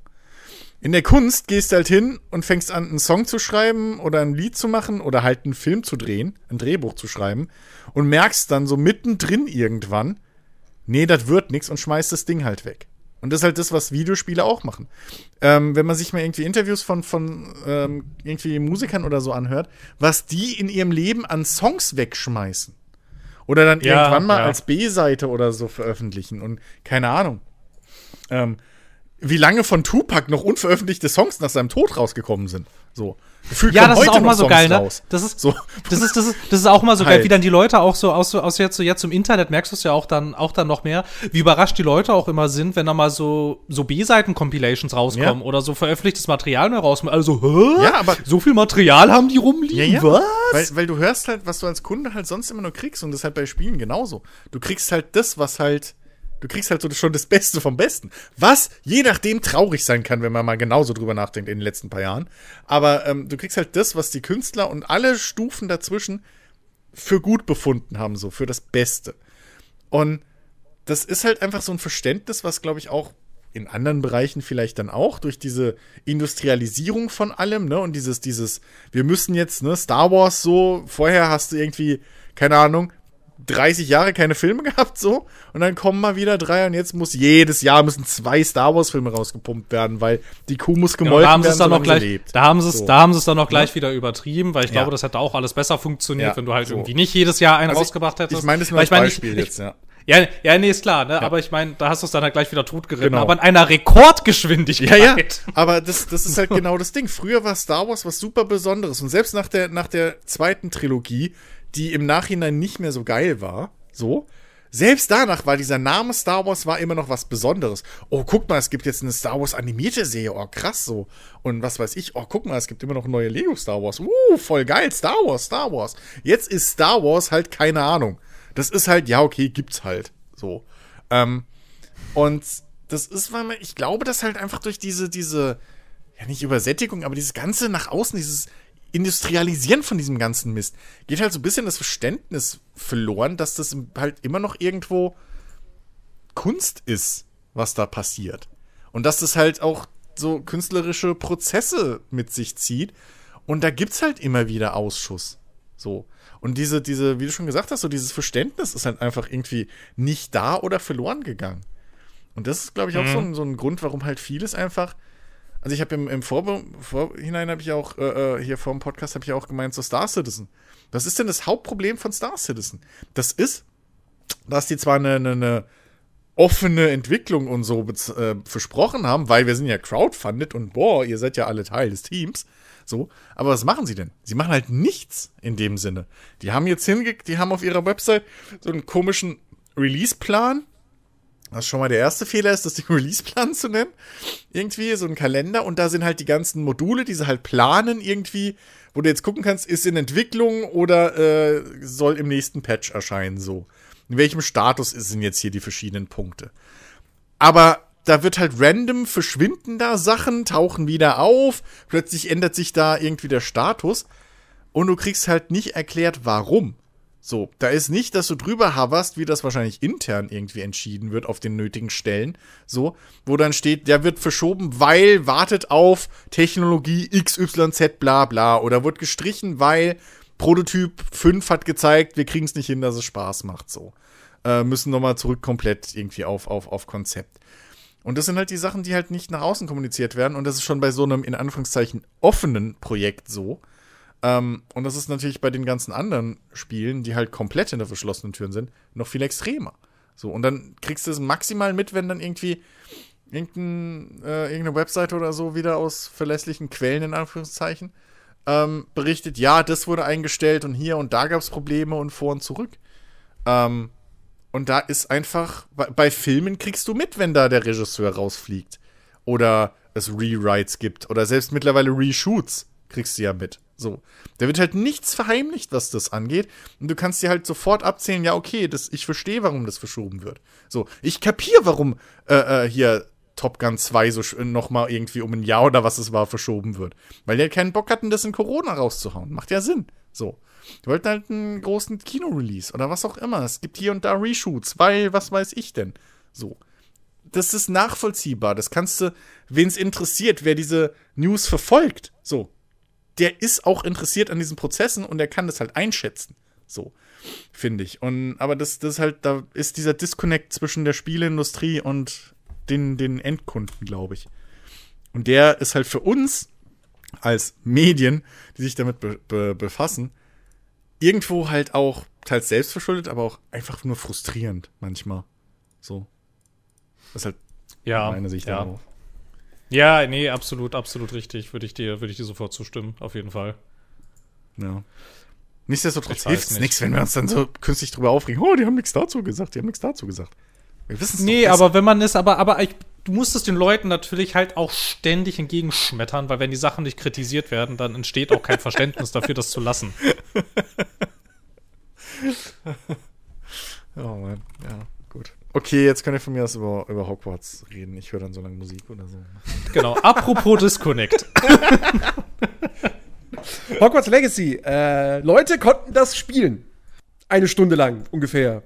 In der Kunst gehst du halt hin und fängst an, einen Song zu schreiben oder ein Lied zu machen oder halt einen Film zu drehen, ein Drehbuch zu schreiben und merkst dann so mittendrin irgendwann, nee, das wird nix und schmeißt das Ding halt weg. Und das ist halt das, was Videospiele auch machen. Ähm, wenn man sich mal irgendwie Interviews von, von ähm, irgendwie Musikern oder so anhört, was die in ihrem Leben an Songs wegschmeißen. Oder dann Ja, irgendwann mal ja. als B-Seite oder so veröffentlichen. Und keine Ahnung. Ähm, wie lange von Tupac noch unveröffentlichte Songs nach seinem Tod rausgekommen sind. So. Gefühlt Ja, das ist auch mal so Songs geil, ne? raus. Das ist, So. das ist, das ist, das ist auch mal so geil, Halt. wie dann die Leute auch so aus, aus jetzt so jetzt im Internet merkst du es ja auch dann, auch dann noch mehr, wie überrascht die Leute auch immer sind, wenn da mal so, so B-Seiten-Compilations rauskommen Ja. oder so veröffentlichtes Material mehr rauskommt. Also, hä? Ja, aber- so viel Material haben die rumliegen? Was? Weil, weil du hörst halt, was du als Kunde halt sonst immer nur kriegst und das ist halt bei Spielen genauso. Du kriegst halt das, was halt, du kriegst halt so schon das Beste vom Besten. Was je nachdem traurig sein kann, wenn man mal genauso drüber nachdenkt in den letzten paar Jahren. Aber ähm, du kriegst halt das, was die Künstler und alle Stufen dazwischen für gut befunden haben, so für das Beste. Und das ist halt einfach so ein Verständnis, was, glaube ich, auch in anderen Bereichen vielleicht dann auch durch diese Industrialisierung von allem, ne, und dieses, dieses, wir müssen jetzt, ne, Star Wars so, vorher hast du irgendwie, keine Ahnung, 30 Jahre keine Filme [LAUGHS] gehabt, so, und dann kommen mal wieder drei und jetzt muss jedes Jahr müssen zwei Star Wars Filme rausgepumpt werden, weil die Kuh muss Genau, gemolken da haben sie werden, es dann noch gleich, lebt. da haben sie es, So. da haben sie es dann noch gleich wieder übertrieben, weil ich Ja. glaube, das hätte auch alles besser funktioniert, Ja, wenn du halt so. irgendwie nicht jedes Jahr einen Also rausgebracht hättest. Ich meine das nur Weil als ich meine, Beispiel ich, jetzt, ja. Ja, ja, nee, ist klar, ne? Aber ich meine, da hast du es dann halt gleich wieder totgeritten. Genau. Aber in einer Rekordgeschwindigkeit. Ja, ja. [LAUGHS] Aber das, das ist halt genau das Ding. Früher war Star Wars was super Besonderes. Und selbst nach der, nach der zweiten Trilogie, die im Nachhinein nicht mehr so geil war, so, selbst danach war dieser Name Star Wars war immer noch was Besonderes. Oh, guck mal, es gibt jetzt eine Star Wars animierte Serie. Oh, krass so. Und was weiß ich. Oh, guck mal, es gibt immer noch neue Lego Star Wars. Uh, voll geil. Star Wars, Star Wars. Jetzt ist Star Wars halt keine Ahnung. Das ist halt, ja, okay, gibt's halt. So. Ähm, und das ist, weil man, ich glaube, dass halt einfach durch diese, diese, ja nicht Übersättigung, aber dieses ganze nach außen, dieses Industrialisieren von diesem ganzen Mist, geht halt so ein bisschen das Verständnis verloren, dass das halt immer noch irgendwo Kunst ist, was da passiert. Und dass das halt auch so künstlerische Prozesse mit sich zieht. Und da gibt's halt immer wieder Ausschuss. So. Und diese, diese, wie du schon gesagt hast, so dieses Verständnis ist halt einfach irgendwie nicht da oder verloren gegangen. Und das ist, glaube ich, auch so, ein, so ein Grund, warum halt vieles einfach. Also ich habe im, im Vorhinein habe ich auch, äh, äh, hier vor dem Podcast habe ich auch gemeint, so Star Citizen. Was ist denn das Hauptproblem von Star Citizen? Das ist, dass die zwar eine, eine, eine offene Entwicklung und so äh, versprochen haben, weil wir sind ja crowdfunded und boah, ihr seid ja alle Teil des Teams. So, aber was machen sie denn? Sie machen halt nichts in dem Sinne. Die haben jetzt hinge, die haben auf ihrer Website so einen komischen Release-Plan Was schon mal der erste Fehler ist, das [LAUGHS] den Release-Plan zu nennen. Irgendwie so ein Kalender und da sind halt die ganzen Module, die sie halt planen irgendwie, wo du jetzt gucken kannst, ist in Entwicklung oder äh, soll im nächsten Patch erscheinen so. In welchem Status sind jetzt hier die verschiedenen Punkte? Aber da wird halt random verschwinden da Sachen, tauchen wieder auf, plötzlich ändert sich da irgendwie der Status und du kriegst halt nicht erklärt, warum. So, da ist nicht, dass du drüber hoverst, wie das wahrscheinlich intern irgendwie entschieden wird auf den nötigen Stellen. So, wo dann steht, der wird verschoben, weil wartet auf Technologie XYZ bla bla. Oder wird gestrichen, weil Prototyp 5 hat gezeigt, wir kriegen es nicht hin, dass es Spaß macht. So. Äh, müssen nochmal zurück komplett irgendwie auf, auf, auf Konzept. Und das sind halt die Sachen, die halt nicht nach außen kommuniziert werden. Und das ist schon bei so einem in Anführungszeichen offenen Projekt so. Ähm, und das ist natürlich bei den ganzen anderen Spielen, die halt komplett hinter verschlossenen Türen sind, noch viel extremer. So, und dann kriegst du es maximal mit, wenn dann irgendwie irgendein, äh, irgendeine Webseite oder so wieder aus verlässlichen Quellen, in Anführungszeichen, ähm, berichtet, ja, das wurde eingestellt und hier und da gab es Probleme und vor und zurück. Ähm, und da ist einfach, bei, bei Filmen kriegst du mit, wenn da der Regisseur rausfliegt. Oder es Rewrites gibt. Oder selbst mittlerweile Reshoots kriegst du ja mit. So. Da wird halt nichts verheimlicht, was das angeht. Und du kannst dir halt sofort abzählen, ja, okay, das, ich verstehe, warum das verschoben wird. So, ich kapiere, warum äh, äh, hier Top Gun 2 so nochmal irgendwie um ein Jahr oder was es war verschoben wird. Weil die halt keinen Bock hatten, das in Corona rauszuhauen. Macht ja Sinn. So. Die wollten halt einen großen Kino-Release oder was auch immer. Es gibt hier und da Reshoots, weil, was weiß ich denn. So. Das ist nachvollziehbar. Das kannst du, wen es interessiert, wer diese News verfolgt. So der ist auch interessiert an diesen Prozessen und der kann das halt einschätzen. So, finde ich. Und, aber das, das ist halt, da ist dieser Disconnect zwischen der Spieleindustrie und den, den Endkunden, glaube ich. Und der ist halt für uns als Medien, die sich damit be be befassen, irgendwo halt auch teils selbstverschuldet, aber auch einfach nur frustrierend manchmal. So. Das ist halt ja, meine Sicht ja. darauf. Ja, nee, absolut, absolut richtig. Würde ich dir, würde ich dir sofort zustimmen, auf jeden Fall. Ja. Nichtsdestotrotz hilft es nicht. nichts, wenn wir uns dann so künstlich drüber aufregen. Oh, die haben nichts dazu gesagt, die haben nichts dazu gesagt. Wir wissen es Nee, aber wenn man es, aber, aber ich, du musst es den Leuten natürlich halt auch ständig entgegenschmettern, weil wenn die Sachen nicht kritisiert werden, dann entsteht auch kein Verständnis dafür, das zu lassen. [LAUGHS] Oh Mann, ja, gut. Okay, jetzt könnt ihr von mir aus über, über Hogwarts reden. Ich höre dann so lange Musik oder so. Genau. Apropos Disconnect. [LAUGHS] Hogwarts Legacy. Äh, Leute konnten das spielen. Eine Stunde lang ungefähr.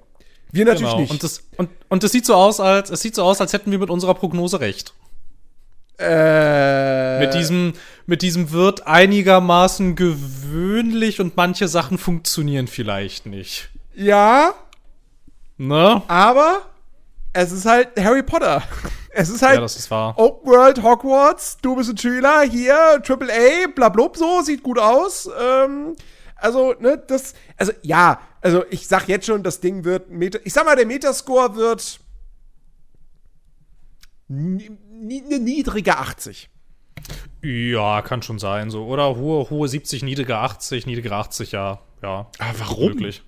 Wir natürlich Genau. nicht. Und das, und, und das sieht so aus, als, es sieht so aus, als hätten wir mit unserer Prognose recht. äh, Mit diesem, mit diesem wird einigermaßen gewöhnlich und manche Sachen funktionieren vielleicht nicht. Ja, Ne? aber es ist halt Harry Potter. [LAUGHS] Es ist halt Ja, ist. Open World Hogwarts, du bist ein Schüler, hier, Triple A, blablub, so, sieht gut aus. Ähm, also, ne, das, also, ja, also ich sag jetzt schon, das Ding wird, Meta, ich sag mal, der Metascore wird eine niedrige 80. Ja, kann schon sein, so. Oder hohe, hohe 70, niedrige 80, niedrige 80, ja. Ja. Aber warum? Möglich.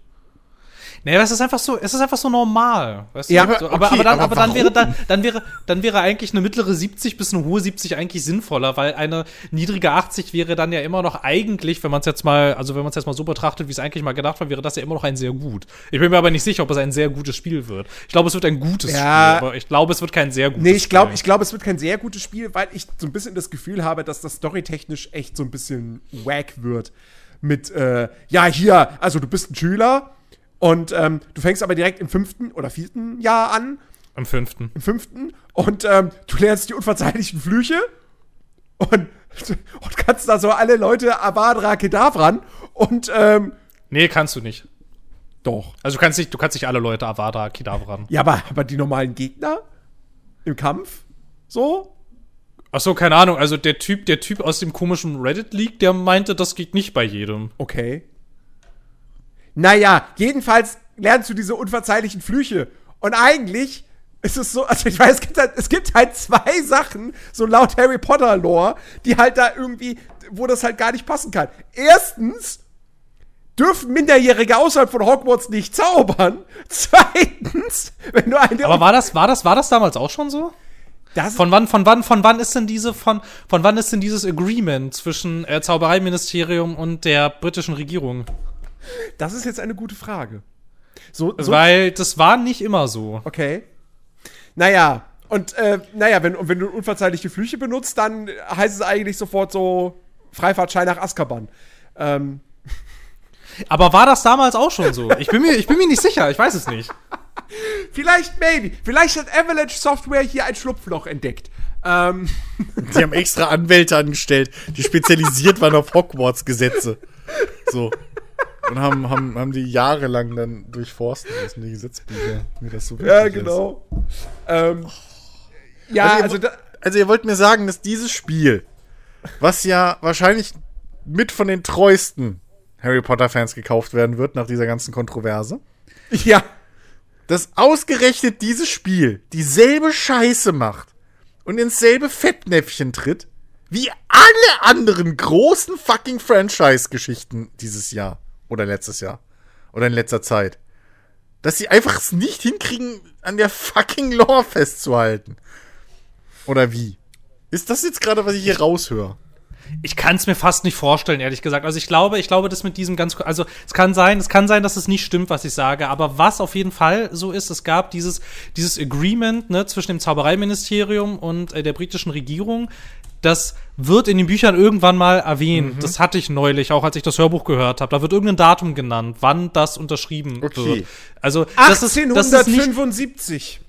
Naja, es ist einfach so, es ist einfach so normal. Weißt du? Ja, aber so, aber, okay, aber, dann, aber aber dann wäre dann, dann wäre, dann wäre eigentlich eine mittlere 70 bis eine hohe 70 eigentlich sinnvoller, weil eine niedrige 80 wäre dann ja immer noch eigentlich, wenn man es jetzt mal, also wenn man es jetzt mal so betrachtet, wie es eigentlich mal gedacht war, wäre das ja immer noch ein sehr gut. Ich bin mir aber nicht sicher, ob es ein sehr gutes Spiel wird. Ich glaube, es wird ein gutes Ja. Spiel, aber ich glaube, es wird kein sehr gutes Nee, ich glaube, Spiel. ich glaube, es wird kein sehr gutes Spiel, weil ich so ein bisschen das Gefühl habe, dass das storytechnisch echt so ein bisschen wack wird. Mit, äh, ja, hier, also du bist ein Schüler und ähm, du fängst aber direkt im fünften oder vierten Jahr an, Am fünften. im fünften, und ähm, du lernst die unverzeihlichen Flüche und, [LAUGHS] und kannst da so alle Leute Avadra Kedavran und, ähm, Nee, kannst du nicht. doch. Also du kannst nicht, du kannst nicht alle Leute Avada Kedavran. Ja, aber, aber die normalen Gegner im Kampf, so, Ach so, keine Ahnung. Also der Typ, der Typ aus dem komischen Reddit League, der meinte, das geht nicht bei jedem. Okay. Naja, jedenfalls lernst du diese unverzeihlichen Flüche. Und eigentlich ist es so, also ich weiß, es gibt halt, es gibt halt zwei Sachen, so laut Harry Potter Lore, die halt da irgendwie, wo das halt gar nicht passen kann. Erstens, dürfen Minderjährige außerhalb von Hogwarts nicht zaubern. [LAUGHS] Zweitens, wenn du eine. Aber war das, war das, war das damals auch schon so? das, Von wann, von wann, von wann ist denn diese, von, von wann ist denn dieses Agreement zwischen äh, Zaubereiministerium und der britischen Regierung? Das ist jetzt eine gute Frage. So, so Weil das war nicht immer so. Okay. Naja, und äh, naja, wenn, und wenn du unverzeihliche Flüche benutzt, dann heißt es eigentlich sofort so Freifahrtschein nach Azkaban. Ähm, Aber war das damals auch schon so? Ich bin mir, ich bin mir nicht sicher, ich weiß es nicht. vielleicht, maybe. Vielleicht hat Avalanche Software hier ein Schlupfloch entdeckt. Ähm, Die haben extra Anwälte angestellt, die spezialisiert waren auf Hogwarts-Gesetze. So. Und haben, haben, haben die jahrelang dann durchforsten müssen, die Gesetzbücher. Wie das so ja, genau. Ähm, ja, Also, ihr also, da, Also ihr wollt mir sagen, dass dieses Spiel, was ja wahrscheinlich mit von den treuesten Harry Potter-Fans gekauft werden wird nach dieser ganzen Kontroverse, ja. dass ausgerechnet dieses Spiel dieselbe Scheiße macht und ins selbe Fettnäpfchen tritt, wie alle anderen großen fucking Franchise-Geschichten dieses Jahr oder letztes Jahr oder in letzter Zeit. Dass sie einfach es nicht hinkriegen, an der fucking Lore festzuhalten. Oder wie? Ist das jetzt gerade, was ich hier raushöre? Ich kann es mir fast nicht vorstellen, ehrlich gesagt. Also ich glaube, ich glaube, das mit diesem ganz, also es kann sein, es kann sein, dass es nicht stimmt, was ich sage. Aber was auf jeden Fall so ist, es gab dieses, dieses Agreement ne, zwischen dem Zaubereiministerium und äh, der britischen Regierung. Das wird in den Büchern irgendwann mal erwähnt. Das hatte ich neulich, auch als ich das Hörbuch gehört habe. Da wird irgendein Datum genannt, wann das unterschrieben Okay. wird. Also das ist, das ist nicht. 1875.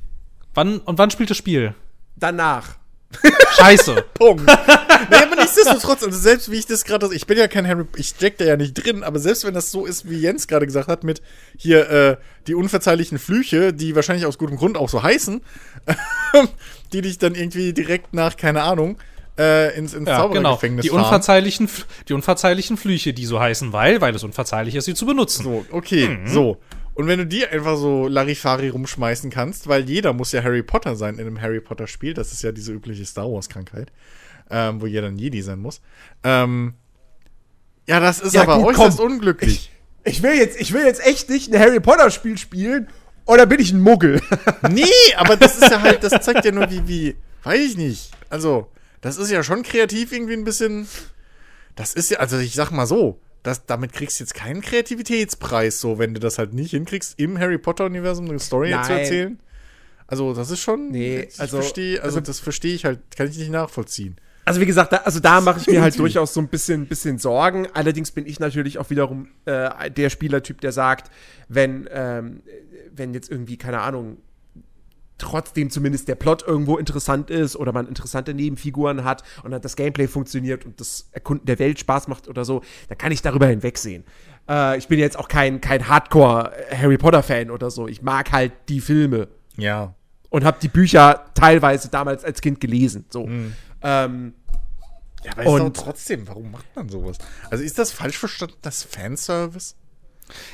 Wann und wann spielt das Spiel? Danach. Scheiße. [LAUGHS] Punkt. [LAUGHS] naja, aber nichtsdestotrotz, also selbst wie ich das gerade, ich bin ja kein Harry, ich steck da ja nicht drin, aber selbst wenn das so ist, wie Jens gerade gesagt hat, mit hier äh, die unverzeihlichen Flüche, die wahrscheinlich aus gutem Grund auch so heißen, [LAUGHS] die dich dann irgendwie direkt nach, keine Ahnung, äh, ins, ins Ja, genau. Zauberergefängnis Die fahren. unverzeihlichen, die unverzeihlichen Flüche, die so heißen, weil, weil es unverzeihlich ist, sie zu benutzen. So, okay, so. Und wenn du die einfach so Larifari rumschmeißen kannst, weil jeder muss ja Harry Potter sein in einem Harry Potter Spiel, das ist ja diese übliche Star Wars Krankheit, ähm, wo jeder ein Jedi sein muss. Ähm, ja, das ist Ja, aber gut, äußerst komm. unglücklich. Ich will jetzt, ich will jetzt echt nicht ein Harry Potter Spiel spielen oder bin ich ein Muggel? nee, aber das ist ja halt, das zeigt ja nur, wie, wie, weiß ich nicht. Also, das ist ja schon kreativ irgendwie ein bisschen. Das ist ja, also ich sag mal so, das, damit kriegst du jetzt keinen Kreativitätspreis, so, wenn du das halt nicht hinkriegst, im Harry Potter-Universum eine Story Nein. zu erzählen. Also, das ist schon. Nee, ich also- verstehe, also, also- das verstehe ich halt, kann ich nicht nachvollziehen. Also wie gesagt, da, also da mache ich mir halt [LAUGHS] durchaus so ein bisschen, bisschen Sorgen. Allerdings bin ich natürlich auch wiederum äh, der Spielertyp, der sagt, wenn, ähm, wenn jetzt irgendwie, keine Ahnung, trotzdem zumindest der Plot irgendwo interessant ist oder man interessante Nebenfiguren hat und dann das Gameplay funktioniert und das Erkunden der Welt Spaß macht oder so, dann kann ich darüber hinwegsehen. Äh, ich bin jetzt auch kein, kein Hardcore-Harry Potter-Fan oder so. Ich mag halt die Filme Ja. und habe die Bücher teilweise damals als Kind gelesen. So. Ähm, Ja, aber Und- trotzdem, warum macht man sowas? Also, ist das falsch verstanden, das Fanservice?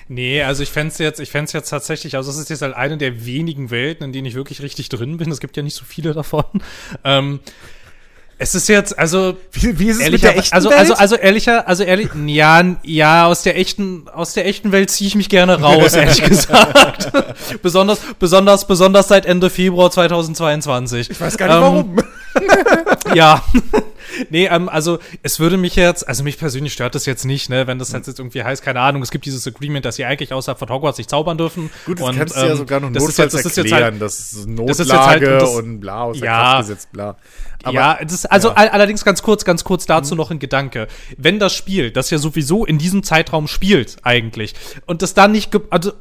Nee, also ich fänd's jetzt, ich fänd's jetzt tatsächlich, also es ist jetzt halt eine der wenigen Welten, in denen ich wirklich richtig drin bin. Es gibt ja nicht so viele davon. Ähm, es ist jetzt, also wie, wie ist es mit ehrlicher, der echten also, Welt? also, also ehrlicher, also ehrlich, ja, ja, aus der echten, aus der echten Welt ziehe ich mich gerne raus, [LAUGHS] ehrlich gesagt. [LAUGHS] besonders, besonders, besonders seit Ende Februar 2022. ich weiß gar nicht Ähm, warum. [LAUGHS] Ja. Nee, ähm, also es würde mich jetzt, also mich persönlich stört das jetzt nicht, ne, wenn das jetzt, jetzt irgendwie heißt, keine Ahnung, es gibt dieses Agreement, dass sie eigentlich außerhalb von Hogwarts nicht zaubern dürfen. Gut, das Und, kannst du ja ähm, sogar noch das ist notfalls jetzt- das ist jetzt erklären, halt- das ist das Notlage ist jetzt halt- und das- und bla, aus der Ja. Kraft gesetzt, bla. ja, das also ja. all- allerdings ganz kurz, ganz kurz dazu Mhm. noch ein Gedanke. Wenn das Spiel, das ja sowieso in diesem Zeitraum spielt, eigentlich, und das dann nicht, also,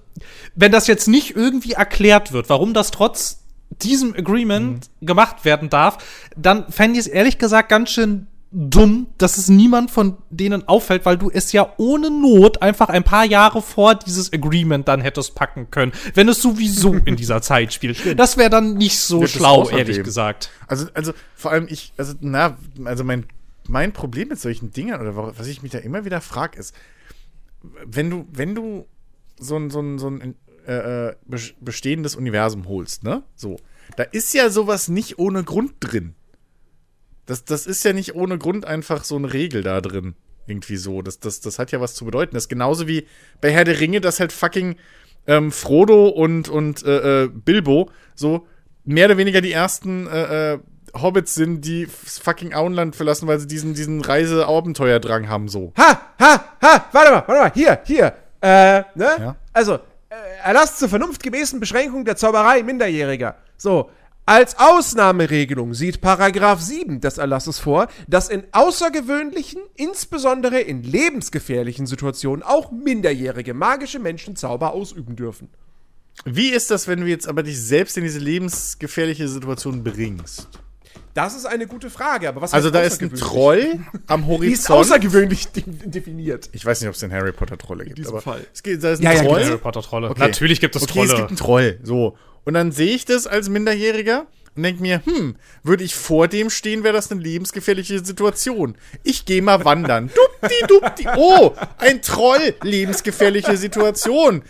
wenn das jetzt nicht irgendwie erklärt wird, warum das trotz diesem Agreement Mhm. gemacht werden darf, dann fände ich es ehrlich gesagt ganz schön dumm, dass es niemand von denen auffällt, weil du es ja ohne Not einfach ein paar Jahre vor dieses Agreement dann hättest packen können, wenn es sowieso [LAUGHS] in dieser Zeit spielt. Das wäre dann nicht so ist schlau, ehrlich gesagt. Also, also vor allem ich, also na, also mein, mein Problem mit solchen Dingern oder wa- was ich mich da immer wieder frage, ist, wenn du, wenn du so ein, so ein, so ein äh, äh, bes- bestehendes Universum holst, ne? So, da ist ja sowas nicht ohne Grund drin. Das, das ist ja nicht ohne Grund einfach so eine Regel da drin. Irgendwie so. Das, das, das hat ja was zu bedeuten. Das ist genauso wie bei Herr der Ringe, dass halt fucking ähm, Frodo und, und äh, äh, Bilbo so mehr oder weniger die ersten äh, äh, Hobbits sind, die fucking Auenland verlassen, weil sie diesen, diesen Reise-Abenteuerdrang haben, so. Ha, ha, ha, warte mal, warte mal, hier, hier. Äh, ne? Ja. Also, Erlass zur vernunftgemäßen Beschränkung der Zauberei Minderjähriger. So. Als Ausnahmeregelung sieht Paragraph 7 des Erlasses vor, dass in außergewöhnlichen, insbesondere in lebensgefährlichen Situationen auch minderjährige magische Menschen Zauber ausüben dürfen. Wie ist das, wenn du jetzt aber dich selbst in diese lebensgefährliche Situation bringst? Das ist eine gute Frage, aber was Also da ist ein? Troll [LAUGHS] am Wie ist Horizont. außergewöhnlich de definiert? Ich weiß nicht, ob es den Harry Potter Trolle gibt. diesem aber Fall. Es geht, da ist ein Ja, ja, Troll. Harry Potter Trolle. Okay. Natürlich gibt es okay, Trolle. es gibt einen Troll. So. Und dann sehe ich das als Minderjähriger und denke mir, hm, würde ich vor dem stehen, wäre das eine lebensgefährliche Situation. Ich gehe mal wandern. Dupti, dupti. Oh, ein Troll. Lebensgefährliche Situation.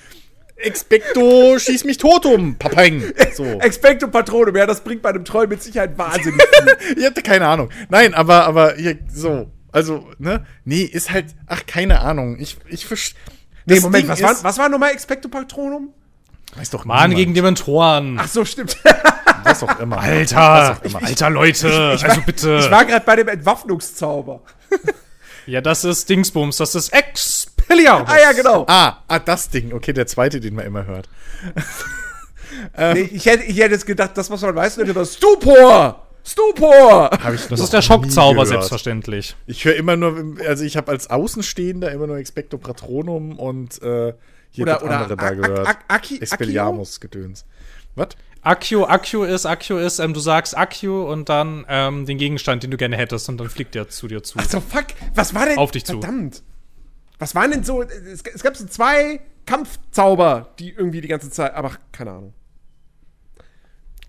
Expecto, schieß mich tot um. Papeng. So. Expecto Patronum, ja, das bringt bei einem Troll mit Sicherheit wahnsinnig [LAUGHS] viel. Ich hatte keine Ahnung. Nein, aber, aber hier, so. Also, ne? Nee, ist halt, ach, keine Ahnung. Ich, ich verstehe. Nee, Moment, was war, was war nochmal Expecto Patronum? Weiß doch Mann niemand. gegen Dementoren. Ach so, stimmt. Was auch immer. Alter, Was auch immer. alter Leute, also bitte. Ich war gerade bei dem Entwaffnungszauber. ja, das ist Dingsbums, das ist Expelliarmus. Ah ja, genau. Ah, ah, das Ding. Okay, der zweite, den man immer hört. [LAUGHS] Nee, ich, hätte, ich hätte jetzt gedacht, das, was man weiß, das Stupor. Stupor. Das ist der Schockzauber, selbstverständlich. Ich höre immer nur, also ich habe als Außenstehender immer nur Expecto Patronum und äh, hier Oder- oder andere da gehört. Expelliarmus-Gedöns. Was? Accio, Accio ist, Accio ist, ähm, du sagst Accio und dann ähm, den Gegenstand, den du gerne hättest und dann fliegt der zu dir zu. Ach so, fuck. Was war denn? Auf dich zu. Verdammt. Was waren denn so. Es, es gab so zwei Kampfzauber, die irgendwie die ganze Zeit. Aber keine Ahnung.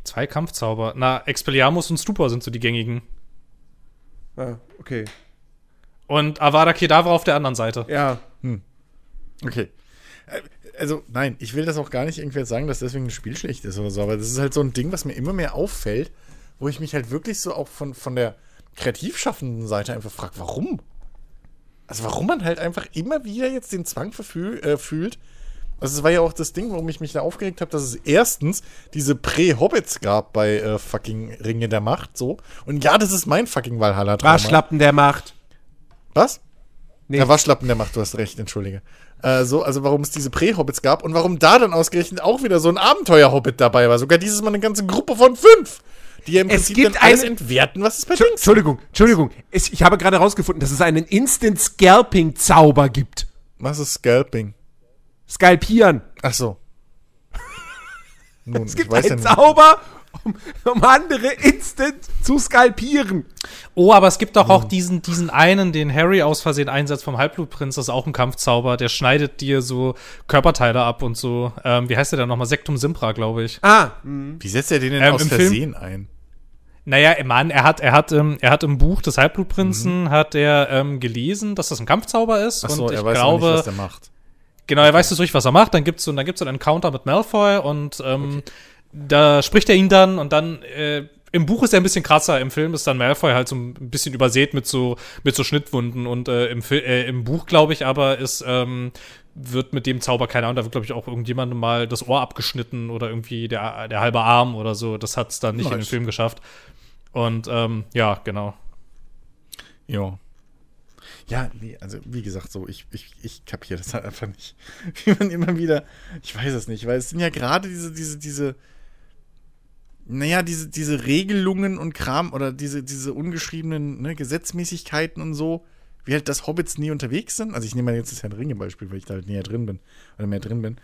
Zwei Kampfzauber. Na, Expelliarmus und Stupor sind so die gängigen. Ah, okay. Und Avada Kedavra auf der anderen Seite. Ja. Okay. Äh, Also, nein, ich will das auch gar nicht irgendwie jetzt sagen, dass deswegen ein Spiel schlecht ist oder so, aber das ist halt so ein Ding, was mir immer mehr auffällt, wo ich mich halt wirklich so auch von, von der kreativ schaffenden Seite einfach frage, warum? Also, warum man halt einfach immer wieder jetzt den Zwang verfühl, äh, fühlt. Also, es war ja auch das Ding, warum ich mich da aufgeregt habe, dass es erstens diese Prä-Hobbits gab bei äh, fucking Ringe der Macht, so. Und ja, das ist mein fucking Valhalla-Trauma. Waschlappen der Macht. Was? Nee. Ja, Waschlappen der Macht, du hast recht, entschuldige. Äh, so, also warum es diese Prä-Hobbits gab und warum da dann ausgerechnet auch wieder so ein Abenteuer-Hobbit dabei war. Sogar dieses Mal eine ganze Gruppe von fünf, die ja im Es Prinzip gibt dann alles eine- entwerten, was es bei Dings Entschuldigung, Entschuldigung. Es, ich habe gerade herausgefunden, dass es einen Instant Scalping-Zauber gibt. Was ist Scalping? Skalpieren. Ach so. Nun, Es gibt ich weiß ja einen. Zauber, um, um andere instant zu skalpieren. Oh, aber es gibt doch auch diesen, diesen einen, den Harry aus Versehen einsetzt vom Halbblutprinz, das ist auch ein Kampfzauber, der schneidet dir so Körperteile ab und so. Ähm, wie heißt der denn nochmal? Sektum Simpra, glaube ich. Ah, Wie setzt er den denn Ähm, aus im Film- Versehen ein? Naja, Mann, er hat, er hat, ähm, er hat im Buch des Halbblutprinzen hat er ähm, gelesen, dass das ein Kampfzauber ist. Ach so, und ich er weiß glaube, nicht, was er macht. Genau, er weiß jetzt durch, was er macht. Dann gibt's so, dann gibt's so einen Encounter mit Malfoy und ähm, da spricht er ihn dann und dann äh, im Buch ist er ein bisschen krasser, im Film ist dann Malfoy halt so ein bisschen übersät mit so mit so Schnittwunden und äh, im, Fil äh, im Buch glaube ich aber ist ähm, wird mit dem Zauber keine Ahnung, da wird glaube ich auch irgendjemandem mal das Ohr abgeschnitten oder irgendwie der der halbe Arm oder so. Das hat's dann nicht in den Nice. Film geschafft. Und ähm, ja, genau. Ja. Ja, nee, also wie gesagt, so, ich, ich, ich kapiere das halt [LAUGHS] einfach nicht. Wie man immer wieder, ich weiß es nicht, weil es sind ja gerade diese, diese, diese, naja, diese, diese Regelungen und Kram oder diese, diese ungeschriebenen ne, Gesetzmäßigkeiten und so, wie halt das Hobbits nie unterwegs sind. Also ich nehme mal jetzt das Herrn Ringe Beispiel, weil ich da halt näher drin bin oder mehr drin bin.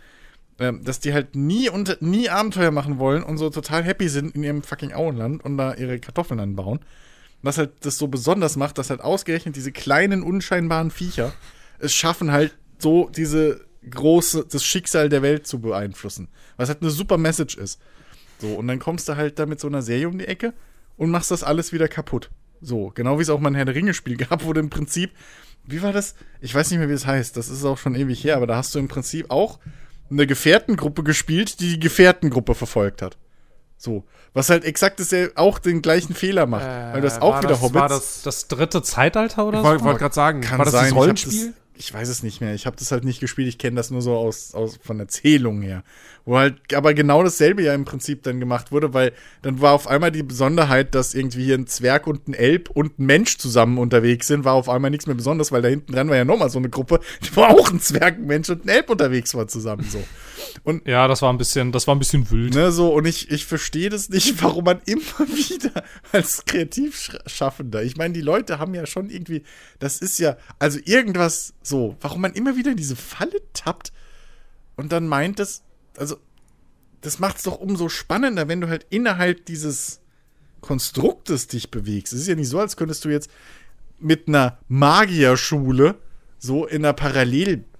Ähm, dass die halt nie unter, nie Abenteuer machen wollen und so total happy sind in ihrem fucking Auenland und da ihre Kartoffeln anbauen. Was halt das so besonders macht, dass halt ausgerechnet diese kleinen, unscheinbaren Viecher es schaffen halt so diese große, das Schicksal der Welt zu beeinflussen. Was halt eine super Message ist. So, und dann kommst du halt da mit so einer Serie um die Ecke und machst das alles wieder kaputt. So, genau wie es auch mal ein Herr der Ringe-Spiel [LAUGHS] gab, wo du im Prinzip, wie war das? Ich weiß nicht mehr, wie es heißt, das ist auch schon ewig her, aber da hast du im Prinzip auch eine Gefährtengruppe gespielt, die die Gefährtengruppe verfolgt hat. So. Was halt exakt ja auch den gleichen Fehler macht. weil du hast auch Äh, war wieder das, Hobbits. War das, Das dritte Zeitalter oder ich so? wollte wollt gerade sagen, Kann war das sein. das ich Rollenspiel? Ich weiß es nicht mehr. Ich habe das halt nicht gespielt. Ich kenne das nur so aus, aus von Erzählungen her. Wo halt aber genau dasselbe ja im Prinzip dann gemacht wurde, weil dann war auf einmal die Besonderheit, dass irgendwie hier ein Zwerg und ein Elb und ein Mensch zusammen unterwegs sind, war auf einmal nichts mehr Besonderes, weil da hinten dran war ja nochmal so eine Gruppe, wo auch ein Zwerg, ein Mensch und ein Elb unterwegs war zusammen so. Und Ja, das war ein bisschen, das war ein bisschen wild. Ne, so, und ich, ich verstehe das nicht, [LAUGHS] warum man immer [LAUGHS] wieder als Kreativschaffender, ich meine, die Leute haben ja schon irgendwie, das ist ja, also irgendwas so, warum man immer wieder in diese Falle tappt und dann meint das, also, das macht es doch umso spannender, wenn du halt innerhalb dieses Konstruktes dich bewegst. Es ist ja nicht so, als könntest du jetzt mit einer Magierschule so in einer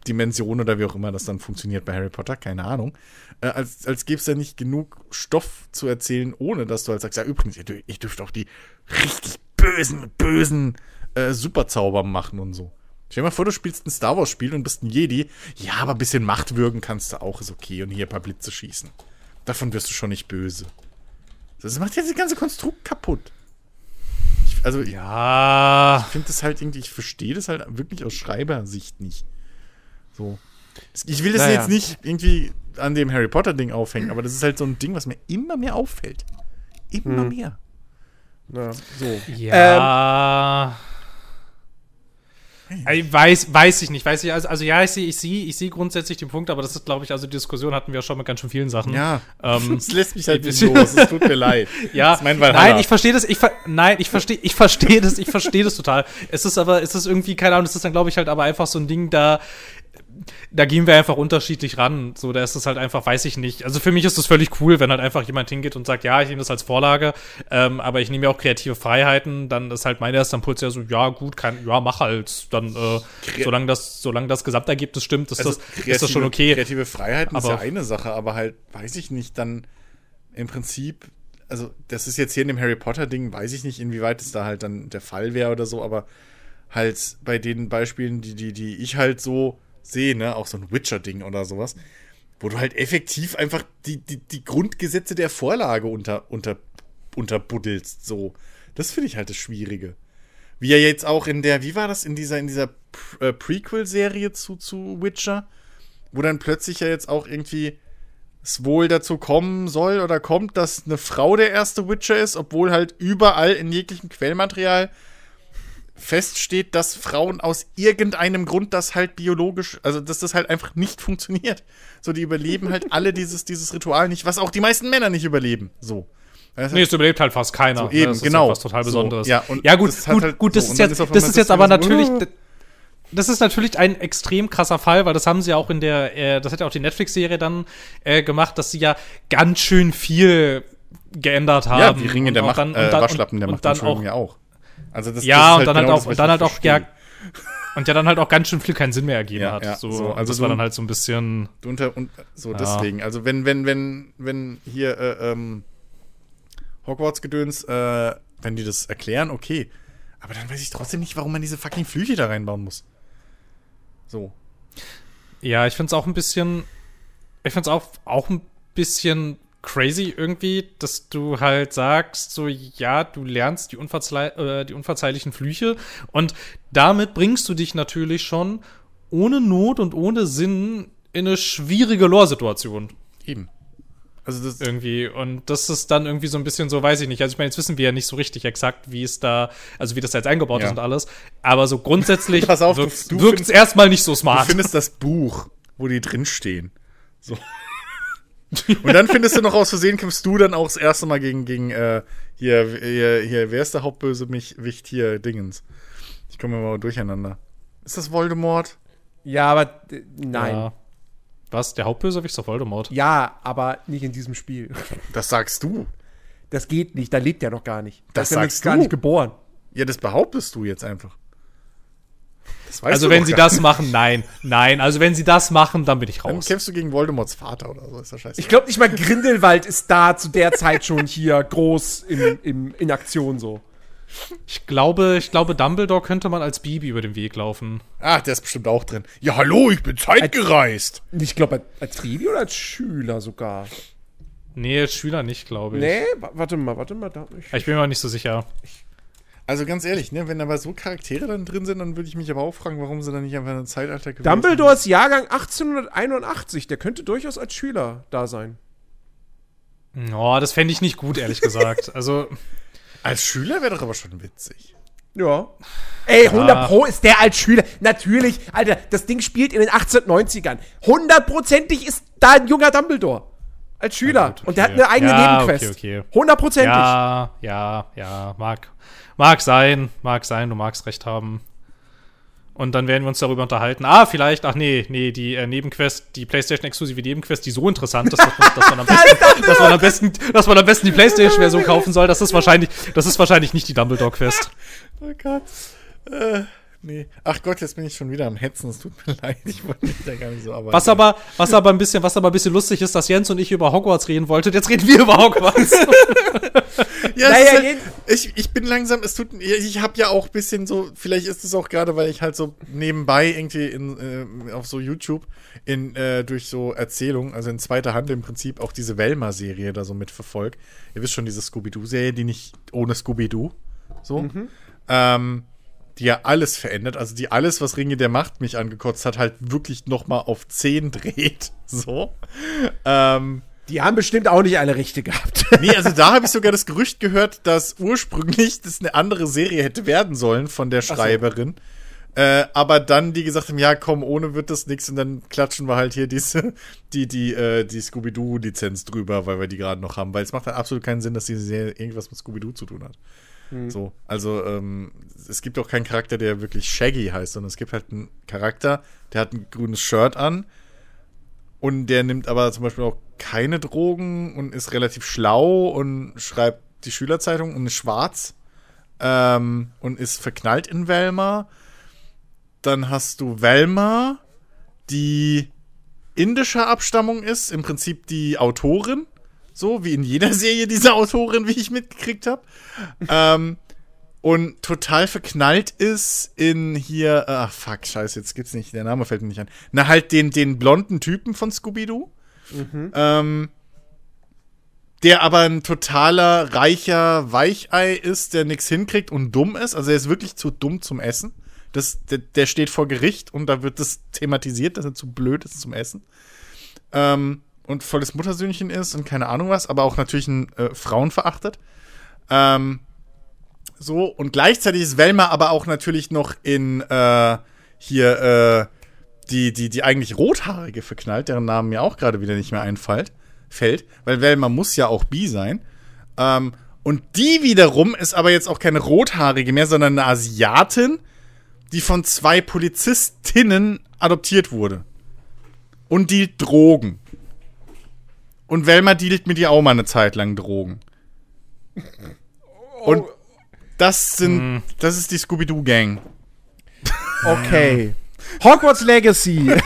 Paralleldimension oder wie auch immer das dann funktioniert bei Harry Potter, keine Ahnung, äh, als, als gäbe es da nicht genug Stoff zu erzählen, ohne dass du halt sagst, ja übrigens, ihr, dür- ihr dürft auch die richtig bösen, bösen äh, Superzauber machen und so. Stell dir mal vor, du spielst ein Star Wars Spiel und bist ein Jedi. Ja, aber ein bisschen Macht würgen kannst du auch, ist okay. Und hier ein paar Blitze schießen. Davon wirst du schon nicht böse. Das macht ja das ganze Konstrukt kaputt. Ich, also, ja. Ja, Ich finde das halt irgendwie, ich verstehe das halt wirklich aus Schreibersicht nicht. So. Ich will das Naja. jetzt nicht irgendwie an dem Harry Potter-Ding aufhängen, aber das ist halt so ein Ding, was mir immer mehr auffällt. Immer mehr. Ja, so. ja. Ich weiß, weiß ich nicht, weiß ich, also, also ja, ich sehe, ich sehe, ich sehe grundsätzlich den Punkt, aber das ist, glaube ich, also die Diskussion hatten wir schon mit ganz schön vielen Sachen. Ja. Ähm, [LAUGHS] das lässt mich halt ein nicht bisschen- los. Es tut mir [LAUGHS] leid. Ja, Das ist mein nein, ich verstehe das, ich ver nein, ich verstehe, ich verstehe das, ich verstehe das total. Es ist aber, es ist irgendwie, keine Ahnung, es ist dann, glaube ich, halt aber einfach so ein Ding, da, da gehen wir einfach unterschiedlich ran. So, da ist es halt einfach, weiß ich nicht. Also für mich ist es völlig cool, wenn halt einfach jemand hingeht und sagt, ja, ich nehme das als Vorlage, ähm, aber ich nehme ja auch kreative Freiheiten, dann ist halt mein erster Impuls ja so, ja, gut, kann, ja, mach halt. Dann, äh, solange das, solange das Gesamtergebnis stimmt, ist, Also, das, ist das schon okay. Kreative Freiheiten ist Aber- ja eine Sache, aber halt, weiß ich nicht, dann im Prinzip, also das ist jetzt hier in dem Harry Potter-Ding, weiß ich nicht, inwieweit es da halt dann der Fall wäre oder so, aber halt bei den Beispielen, die, die, die ich halt so sehe, ne, auch so ein Witcher-Ding oder sowas, wo du halt effektiv einfach die, die, die Grundgesetze der Vorlage unter, unter, unterbuddelst, so. Das finde ich halt das Schwierige. Wie er jetzt auch in der, wie war das, in dieser, in dieser äh, Prequel-Serie zu, zu Witcher, wo dann plötzlich ja jetzt auch irgendwie es wohl dazu kommen soll oder kommt, dass eine Frau der erste Witcher ist, obwohl halt überall in jeglichem Quellmaterial feststeht, dass Frauen aus irgendeinem Grund das halt biologisch, also dass das halt einfach nicht funktioniert. So, die überleben halt alle dieses, dieses Ritual nicht, was auch die meisten Männer nicht überleben. So. Das Nee, es überlebt halt fast keiner. So, eben, das ist genau. was total So, Besonderes. ja, und ja gut, das hat gut, halt gut, das so, ist jetzt, ist das ist jetzt aber so, natürlich, das ist natürlich ein extrem krasser Fall, weil das haben sie ja auch in der, äh, das hat ja auch die Netflix-Serie dann äh, gemacht, dass sie ja ganz schön viel geändert haben. Ja, die Ringe der Macht, dann- äh, Waschlappen der Macht, Entschuldigung, auch, ja auch. Also das, ja, das und dann halt genau auch, das, dann halt auch, ja, und ja dann halt auch ganz schön viel keinen Sinn mehr ergeben Ja, hat. ja, so, so, also das war du- dann halt so ein bisschen, Du unter, und so Ja. deswegen. Also wenn, wenn, wenn, wenn hier äh, ähm, Hogwarts-Gedöns, äh, wenn die das erklären, okay. Aber dann weiß ich trotzdem nicht, warum man diese fucking Flüche da reinbauen muss. So. Ja, ich find's auch ein bisschen, ich find's auch, auch ein bisschen crazy irgendwie, dass du halt sagst, so, ja, du lernst die, unverzeih äh, die unverzeihlichen Flüche und damit bringst du dich natürlich schon ohne Not und ohne Sinn in eine schwierige Lore-Situation Eben. Also das, irgendwie. Und das ist dann irgendwie so ein bisschen so, weiß ich nicht. Also ich meine, jetzt wissen wir ja nicht so richtig exakt, wie es da, also wie das da jetzt eingebaut Ja. ist und alles. Aber so grundsätzlich [LAUGHS] Pass auf, du- wirkt du wirkt's findest- erstmal nicht so du smart. findest das Buch, wo die drinstehen. So. [LAUGHS] [LAUGHS] Und dann findest du noch aus Versehen, kämpfst du dann auch das erste Mal gegen, gegen äh, hier, hier, hier, wer ist der Hauptbösewicht hier, Dingens? Ich komme mal durcheinander. Ist das Voldemort? Ja, aber nein. Ja. Ja. Was? Der Hauptbösewicht ist doch Voldemort. aber nicht in diesem Spiel. [LAUGHS] Das sagst du. Das geht nicht, da lebt er noch gar nicht. Das ist ja sagst gar du. nicht geboren. Ja, das behauptest du jetzt einfach. Also wenn sie das machen, nein. Nein, also wenn sie das machen, dann bin ich Dann raus. kämpfst du gegen Voldemorts Vater oder so, ist das scheiße. Ich glaube nicht mal Grindelwald ist da zu der Zeit schon hier groß im, im, in Aktion so. [LAUGHS] Ich glaube, ich glaube, Dumbledore könnte man als Bibi über den Weg laufen. Ach, der ist bestimmt auch drin. Ja, hallo, ich bin zeitgereist. Ich glaube, als Baby oder als Schüler sogar. Nee, als Schüler nicht, glaube ich. Nee, wa- warte mal, warte mal. Da, ich, Ich bin mir auch nicht so sicher. Also ganz ehrlich, ne, wenn aber so Charaktere dann drin sind, dann würde ich mich aber auch fragen, warum sie dann nicht einfach ein Zeitalter gewählt Dumbledore ist Jahrgang 1881. Der könnte durchaus als Schüler da sein. Oh, das fände ich nicht gut, ehrlich gesagt. [LAUGHS] Also. Als Schüler wäre doch aber schon witzig. Ja. Ey, 100 Pro ist der als Schüler. Natürlich, Alter, das Ding spielt in den 1890ern. Hundertprozentig ist da ein junger Dumbledore. Als Schüler. gut, Und der hat okay. eine eigene Ja, Nebenquest. okay, okay. Hundertprozentig. ja, ja, ja, mag, mag sein, mag sein, du magst recht haben. Und dann werden wir uns darüber unterhalten. Ah, vielleicht, ach nee, nee, die äh, Nebenquest, die PlayStation-exklusive Nebenquest, die so interessant ist, dass man, dass man, am, [LAUGHS] besten, dass man am besten, dass man am besten die PlayStation-Version kaufen soll. Das ist wahrscheinlich, das ist wahrscheinlich nicht die Dumbledore-Quest. Oh Gott. Äh, nee. Ach Gott, jetzt bin ich schon wieder am Hetzen. Es tut mir [LAUGHS] leid. Ich wollte mich da gar nicht so arbeiten. Was aber, was aber ein bisschen, was aber ein bisschen lustig ist, dass Jens und ich über Hogwarts reden wollten. Jetzt reden wir über Hogwarts. [LAUGHS] Ja, Naja, halt, ich, ich bin langsam, es tut ich habe ja auch ein bisschen so, vielleicht ist es auch gerade, weil ich halt so nebenbei irgendwie in, äh, auf so YouTube in, äh, durch so Erzählungen, also in zweiter Hand im Prinzip auch diese Velma-Serie da so mitverfolgt. Ihr wisst schon, diese Scooby-Doo-Serie, die nicht ohne Scooby-Doo, so, ähm, die ja alles verändert, also die alles, was Ringe der Macht mich angekotzt hat, halt wirklich noch mal auf 10 dreht, [LAUGHS] so. Ähm, Die haben bestimmt auch nicht alle Rechte gehabt. [LAUGHS] Nee, also da habe ich sogar das Gerücht gehört, dass ursprünglich das eine andere Serie hätte werden sollen von der Schreiberin. Äh, aber dann die gesagt haben, ja, komm, ohne wird das nichts und dann klatschen wir halt hier diese, die, die, äh, die Scooby-Doo-Lizenz drüber, weil wir die gerade noch haben. Weil es macht dann absolut keinen Sinn, dass diese Serie irgendwas mit Scooby-Doo zu tun hat. So, also ähm, es gibt auch keinen Charakter, der wirklich Shaggy heißt, sondern es gibt halt einen Charakter, der hat ein grünes Shirt an und der nimmt aber zum Beispiel auch keine Drogen und ist relativ schlau und schreibt die Schülerzeitung und ist schwarz ähm, und ist verknallt in Velma. Dann hast du Velma, die indischer Abstammung ist, im Prinzip die Autorin. So wie in jeder [LAUGHS] Serie diese Autorin, wie ich mitgekriegt habe. ähm, und total verknallt ist in hier, ach fuck, scheiße, jetzt gibt's nicht, der Name fällt mir nicht ein. Na, halt den, den blonden Typen von Scooby-Doo. Ähm, der aber ein totaler reicher Weichei ist, der nichts hinkriegt und dumm ist. Also er ist wirklich zu dumm zum Essen. Das, der, der steht vor Gericht und da wird das thematisiert, dass er zu blöd ist zum Essen. Ähm, und volles Muttersöhnchen ist und keine Ahnung was, aber auch natürlich ein äh, Frauen verachtet. Ähm, so, und gleichzeitig ist Velma aber auch natürlich noch in äh, hier äh, die, die, die eigentlich Rothaarige verknallt, deren Namen mir auch gerade wieder nicht mehr einfällt, fällt, weil Velma muss ja auch bi sein. Ähm, und die wiederum ist aber jetzt auch keine Rothaarige mehr, sondern eine Asiatin, die von zwei Polizistinnen adoptiert wurde. Und die Drogen. Und Velma dealt mit ihr auch mal eine Zeit lang Drogen. Und das sind, das ist die Scooby-Doo-Gang. Okay. Hogwarts Legacy. [LAUGHS]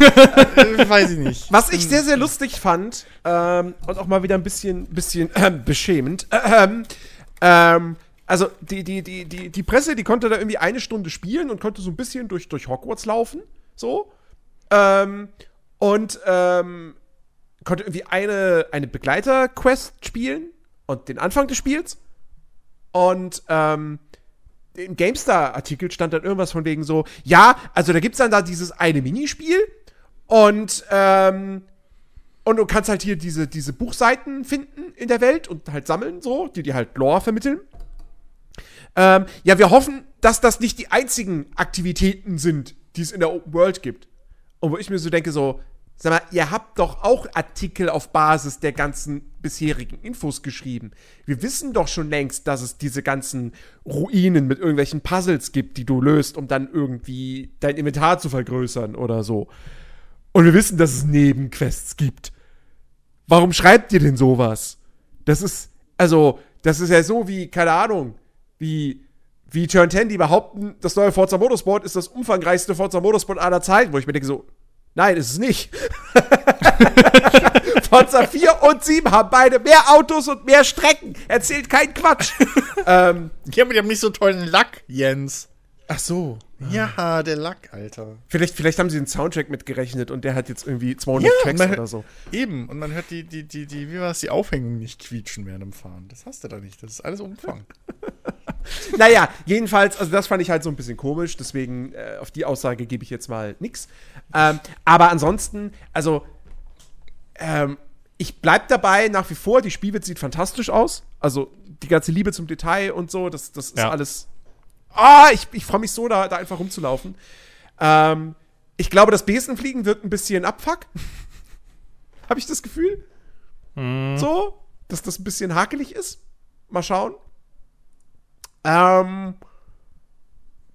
Äh, Weiß ich nicht. Was ich sehr, sehr lustig fand ähm, und auch mal wieder ein bisschen, bisschen äh, beschämend. ähm, ähm, also die, die, die, die, die Presse, die konnte da irgendwie eine Stunde spielen und konnte so ein bisschen durch, durch Hogwarts laufen. So. Ähm, und ähm, konnte irgendwie eine, eine Begleiter-Quest spielen und den Anfang des Spiels. Und ähm, im GameStar-Artikel stand dann irgendwas von wegen so, ja, also da gibt's dann da dieses eine Minispiel und, ähm, und du kannst halt hier diese, diese Buchseiten finden in der Welt und halt sammeln, so, die dir halt Lore vermitteln. Ähm, ja, wir hoffen, dass das nicht die einzigen Aktivitäten sind, die es in der Open World gibt. Und wo ich mir so denke, so, sag mal, ihr habt doch auch Artikel auf Basis der ganzen bisherigen Infos geschrieben. Wir wissen doch schon längst, dass es diese ganzen Ruinen mit irgendwelchen Puzzles gibt, die du löst, um dann irgendwie dein Inventar zu vergrößern oder so. Und wir wissen, dass es Nebenquests gibt. Warum schreibt ihr denn sowas? Das ist, also, das ist ja so wie, keine Ahnung, wie, wie Turn 10, die behaupten, das neue Forza Motorsport ist das umfangreichste Forza Motorsport aller Zeiten, wo ich mir denke so, nein, ist es nicht. [LAUGHS] Forza 4 und 7 haben beide mehr Autos und mehr Strecken. Erzählt keinen Quatsch. [LAUGHS] ähm, Ja, aber die haben nicht so tollen Lack, Jens. Ach so. Ja, der Lack, Alter. Vielleicht, vielleicht haben sie den Soundtrack mitgerechnet und der hat jetzt irgendwie 200 Tracks man, oder so. Eben, und man hört die, die, die, die, wie war es, die Aufhängung nicht quietschen während dem Fahren. Das hast du da nicht. Das ist alles Umfang. [LAUGHS] Naja, jedenfalls, also das fand ich halt so ein bisschen komisch, deswegen äh, auf die Aussage gebe ich jetzt mal nix. Ähm, aber ansonsten, also, ähm, ich bleib dabei nach wie vor, die Spielwelt sieht fantastisch aus. Also die ganze Liebe zum Detail und so, das, das ist Ja. alles. Ah, ich, ich freue mich so, da, da einfach rumzulaufen. Ähm, ich glaube, das Besenfliegen wird ein bisschen Abfuck. [LAUGHS] Habe ich das Gefühl? So, dass das ein bisschen hakelig ist. Mal schauen. Ähm,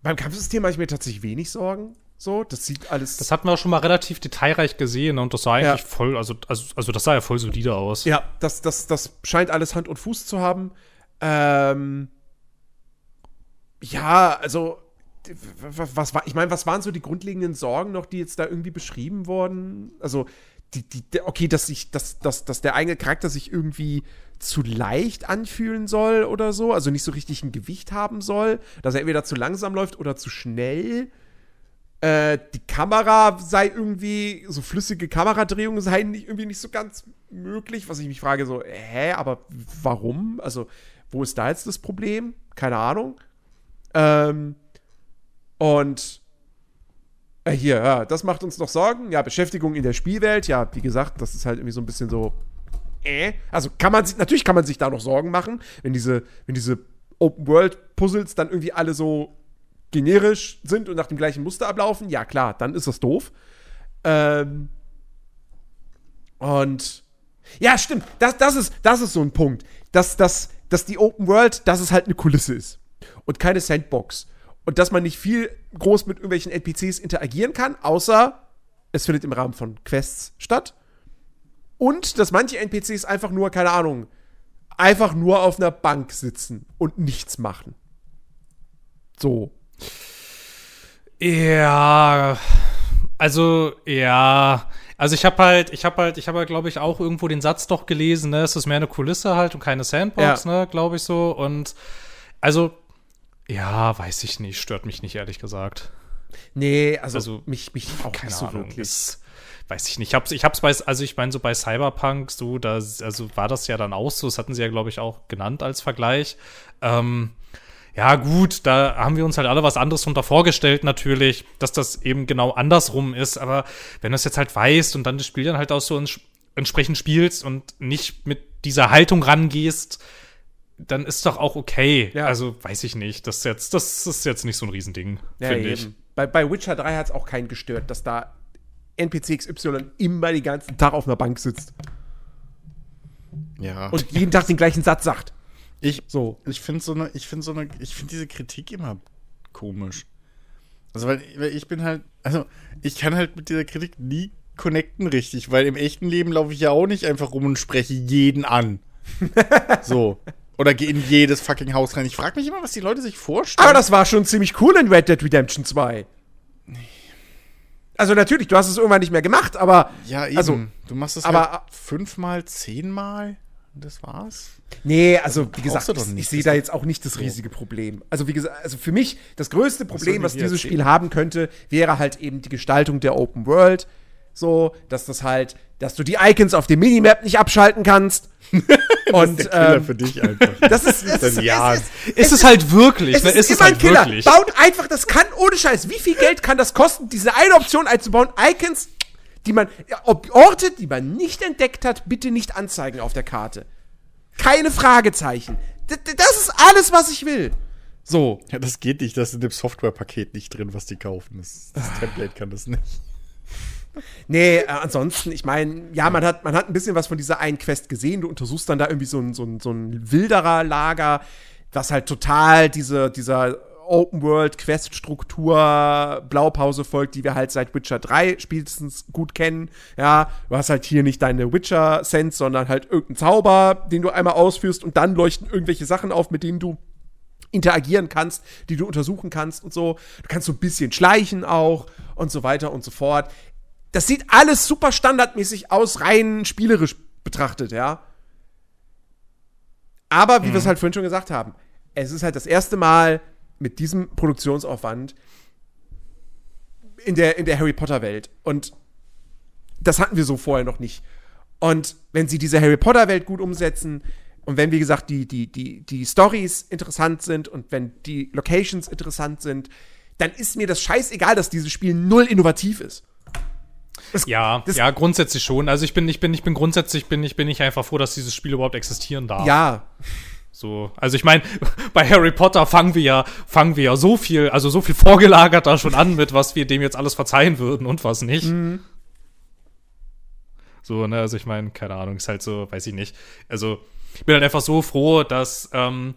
beim Kampfsystem mache ich mir tatsächlich wenig Sorgen. So, das sieht alles. Das hatten wir auch schon mal relativ detailreich gesehen und das sah eigentlich Ja. voll, also, also, also das sah ja voll solide aus. ja, das, das, das scheint alles Hand und Fuß zu haben. Ähm, ja, also, was war, ich meine, was waren so die grundlegenden Sorgen noch, die jetzt da irgendwie beschrieben wurden? Also, die, die, okay, dass sich, dass, dass, dass der eigene Charakter sich irgendwie zu leicht anfühlen soll oder so, also nicht so richtig ein Gewicht haben soll, dass er entweder zu langsam läuft oder zu schnell. Äh, die Kamera sei irgendwie, so flüssige Kameradrehungen seien nicht, irgendwie nicht so ganz möglich, was ich mich frage, so, hä, aber warum? Also, wo ist da jetzt das Problem? Keine Ahnung. Ähm, und äh, hier, ja, das macht uns noch Sorgen. Ja, Beschäftigung in der Spielwelt, ja, wie gesagt, das ist halt irgendwie so ein bisschen so, äh. Also kann man sich, natürlich kann man sich da noch Sorgen machen, wenn diese, wenn diese Open-World-Puzzles dann irgendwie alle so generisch sind und nach dem gleichen Muster ablaufen, ja klar, dann ist das doof. Ähm, und ja, stimmt, das, das, ist, das ist so ein Punkt, dass, dass, dass die Open World, dass es halt eine Kulisse ist und keine Sandbox. Und dass man nicht viel groß mit irgendwelchen NPCs interagieren kann, außer es findet im Rahmen von Quests statt. Und dass manche NPCs einfach nur, keine Ahnung, einfach nur auf einer Bank sitzen und nichts machen. So. Ja, also ja, also ich habe halt, ich habe halt, ich habe halt, glaube ich, auch irgendwo den Satz doch gelesen, ne, es ist mehr eine Kulisse halt und keine Sandbox, Ja. ne, glaube ich so. Und also ja, weiß ich nicht, stört mich nicht ehrlich gesagt. Nee, also, Also, mich, mich auch Keine nicht so Ahnung, wirklich. ist, weiß ich nicht. Ich hab's, ich hab's bei, also ich meine so bei Cyberpunk so, da, also war das ja dann auch so. Das hatten sie ja, glaube ich, auch genannt als Vergleich. Ähm, ja, gut, da haben wir uns halt alle was anderes drunter vorgestellt, natürlich, dass das eben genau andersrum ist. Aber wenn du es jetzt halt weißt und dann das Spiel dann halt auch so ents entsprechend spielst und nicht mit dieser Haltung rangehst, dann ist doch auch okay. Ja. Also weiß ich nicht. Das ist jetzt, das ist jetzt nicht so ein Riesending, Ja, finde ich. Bei, bei Witcher 3 hat es auch keinen gestört, dass da NPC XY immer den ganzen Tag auf einer Bank sitzt Ja. und jeden Tag den gleichen Satz sagt. Ich, So. ich finde so eine, ich finde so eine, ich finde diese Kritik immer komisch. Also, weil, weil ich bin halt, also, ich kann halt mit dieser Kritik nie connecten richtig, weil im echten Leben laufe ich ja auch nicht einfach rum und spreche jeden an. [LAUGHS] so. Oder gehe in jedes fucking Haus rein. Ich frage mich immer, was die Leute sich vorstellen. Aber das war schon ziemlich cool in Red Dead Redemption 2. Also natürlich, du hast es irgendwann nicht mehr gemacht, aber ja, eben. also- du machst es aber- halt fünfmal, zehnmal das war's. Nee, also wie gesagt, ich, ich sehe Das da ist jetzt auch nicht das riesige Problem. Also wie gesagt, also für mich das größte Problem, was hier dieses erzählen? Spiel haben könnte, wäre halt eben die Gestaltung der Open World. So, dass das halt, dass du die Icons auf dem Minimap nicht abschalten kannst. [LAUGHS] Und Der Killer ähm, für dich einfach. [LAUGHS] das ist, es ist, Ja. es ist, Ist es halt wirklich, es ne? ist, Ist es immer ein halt Killer. wirklich. Baut einfach, das kann ohne Scheiß. Wie viel Geld kann das kosten, diese eine Option einzubauen? Icons, die man, ob Orte, die man nicht entdeckt hat, bitte nicht anzeigen auf der Karte. Keine Fragezeichen. D d- das ist alles, was ich will. So. Ja, das geht nicht. Das ist in dem Softwarepaket nicht drin, was die kaufen. Das, das Template kann das nicht. Nee, äh, ansonsten, ich meine, ja, man hat, man hat ein bisschen was von dieser einen Quest gesehen. Du untersuchst dann da irgendwie so ein, so ein, so ein Wilderer-Lager, was halt total diese, dieser Open-World-Quest-Struktur Blaupause folgt, die wir halt seit Witcher 3 spätestens gut kennen. Ja, du hast halt hier nicht deine Witcher-Sense, sondern halt irgendeinen Zauber, den du einmal ausführst und dann leuchten irgendwelche Sachen auf, mit denen du interagieren kannst, die du untersuchen kannst und so. Du kannst so ein bisschen schleichen auch und so weiter und so fort. Das sieht alles super standardmäßig aus, rein spielerisch betrachtet, ja. Aber wie wir es halt vorhin schon gesagt haben, es ist halt das erste Mal, mit diesem Produktionsaufwand in der, in der Harry Potter-Welt. Und das hatten wir so vorher noch nicht. Und wenn sie diese Harry Potter-Welt gut umsetzen und wenn, wie gesagt, die, die, die, die Stories interessant sind und wenn die Locations interessant sind, dann ist mir das scheißegal, dass dieses Spiel null innovativ ist. Das- Ja, das- ja, grundsätzlich schon. Also ich bin, ich bin, ich bin grundsätzlich bin ich bin ich einfach froh, dass dieses Spiel überhaupt existieren darf. Ja, So, also ich meine, [LAUGHS] bei Harry Potter fangen wir ja, fangen wir ja so viel, also so viel vorgelagert da schon an mit, was wir dem jetzt alles verzeihen würden und was nicht. Mhm. So, ne, also ich meine, keine Ahnung, ist halt so, weiß ich nicht. Also ich bin halt einfach so froh, dass, ähm,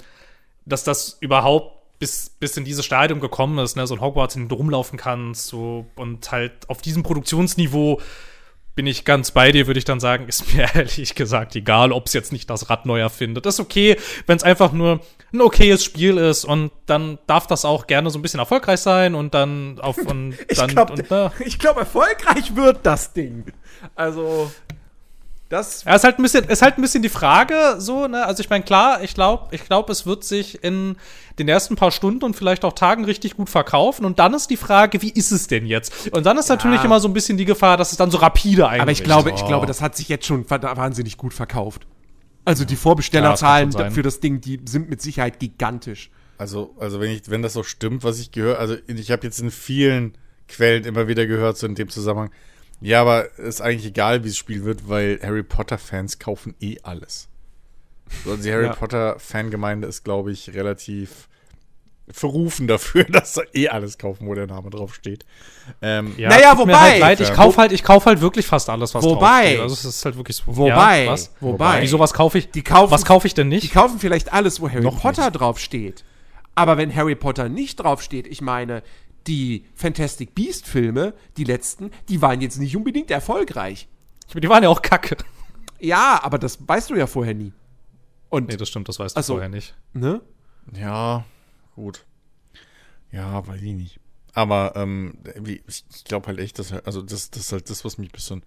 dass das überhaupt bis, bis in dieses Stadium gekommen ist, ne, so ein Hogwarts, in dem du rumlaufen kannst, so, und halt auf diesem Produktionsniveau bin ich ganz bei dir, würde ich dann sagen, ist mir [LAUGHS] ehrlich gesagt egal, ob es jetzt nicht das Rad neu erfindet. Das ist okay, wenn es einfach nur ein okayes Spiel ist und dann darf das auch gerne so ein bisschen erfolgreich sein und dann auf [LAUGHS] und ich dann glaube, und, ne. glaub, erfolgreich wird das Ding. Also, das Ja, ist halt ein bisschen, ist halt ein bisschen die Frage, so, ne? Also ich meine, klar, ich glaube, ich glaube, es wird sich in den ersten paar Stunden und vielleicht auch Tagen richtig gut verkaufen. Und dann ist die Frage, wie ist es denn jetzt? Und dann ist natürlich immer so ein bisschen die Gefahr, dass es dann so rapide einbricht. Aber ich glaube, ich glaube, das hat sich jetzt schon wahnsinnig gut verkauft. Also die Vorbestellerzahlen Ja, das für das Ding, die sind mit Sicherheit gigantisch. Also, also wenn ich, wenn das so stimmt, was ich gehört, also ich habe jetzt in vielen Quellen immer wieder gehört, so in dem Zusammenhang, ja, aber ist eigentlich egal, wie das Spiel wird, weil Harry Potter-Fans kaufen eh alles. So, also die Harry [LAUGHS] Ja. Potter-Fangemeinde ist, glaube ich, relativ verrufen dafür, [LAUGHS] dass sie eh alles kaufen, wo der Name drauf steht. Ähm, Ja, Naja, wobei- Halt leid, ich Ja. kaufe halt, ich kauf halt wirklich fast alles, was Wobei- draufsteht. Also es ist halt wirklich so. Wobei, ja, was? wobei, Wieso was kaufe ich? Die kaufen- was kaufe ich denn die nicht? kaufen vielleicht alles, wo Harry Noch Potter draufsteht. Aber wenn Harry Potter nicht draufsteht, ich meine, die Fantastic Beast Filme, die letzten, die waren jetzt nicht unbedingt erfolgreich. Die waren ja auch kacke. Ja, aber das weißt du ja vorher nie. Und, Nee, das stimmt, das weißt du Ach so. vorher nicht. ne? Ja, gut. Ja, weiß ich nicht. Aber ähm, ich, ich glaube halt echt, dass also das, das ist halt das, was mich ein bisschen,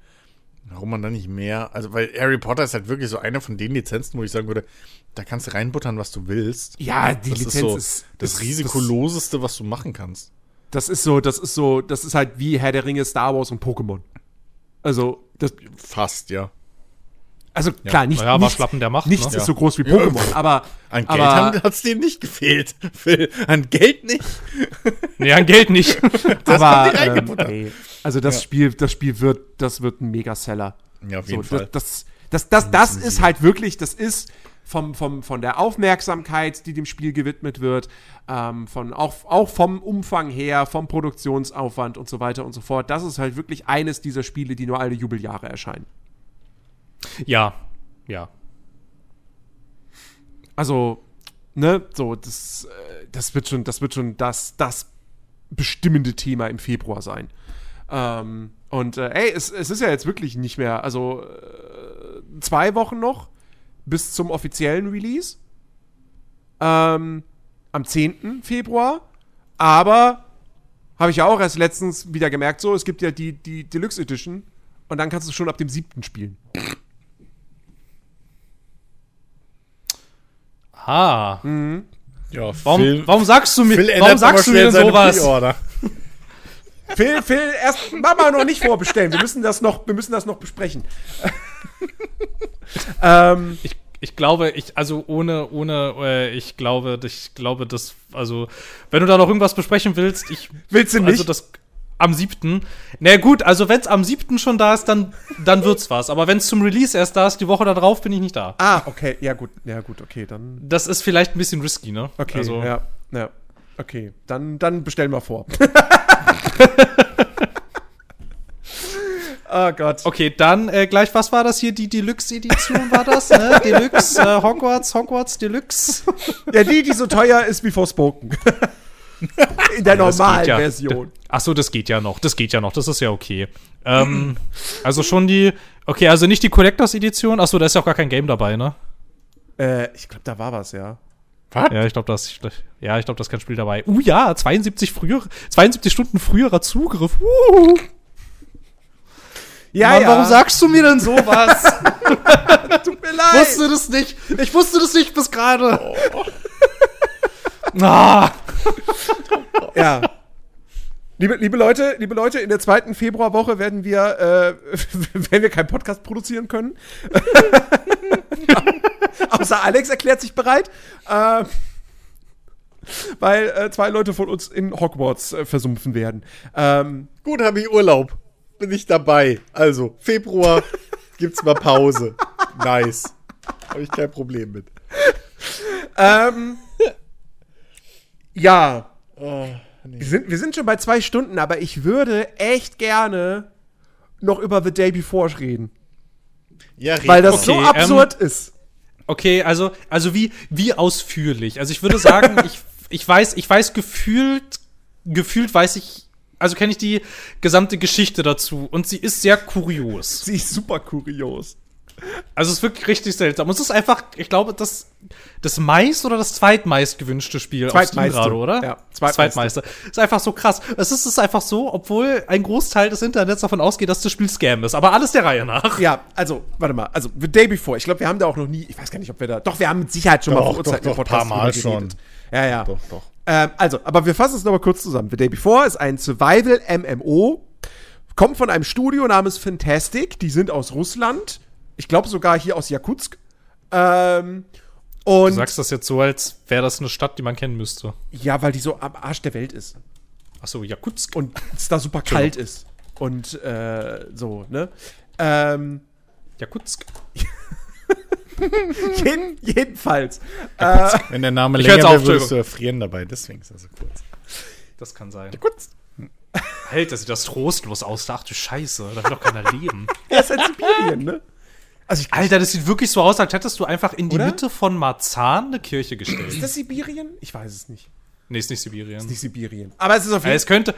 warum man da nicht mehr, also weil Harry Potter ist halt wirklich so eine von den Lizenzen, wo ich sagen würde, da kannst du reinbuttern, was du willst. Ja, die das Lizenz ist so ist- das, das- risikoloseste, was du machen kannst. Das ist so, das ist so, das ist halt wie Herr der Ringe, Star Wars und Pokémon. Also, das, Fast, ja. also klar, nicht, Naja, aber nichts, Schlappen der Macht, nichts ne? ist Ja. so groß wie Pokémon, aber, An Geld aber, hat es denen nicht gefehlt. [LAUGHS] Phil. An Geld nicht. Nee, an Geld nicht. [LAUGHS] aber haben die ähm, nee. also das Spiel, das Spiel wird, das wird ein Megaseller. Ja, auf So, jeden Fall. Das, das, das, das, das ist halt wirklich, das ist vom, vom, von der Aufmerksamkeit, die dem Spiel gewidmet wird, ähm, von auch, auch vom Umfang her, vom Produktionsaufwand und so weiter und so fort. Das ist halt wirklich eines dieser Spiele, die nur alle Jubeljahre erscheinen. ja, ja. Also, ne, so, das, äh, das wird schon, das wird schon das, das bestimmende Thema im Februar sein. Ähm, und äh, ey, es, es ist ja jetzt wirklich nicht mehr, also äh, zwei Wochen noch bis zum offiziellen Release. Ähm, am 10. Februar. Aber habe ich ja auch erst letztens wieder gemerkt, so, es gibt ja die, die Deluxe Edition und dann kannst du schon ab dem 7. spielen. Ah. ja, Warum, warum sagst du mir, Phil warum sagst du mir sowas? [LAUGHS] Phil, Phil, erst mach mal noch nicht vorbestellen. Wir müssen das noch, wir müssen das noch besprechen. [LAUGHS] [LAUGHS] ähm, Ich, ich glaube, ich, also ohne, ohne, äh, ich glaube, ich glaube, das, also, wenn du da noch irgendwas besprechen willst, ich. [LAUGHS] Willst du nicht? Also das am siebten. Na gut, also wenn es am siebten schon da ist, dann, dann wird's was. Aber wenn es zum Release erst da ist, die Woche da drauf, bin ich nicht da. ah, okay, ja gut, ja gut, okay, dann, Das ist vielleicht ein bisschen risky, ne? okay, Also, ja, ja, okay, dann, dann bestellen wir vor. [LAUGHS] oh Gott. Okay, dann äh, gleich, was war das hier? Die Deluxe-Edition war das, ne? [LAUGHS] Deluxe, äh, Hogwarts, Hogwarts Deluxe. Ja, die, die so teuer ist wie Forspoken. In der Das normalen ja. Version. Ach so, das geht ja noch. Das geht ja noch. Das ist ja okay. Ähm, also schon die. Okay, also nicht die Collectors Edition. Ach so, da ist ja auch gar kein Game dabei, ne? Äh, ich glaube, da war was, ja. Was? Ja, ich glaube, das. Ja, ich glaube, das ist kein Spiel dabei. Uh ja, 72 früher, 72 Stunden früherer Zugriff. Uh. Ja, Mann, ja. warum sagst du mir denn sowas? [LAUGHS] Tut mir leid. wusste das nicht. Ich wusste das nicht bis gerade. Ah. [LAUGHS] Ja. Liebe, liebe Leute, liebe Leute, in der zweiten Februarwoche werden wir, äh, [LAUGHS] wenn wir keinen Podcast produzieren können. Außer Alex erklärt sich bereit. Äh, weil äh, zwei Leute von uns in Hogwarts äh, versumpfen werden. Ähm, Gut, habe ich Urlaub. Bin ich dabei. Also, Februar [LAUGHS] gibt's mal Pause. Nice. Habe ich kein Problem mit. ähm, ja, Oh, nee. wir sind, wir sind schon bei zwei Stunden, aber ich würde echt gerne noch über The Day Before reden. Ja, red Weil das mal. so Okay, absurd ist. Okay, also, also wie, wie ausführlich? Also ich würde sagen, [LAUGHS] ich, ich weiß, ich weiß gefühlt, gefühlt weiß ich, also kenne ich die gesamte Geschichte dazu und sie ist sehr kurios. Sie ist super kurios. Also es ist wirklich richtig seltsam. Und es ist einfach, ich glaube, das, das meist oder das zweitmeist gewünschte Spiel auf Steam Zweitmeiste. gerade, oder? Ja, zweitmeiste. zweitmeiste. Ist einfach so krass. Es ist, ist einfach so, obwohl ein Großteil des Internets davon ausgeht, dass das Spiel Scam ist. Aber alles der Reihe nach. Ja, also, warte mal, also The Day Before, ich glaube, wir haben da auch noch nie, ich weiß gar nicht, ob wir da, doch, wir haben mit Sicherheit schon mal Doch, verurteilt doch, im doch, paar Mal schon. Ja, ja. Doch, doch. Ähm, also, aber wir fassen es nochmal kurz zusammen. The Day Before ist ein Survival-MMO, kommt von einem Studio namens Fantastic, die sind aus Russland, ich glaube sogar hier aus Jakutsk. Ähm, Du und sagst das jetzt so, als wäre das eine Stadt, die man kennen müsste. ja, weil die so am Arsch der Welt ist. Achso, Jakutsk. Und es da super kalt ist. Und äh, so, ne? Ähm, Jakutsk. [LAUGHS] [LAUGHS] jeden, jedenfalls. Äh, Wenn der Name länger wäre, würdest du erfrieren dabei. Deswegen ist er so kurz. Das kann sein. Kurz. Alter, sieht das trostlos aus. Ach du Scheiße, da will doch keiner leben. [LAUGHS] er ist in Sibirien, ne? Also ich, Alter, das sieht wirklich so aus, als hättest du einfach in die Oder? Mitte von Marzahn eine Kirche ist gestellt. das Sibirien? Ich weiß es nicht. nee, ist nicht Sibirien. Nicht Sibirien. Aber es ist auf Ja, jeden es könnte,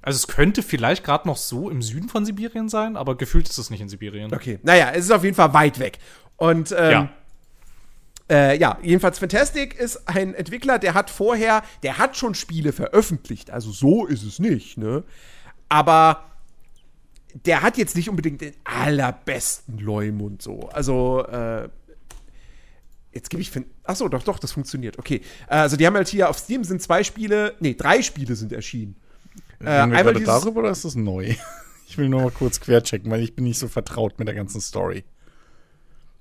also es könnte vielleicht gerade noch so im Süden von Sibirien sein, aber gefühlt ist es nicht in Sibirien. Okay, naja, es ist auf jeden Fall weit weg. Und ähm, Ja. Äh, ja, jedenfalls Fantastic ist ein Entwickler, der hat vorher, der hat schon Spiele veröffentlicht, also so ist es nicht, ne? Aber der hat jetzt nicht unbedingt den allerbesten Leumund so. Also, äh, jetzt gebe ich Fan Achso, doch, doch, das funktioniert. Okay. Also, die haben halt hier auf Steam sind zwei Spiele, nee, drei Spiele sind erschienen. Äh, einmal dieses- darüber oder ist das neu? [LAUGHS] Ich will nur mal kurz querchecken, weil ich bin nicht so vertraut mit der ganzen Story.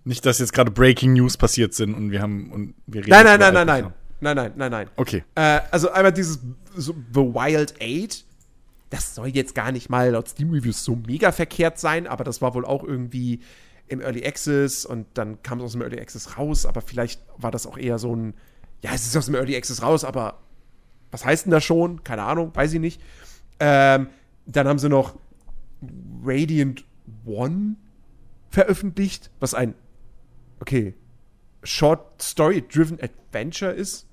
Nicht, dass jetzt gerade Breaking News passiert sind und wir haben und wir reden Nein, nein, nein, nein, nein. Nein, nein, nein, nein. Okay. Äh, also einmal dieses so, The Wild Eight. Das soll jetzt gar nicht mal laut Steam Reviews so mega verkehrt sein, aber das war wohl auch irgendwie im Early Access und dann kam es aus dem Early Access raus, aber vielleicht war das auch eher so ein, ja, es ist aus dem Early Access raus, aber was heißt denn das schon? Keine Ahnung, weiß ich nicht. Ähm, dann haben sie noch Radiant One veröffentlicht, was ein, okay, Short Story Driven Adventure ist.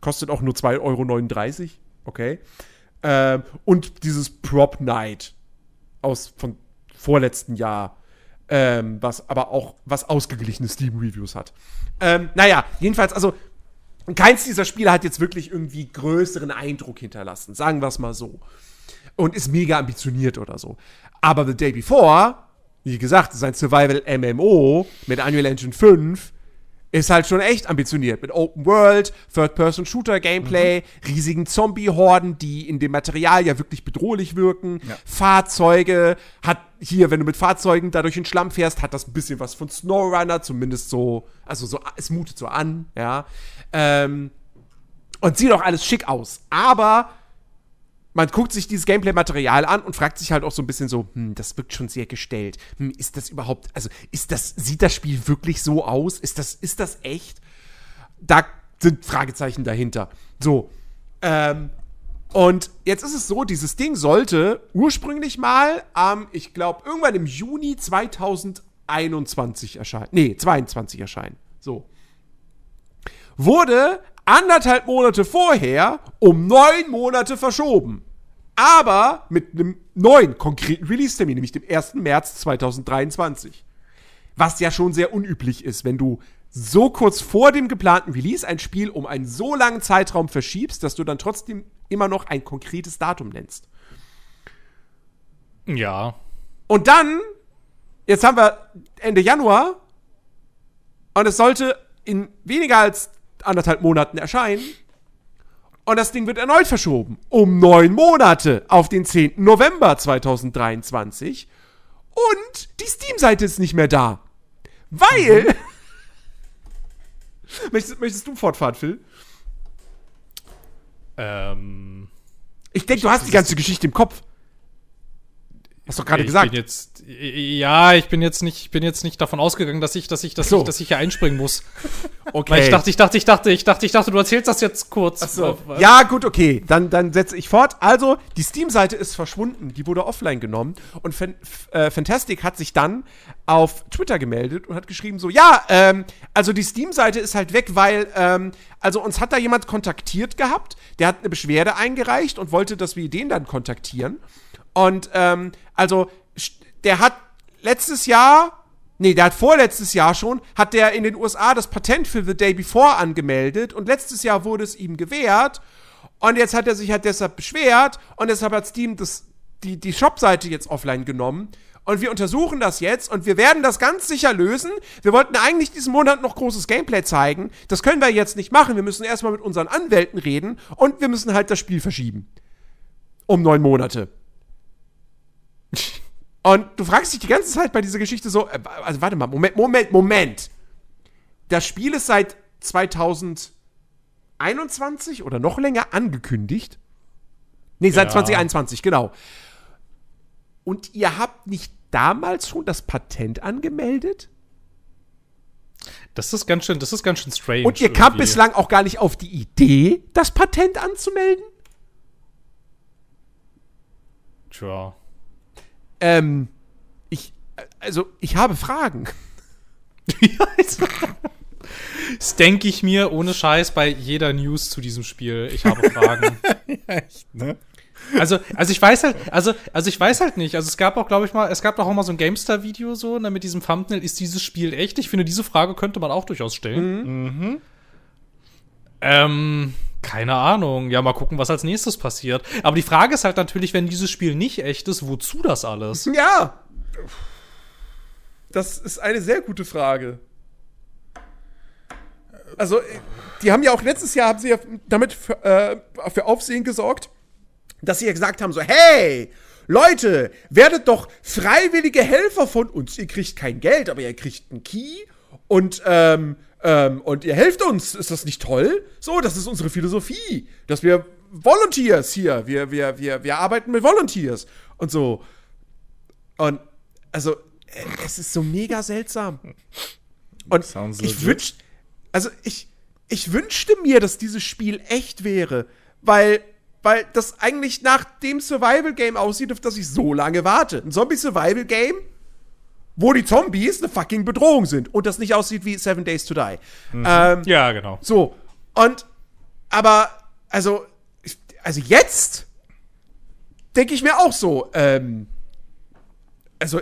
Kostet auch nur 2,39 Euro. Okay. Ähm, und dieses Prop Night aus von vorletzten Jahr, ähm, was aber auch was ausgeglichene Steam-Reviews hat. Ähm, naja, jedenfalls, also keins dieser Spiele hat jetzt wirklich irgendwie größeren Eindruck hinterlassen, sagen wir es mal so. Und ist mega ambitioniert oder so. Aber The Day Before, wie gesagt, ist ein Survival-MMO mit Unreal Engine 5, ist halt schon echt ambitioniert. Mit Open World, Third-Person-Shooter-Gameplay, riesigen Zombie-Horden, die in dem Material ja wirklich bedrohlich wirken. Fahrzeuge, hat hier, wenn du mit Fahrzeugen da durch den Schlamm fährst, hat das ein bisschen was von SnowRunner, zumindest so, also so, es mutet so an, ja. Ähm, und sieht auch alles schick aus. Aber man guckt sich dieses Gameplay-Material an und fragt sich halt auch so ein bisschen so, hm, das wirkt schon sehr gestellt. Hm, ist das überhaupt, also ist das, sieht das Spiel wirklich so aus? Ist das, ist das echt? Da sind Fragezeichen dahinter. So. Ähm, und jetzt ist es so, dieses Ding sollte ursprünglich mal am, ich glaube, irgendwann im Juni 2021 erscheinen. Nee, 22 erscheinen. So. Wurde anderthalb Monate vorher um neun Monate verschoben. Aber mit einem neuen konkreten Release-Termin, nämlich dem 1. März 2023. Was ja schon sehr unüblich ist, wenn du so kurz vor dem geplanten Release ein Spiel um einen so langen Zeitraum verschiebst, dass du dann trotzdem immer noch ein konkretes Datum nennst. Ja. Und dann, jetzt haben wir Ende Januar und es sollte in weniger als anderthalb Monaten erscheinen. Und das Ding wird erneut verschoben. Um neun Monate auf den 10. November 2023. Und die Steam-Seite ist nicht mehr da. Weil. [LAUGHS] möchtest, möchtest du fortfahren, Phil? Ähm, Ich denke, du hast die ganze Geschichte im Kopf. Hast doch gerade gesagt. Bin jetzt, ja, ich bin jetzt nicht, ich bin jetzt nicht davon ausgegangen, dass ich, dass ich, dass So. ich, dass ich hier einspringen muss. Okay. [LAUGHS] Weil ich dachte, ich dachte, ich dachte, ich dachte, ich dachte, du erzählst das jetzt kurz. So. Äh, Ja, gut, okay. Dann, dann setze ich fort. Also, die Steam-Seite ist verschwunden. Die wurde offline genommen. Und Fan äh, Fantastic hat sich dann auf Twitter gemeldet und hat geschrieben so, ja, ähm, also die Steam-Seite ist halt weg, weil, ähm, also uns hat da jemand kontaktiert gehabt. Der hat eine Beschwerde eingereicht und wollte, dass wir den dann kontaktieren. Und, ähm, also, der hat letztes Jahr Nee, der hat vorletztes Jahr schon, hat der in den USA das Patent für The Day Before angemeldet und letztes Jahr wurde es ihm gewährt und jetzt hat er sich halt deshalb beschwert und deshalb hat Steam das, die, die Shopseite jetzt offline genommen und wir untersuchen das jetzt und wir werden das ganz sicher lösen. Wir wollten eigentlich diesen Monat noch großes Gameplay zeigen. Das können wir jetzt nicht machen. Wir müssen erstmal mit unseren Anwälten reden und wir müssen halt das Spiel verschieben. Um neun Monate. Und du fragst dich die ganze Zeit bei dieser Geschichte so, äh, also warte mal, Moment, Moment, Moment. Das Spiel ist seit 2021 oder noch länger angekündigt. Nee, seit Ja. 2021, genau. Und ihr habt nicht damals schon das Patent angemeldet? Das ist ganz schön, das ist ganz schön strange. Und ihr irgendwie. bislang auch gar nicht auf die Idee, das Patent anzumelden? Tja. Ähm, ich, also, ich habe Fragen. [LAUGHS] Das denke ich mir ohne Scheiß bei jeder News zu diesem Spiel. Ich habe Fragen. [LAUGHS] Echt, ne? Also, also ich weiß halt, also, also ich weiß halt nicht. Also es gab auch, glaube ich mal, es gab doch auch mal so ein GameStar-Video so, ne, mit diesem Thumbnail, ist dieses Spiel echt? Ich finde, diese Frage könnte man auch durchaus stellen. Ähm, keine Ahnung. Ja, mal gucken, was als nächstes passiert. Aber die Frage ist halt natürlich, wenn dieses Spiel nicht echt ist, wozu das alles? Ja. Das ist eine sehr gute Frage. Also, die haben ja auch letztes Jahr haben sie ja damit für, äh, für Aufsehen gesorgt, dass sie ja gesagt haben: so, hey, Leute, werdet doch freiwillige Helfer von uns. Ihr kriegt kein Geld, aber ihr kriegt einen Key und, ähm, ähm, und ihr helft uns. Ist das nicht toll? So, das ist unsere Philosophie, dass wir Volunteers hier, wir, wir, wir, wir arbeiten mit Volunteers und so. Und also, äh, es ist so mega seltsam. Und ich wünsch, also ich, ich wünschte mir, dass dieses Spiel echt wäre, weil, weil das eigentlich nach dem Survival-Game aussieht, auf das ich so lange warte. Ein Zombie-Survival-Game, wo die Zombies eine fucking Bedrohung sind und das nicht aussieht wie Seven Days to Die. Ähm, Ja, genau. so, und, aber, also, also jetzt denke ich mir auch so, ähm, also,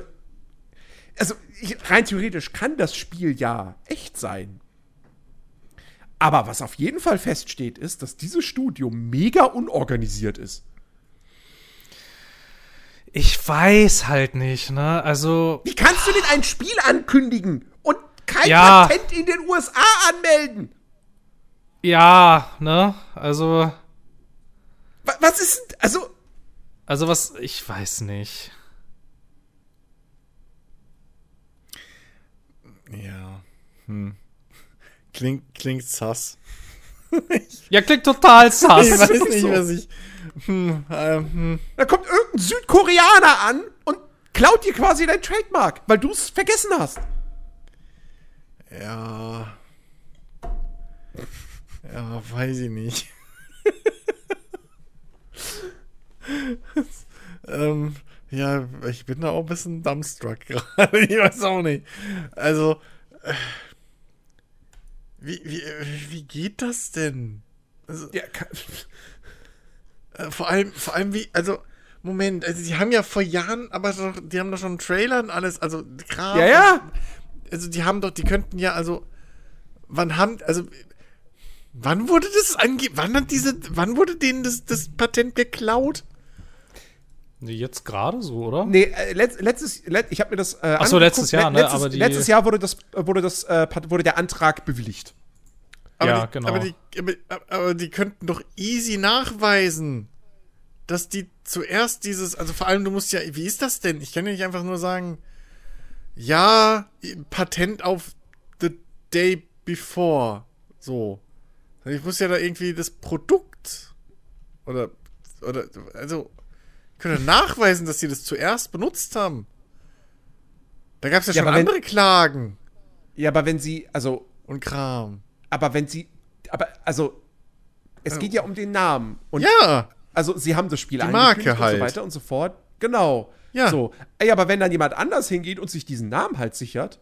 also, ich, rein theoretisch kann das Spiel ja echt sein. Aber was auf jeden Fall feststeht, ist, dass dieses Studio mega unorganisiert ist. Ich weiß halt nicht, ne? Also, Wie kannst du denn ein Spiel ankündigen und kein Ja. Patent in den USA anmelden? ja, ne? Also, Wa- Was ist, denn- also, also was, ich weiß nicht. Ja. Hm. Klingt, klingt sass. Ja, klingt total [LAUGHS] Ich sass. weiß ist nicht, [LAUGHS] so. was ich. Hm, ähm, hm. Da kommt irgendein Südkoreaner an und klaut dir quasi dein Trademark, weil du es vergessen hast. Ja. Ja, weiß ich nicht. [LAUGHS] ähm, ja, ich bin da auch ein bisschen dumbstruck [LAUGHS] gerade. Ich weiß auch nicht. Also, äh, wie, wie, wie geht das denn? Also, Ja, ka- [LAUGHS] äh, vor allem, vor allem wie, also, Moment, also die haben ja vor Jahren, aber doch, die haben doch schon einen Trailer und alles, also gerade. ja, ja. Also die haben doch, die könnten ja, also, wann haben, also, wann wurde das ange, wann hat diese, wann wurde denen das, das Patent geklaut? Nee, Jetzt gerade so, oder? Nee, äh, letzt, letztes, let, ich habe mir das. Äh, Ach so, angeguckt. letztes Jahr, ne, Letztes, aber die- letztes Jahr wurde das, äh, wurde das, äh, wurde der Antrag bewilligt. Aber Ja, die, genau. Aber die, aber, aber die könnten doch easy nachweisen, dass die zuerst dieses, also vor allem du musst ja, wie ist das denn? Ich kann ja nicht einfach nur sagen, ja, Patent auf the day before. So. Ich muss ja da irgendwie das Produkt oder, oder, also, ich könnte nachweisen, dass sie das zuerst benutzt haben. Da gab es ja, Ja, schon aber wenn- andere Klagen Ja, aber wenn sie, also, und Kram. Aber wenn sie, aber, also, es geht ja um den Namen. Und Ja, also, sie haben das Spiel Die Marke halt. und so weiter und so fort. Genau. Ja. So. Ey, aber wenn dann jemand anders hingeht und sich diesen Namen halt sichert,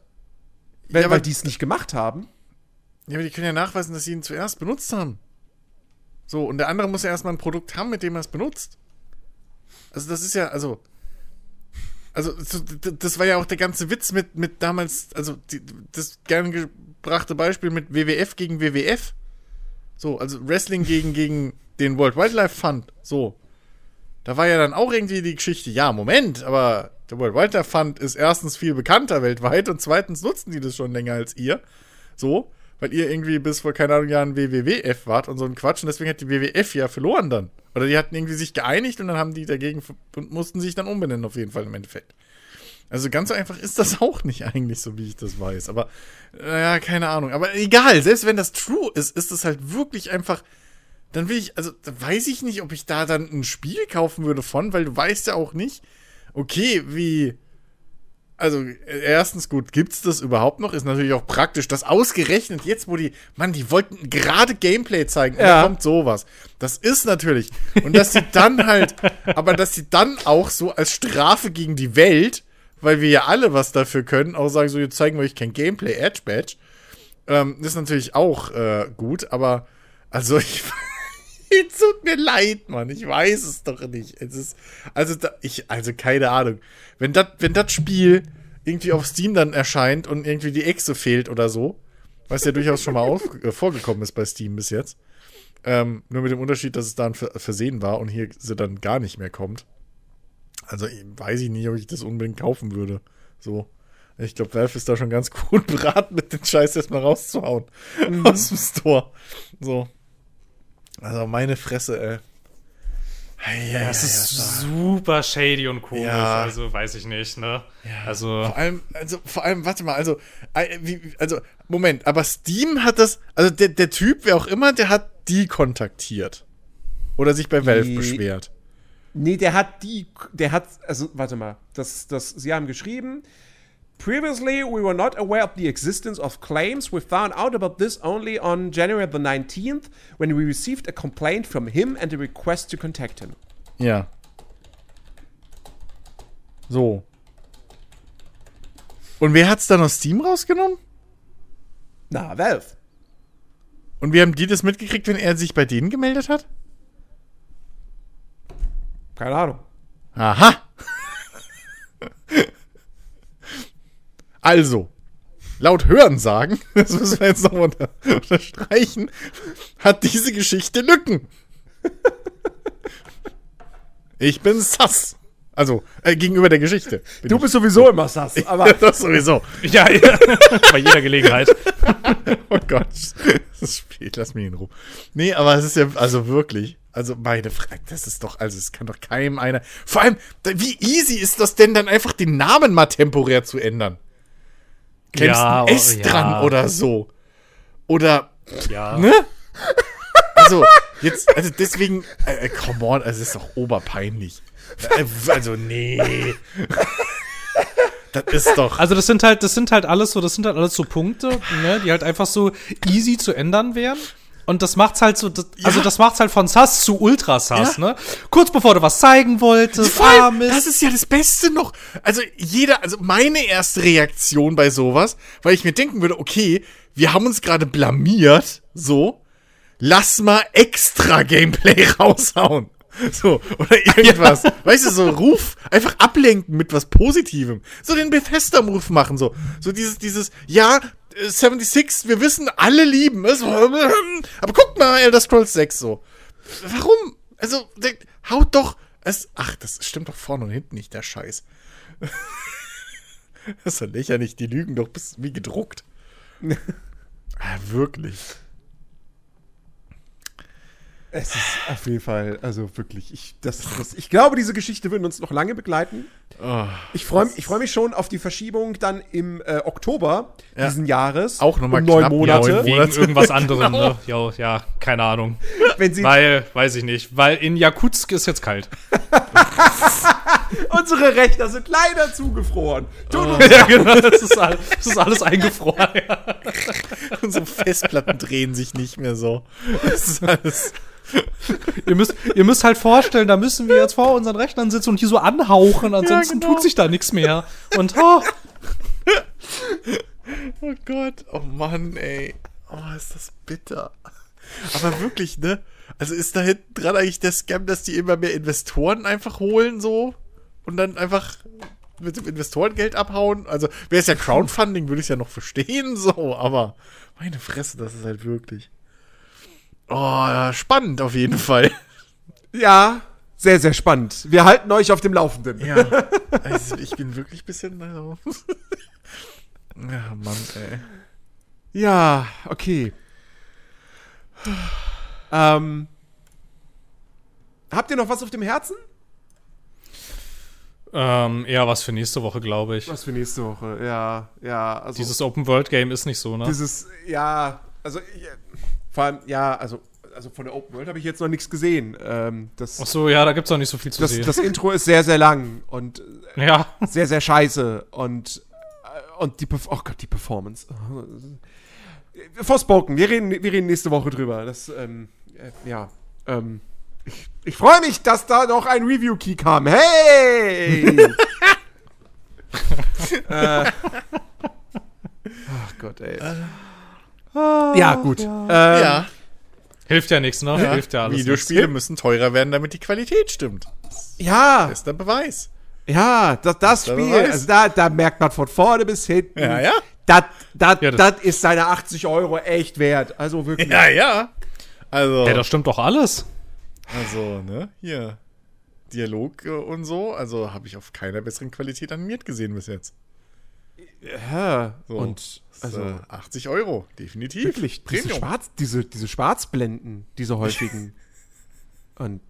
wenn, Ja, weil die es nicht gemacht haben, Ja, aber die können ja nachweisen, dass sie ihn zuerst benutzt haben. So, und der andere muss ja erstmal ein Produkt haben, mit dem er es benutzt. Also, das ist ja, also. Also, das war ja auch der ganze Witz mit, mit damals, also die, das gern gebrachte Beispiel mit WWF gegen WWF. So, also Wrestling gegen, gegen den World Wildlife Fund. So. Da war ja dann auch irgendwie die Geschichte, ja, Moment, aber der World Wildlife Fund ist erstens viel bekannter weltweit und zweitens nutzen die das schon länger als ihr. So, weil ihr irgendwie bis vor, keine Ahnung, Jahren WWWF wart und so ein Quatsch und deswegen hat die WWF ja verloren dann. Oder die hatten irgendwie sich geeinigt und dann haben die dagegen und mussten sich dann umbenennen auf jeden Fall im Endeffekt. Also ganz einfach ist das auch nicht eigentlich, so wie ich das weiß. Aber, naja, keine Ahnung. Aber egal, selbst wenn das true ist, ist es halt wirklich einfach. Dann will ich, also da weiß ich nicht, ob ich da dann ein Spiel kaufen würde von, weil du weißt ja auch nicht, okay, wie. Also, erstens gut, gibt's das überhaupt noch? Ist natürlich auch praktisch, dass ausgerechnet jetzt, wo die, Mann, die wollten gerade Gameplay zeigen, und Ja. kommt sowas. Das ist natürlich. Und dass sie dann halt, [LAUGHS] aber dass sie dann auch so als Strafe gegen die Welt, weil wir ja alle was dafür können, auch sagen, so, jetzt zeigen wir euch kein Gameplay, Edge Badge. Ähm, ist natürlich auch äh, gut, aber also [LAUGHS] ich. Es tut mir leid, Mann. Ich weiß es doch nicht. Es ist, also, da, ich, also keine Ahnung. Wenn das wenn das Spiel irgendwie auf Steam dann erscheint und irgendwie die Echse fehlt oder so, was ja durchaus schon mal auf, äh, vorgekommen ist bei Steam bis jetzt, ähm, nur mit dem Unterschied, dass es da ein Ver Versehen war und hier sie dann gar nicht mehr kommt. Also weiß ich nicht, ob ich das unbedingt kaufen würde. So. Ich glaube, Valve ist da schon ganz [LAUGHS] gut beraten, mit den Scheiß erstmal rauszuhauen aus dem Store. So. Also meine Fresse, ey. Ja, Das ist super shady und komisch, Ja. also weiß ich nicht, ne? Also, Vor allem, also, vor allem, warte mal, also, wie, also, Moment, aber Steam hat das, also der, der Typ, wer auch immer, der hat die kontaktiert. Oder sich bei Valve Die- beschwert. Nee, der hat die, der hat, also warte mal, das, das, sie haben geschrieben, Previously, we were not aware of the existence of claims. We found out about this only on January the 19th, when we received a complaint from him and a request to contact him. Ja. So. Und wer hat's dann aus Steam rausgenommen? Na, Valve. Und wie haben die das mitgekriegt, wenn er sich bei denen gemeldet hat? Keine Ahnung. Aha. Also, laut Hörensagen, [LAUGHS] das müssen wir jetzt noch unter, unterstreichen, hat diese Geschichte Lücken. Ich bin sass. Also, äh, gegenüber der Geschichte. Du bist sowieso immer sass, aber das sowieso. ja, ja. [LAUGHS] bei jeder Gelegenheit. [LAUGHS] Oh Gott. Das Spiel, lass mich in Ruhe. Nee, aber es ist ja, also wirklich. Also meine Frage, das ist doch, also es kann doch keinem einer. Vor allem, wie easy ist das denn dann einfach den Namen mal temporär zu ändern? Klemmst Ja, ein S oh, dran ja. oder so. Oder, Ja. ne? Also, jetzt, also deswegen, äh, äh, come on, also es ist doch oberpeinlich. Äh, Also, nee. Das ist doch. Also das sind halt, das sind halt alles so, das sind halt alles so Punkte, ne, die halt einfach so easy zu ändern wären. Und das macht's halt so, das, also Ja. das macht's halt von Sass zu Ultra Sass, Ja. ne? Kurz bevor du was zeigen wolltest, Vor allem, armes. das ist ja das Beste noch. Also jeder, also meine erste Reaktion bei sowas, weil ich mir denken würde, okay, wir haben uns gerade blamiert, so, lass mal extra Gameplay [LAUGHS] raushauen. [LAUGHS] So, oder irgendwas. Weißt du, so Ruf, einfach ablenken mit was Positivem. So den Bethesda-Move machen, so. So dieses, dieses, ja, äh, 76, wir wissen, alle lieben es. [LAUGHS] Aber guck mal, Elder Scrolls 6 so. Warum? Also, haut doch. Es, ach, das stimmt doch vorne und hinten nicht, der Scheiß. [LAUGHS] das ist doch lächerlich, die lügen doch bis wie gedruckt. ah, wirklich. Es ist auf jeden Fall, also wirklich, ich, das, das, ich glaube, diese Geschichte wird uns noch lange begleiten. Oh, Ich freue ich freu mich schon auf die Verschiebung dann im äh, Oktober Ja. diesen Jahres. Auch noch mal um neun knapp Monate. neun Wegen irgendwas anderem, [LAUGHS] ne? Jo, ja, keine Ahnung. Wenn sie Weil, weiß ich nicht. Weil in Jakutsk ist jetzt kalt. [LAUGHS] unsere Rechner sind leider zugefroren. Tut uns ja, genau. Das ist, all, das ist alles eingefroren. Ja. [LAUGHS] Unsere Festplatten drehen sich nicht mehr so. Das ist alles. Ihr, müsst, ihr müsst halt vorstellen, da müssen wir jetzt vor unseren Rechnern sitzen und die so anhauchen, ansonsten genau. tut sich da nichts mehr. Und oh, Oh Gott, oh Mann, ey. Oh, ist das bitter. Aber wirklich, ne? Also ist da hinten dran eigentlich der Scam, dass die immer mehr Investoren einfach holen, so? Und dann einfach mit dem Investorengeld abhauen? Also, wäre es ja Crowdfunding, würde ich es ja noch verstehen, so, aber meine Fresse, das ist halt wirklich. Oh, ja, spannend auf jeden Fall. Ja, sehr, sehr spannend. Wir halten euch auf dem Laufenden. Ja. Also, ich bin wirklich ein bisschen. Ja, Mann, ey. Ja, okay. ähm, habt ihr noch was auf dem Herzen? ähm, eher was für nächste Woche, glaube ich. Was für nächste Woche, ja, ja. Also Dieses Open-World-Game ist nicht so, ne? dieses, ja, also ich, vor allem, ja, also, also von der Open World habe ich jetzt noch nichts gesehen. Ähm, das, Ach so, ja, da gibt's auch nicht so viel zu das, sehen. das Intro ist sehr, sehr lang und ja. sehr, sehr scheiße und, äh, und die, oh Gott, die Performance. [LAUGHS] Forspoken, wir reden, wir reden nächste Woche drüber. Das, ähm, äh, ja, ähm, ich, ich freue mich, dass da noch ein Review-Key kam. Hey! [LAUGHS] äh, ach Gott, ey. Ja, gut. Ähm, Ja. Hilft ja nichts, ne? Ja, Hilft ja alles. Videospiele müssen teurer werden, damit die Qualität stimmt. ja, Das ist der Beweis. ja, das, das Der Spiel, also da, da merkt man von vorne bis hinten. Ja, ja. Das, das, Ja, das- das ist seine 80 Euro echt wert. Also wirklich. Ja, ja. Also, Ja, das stimmt doch alles. also, ne, hier. Dialog äh, und so, also habe ich auf keiner besseren Qualität animiert gesehen bis jetzt. Ja, So. und Also also 80 Euro, definitiv. wirklich, diese, Premium. Schwarz, diese, diese Schwarzblenden, diese häufigen. [LAUGHS] und.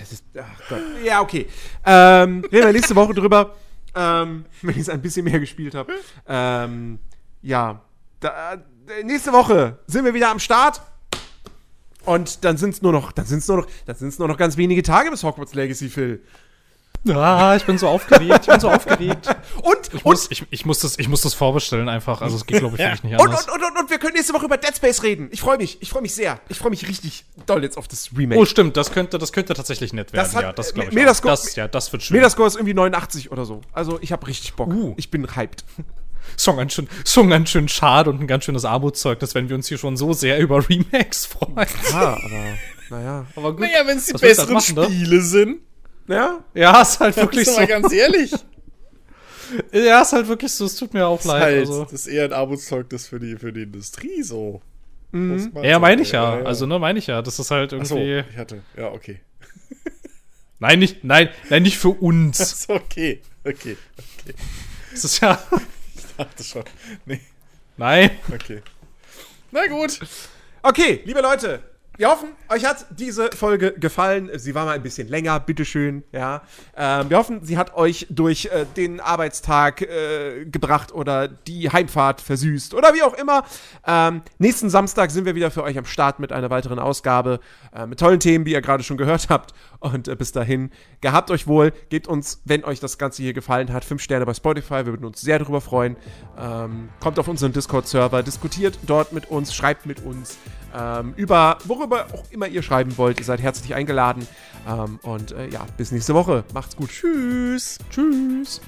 Es ist, ach Gott. Ja, okay. Ähm, reden wir nächste Woche drüber, ähm, wenn ich es ein bisschen mehr gespielt habe. Ähm, ja. Da, äh, nächste Woche sind wir wieder am Start. Und dann sind es nur noch, dann sind es nur noch, dann sind es nur noch ganz wenige Tage bis Hogwarts Legacy, Phil. Ah, ich bin so aufgeregt, ich bin so aufgeregt. Und, Ich und, muss, ich, ich, muss das, ich muss das vorbestellen einfach. Also es geht, glaube ich, wirklich nicht anders. und, und, und, und wir können nächste Woche über Dead Space reden. Ich freue mich. Ich freue mich sehr. Ich freue mich richtig doll jetzt auf das Remake. Oh, stimmt, das könnte, das könnte tatsächlich nett werden. Das hat, ja, das glaube ich. Metascore- auch. Das, ja, das wird schön. Metascore ist irgendwie 89 oder so. Also ich habe richtig Bock. Uh. Ich bin hyped. Song ganz schön, Song ganz schön schade und ein ganz schönes Armutszeugnis, wenn wir uns hier schon so sehr über Remakes freuen. Ja, aber naja. Aber gut. Naja, wenn es die Was besseren machen, ne? Spiele sind, Ja? Ja, ist halt wirklich ist so. mal ganz ehrlich. [LAUGHS] Ja, ist halt wirklich so. Es tut mir auch ist leid. halt, Also. Das ist eher ein Armutszeugnis für die, für die Industrie so. Man Ja, meine ich ja. Also, ne, meine ich ja. Das ist halt irgendwie. ich hatte. Ja, okay. [LAUGHS] Nein, nicht, nein, nein, nicht für uns. Achso, okay. Okay. Okay. Das ist ja. [LAUGHS] Ich dachte schon. Nee, Nein. okay. Na gut. Okay, liebe Leute. Wir hoffen, euch hat diese Folge gefallen. Sie war mal ein bisschen länger, bitteschön. Ja. Ähm, wir hoffen, sie hat euch durch äh, den Arbeitstag äh, gebracht oder die Heimfahrt versüßt oder wie auch immer. Ähm, nächsten Samstag sind wir wieder für euch am Start mit einer weiteren Ausgabe äh, mit tollen Themen, wie ihr gerade schon gehört habt. Und äh, bis dahin, gehabt euch wohl. Gebt uns, wenn euch das Ganze hier gefallen hat, fünf Sterne bei Spotify. Wir würden uns sehr darüber freuen. Ähm, kommt auf unseren Discord-Server, diskutiert dort mit uns, schreibt mit uns ähm, über worüber auch immer ihr schreiben wollt. Ihr seid herzlich eingeladen. Ähm, und äh, ja, bis nächste Woche. Macht's gut. Tschüss. Tschüss.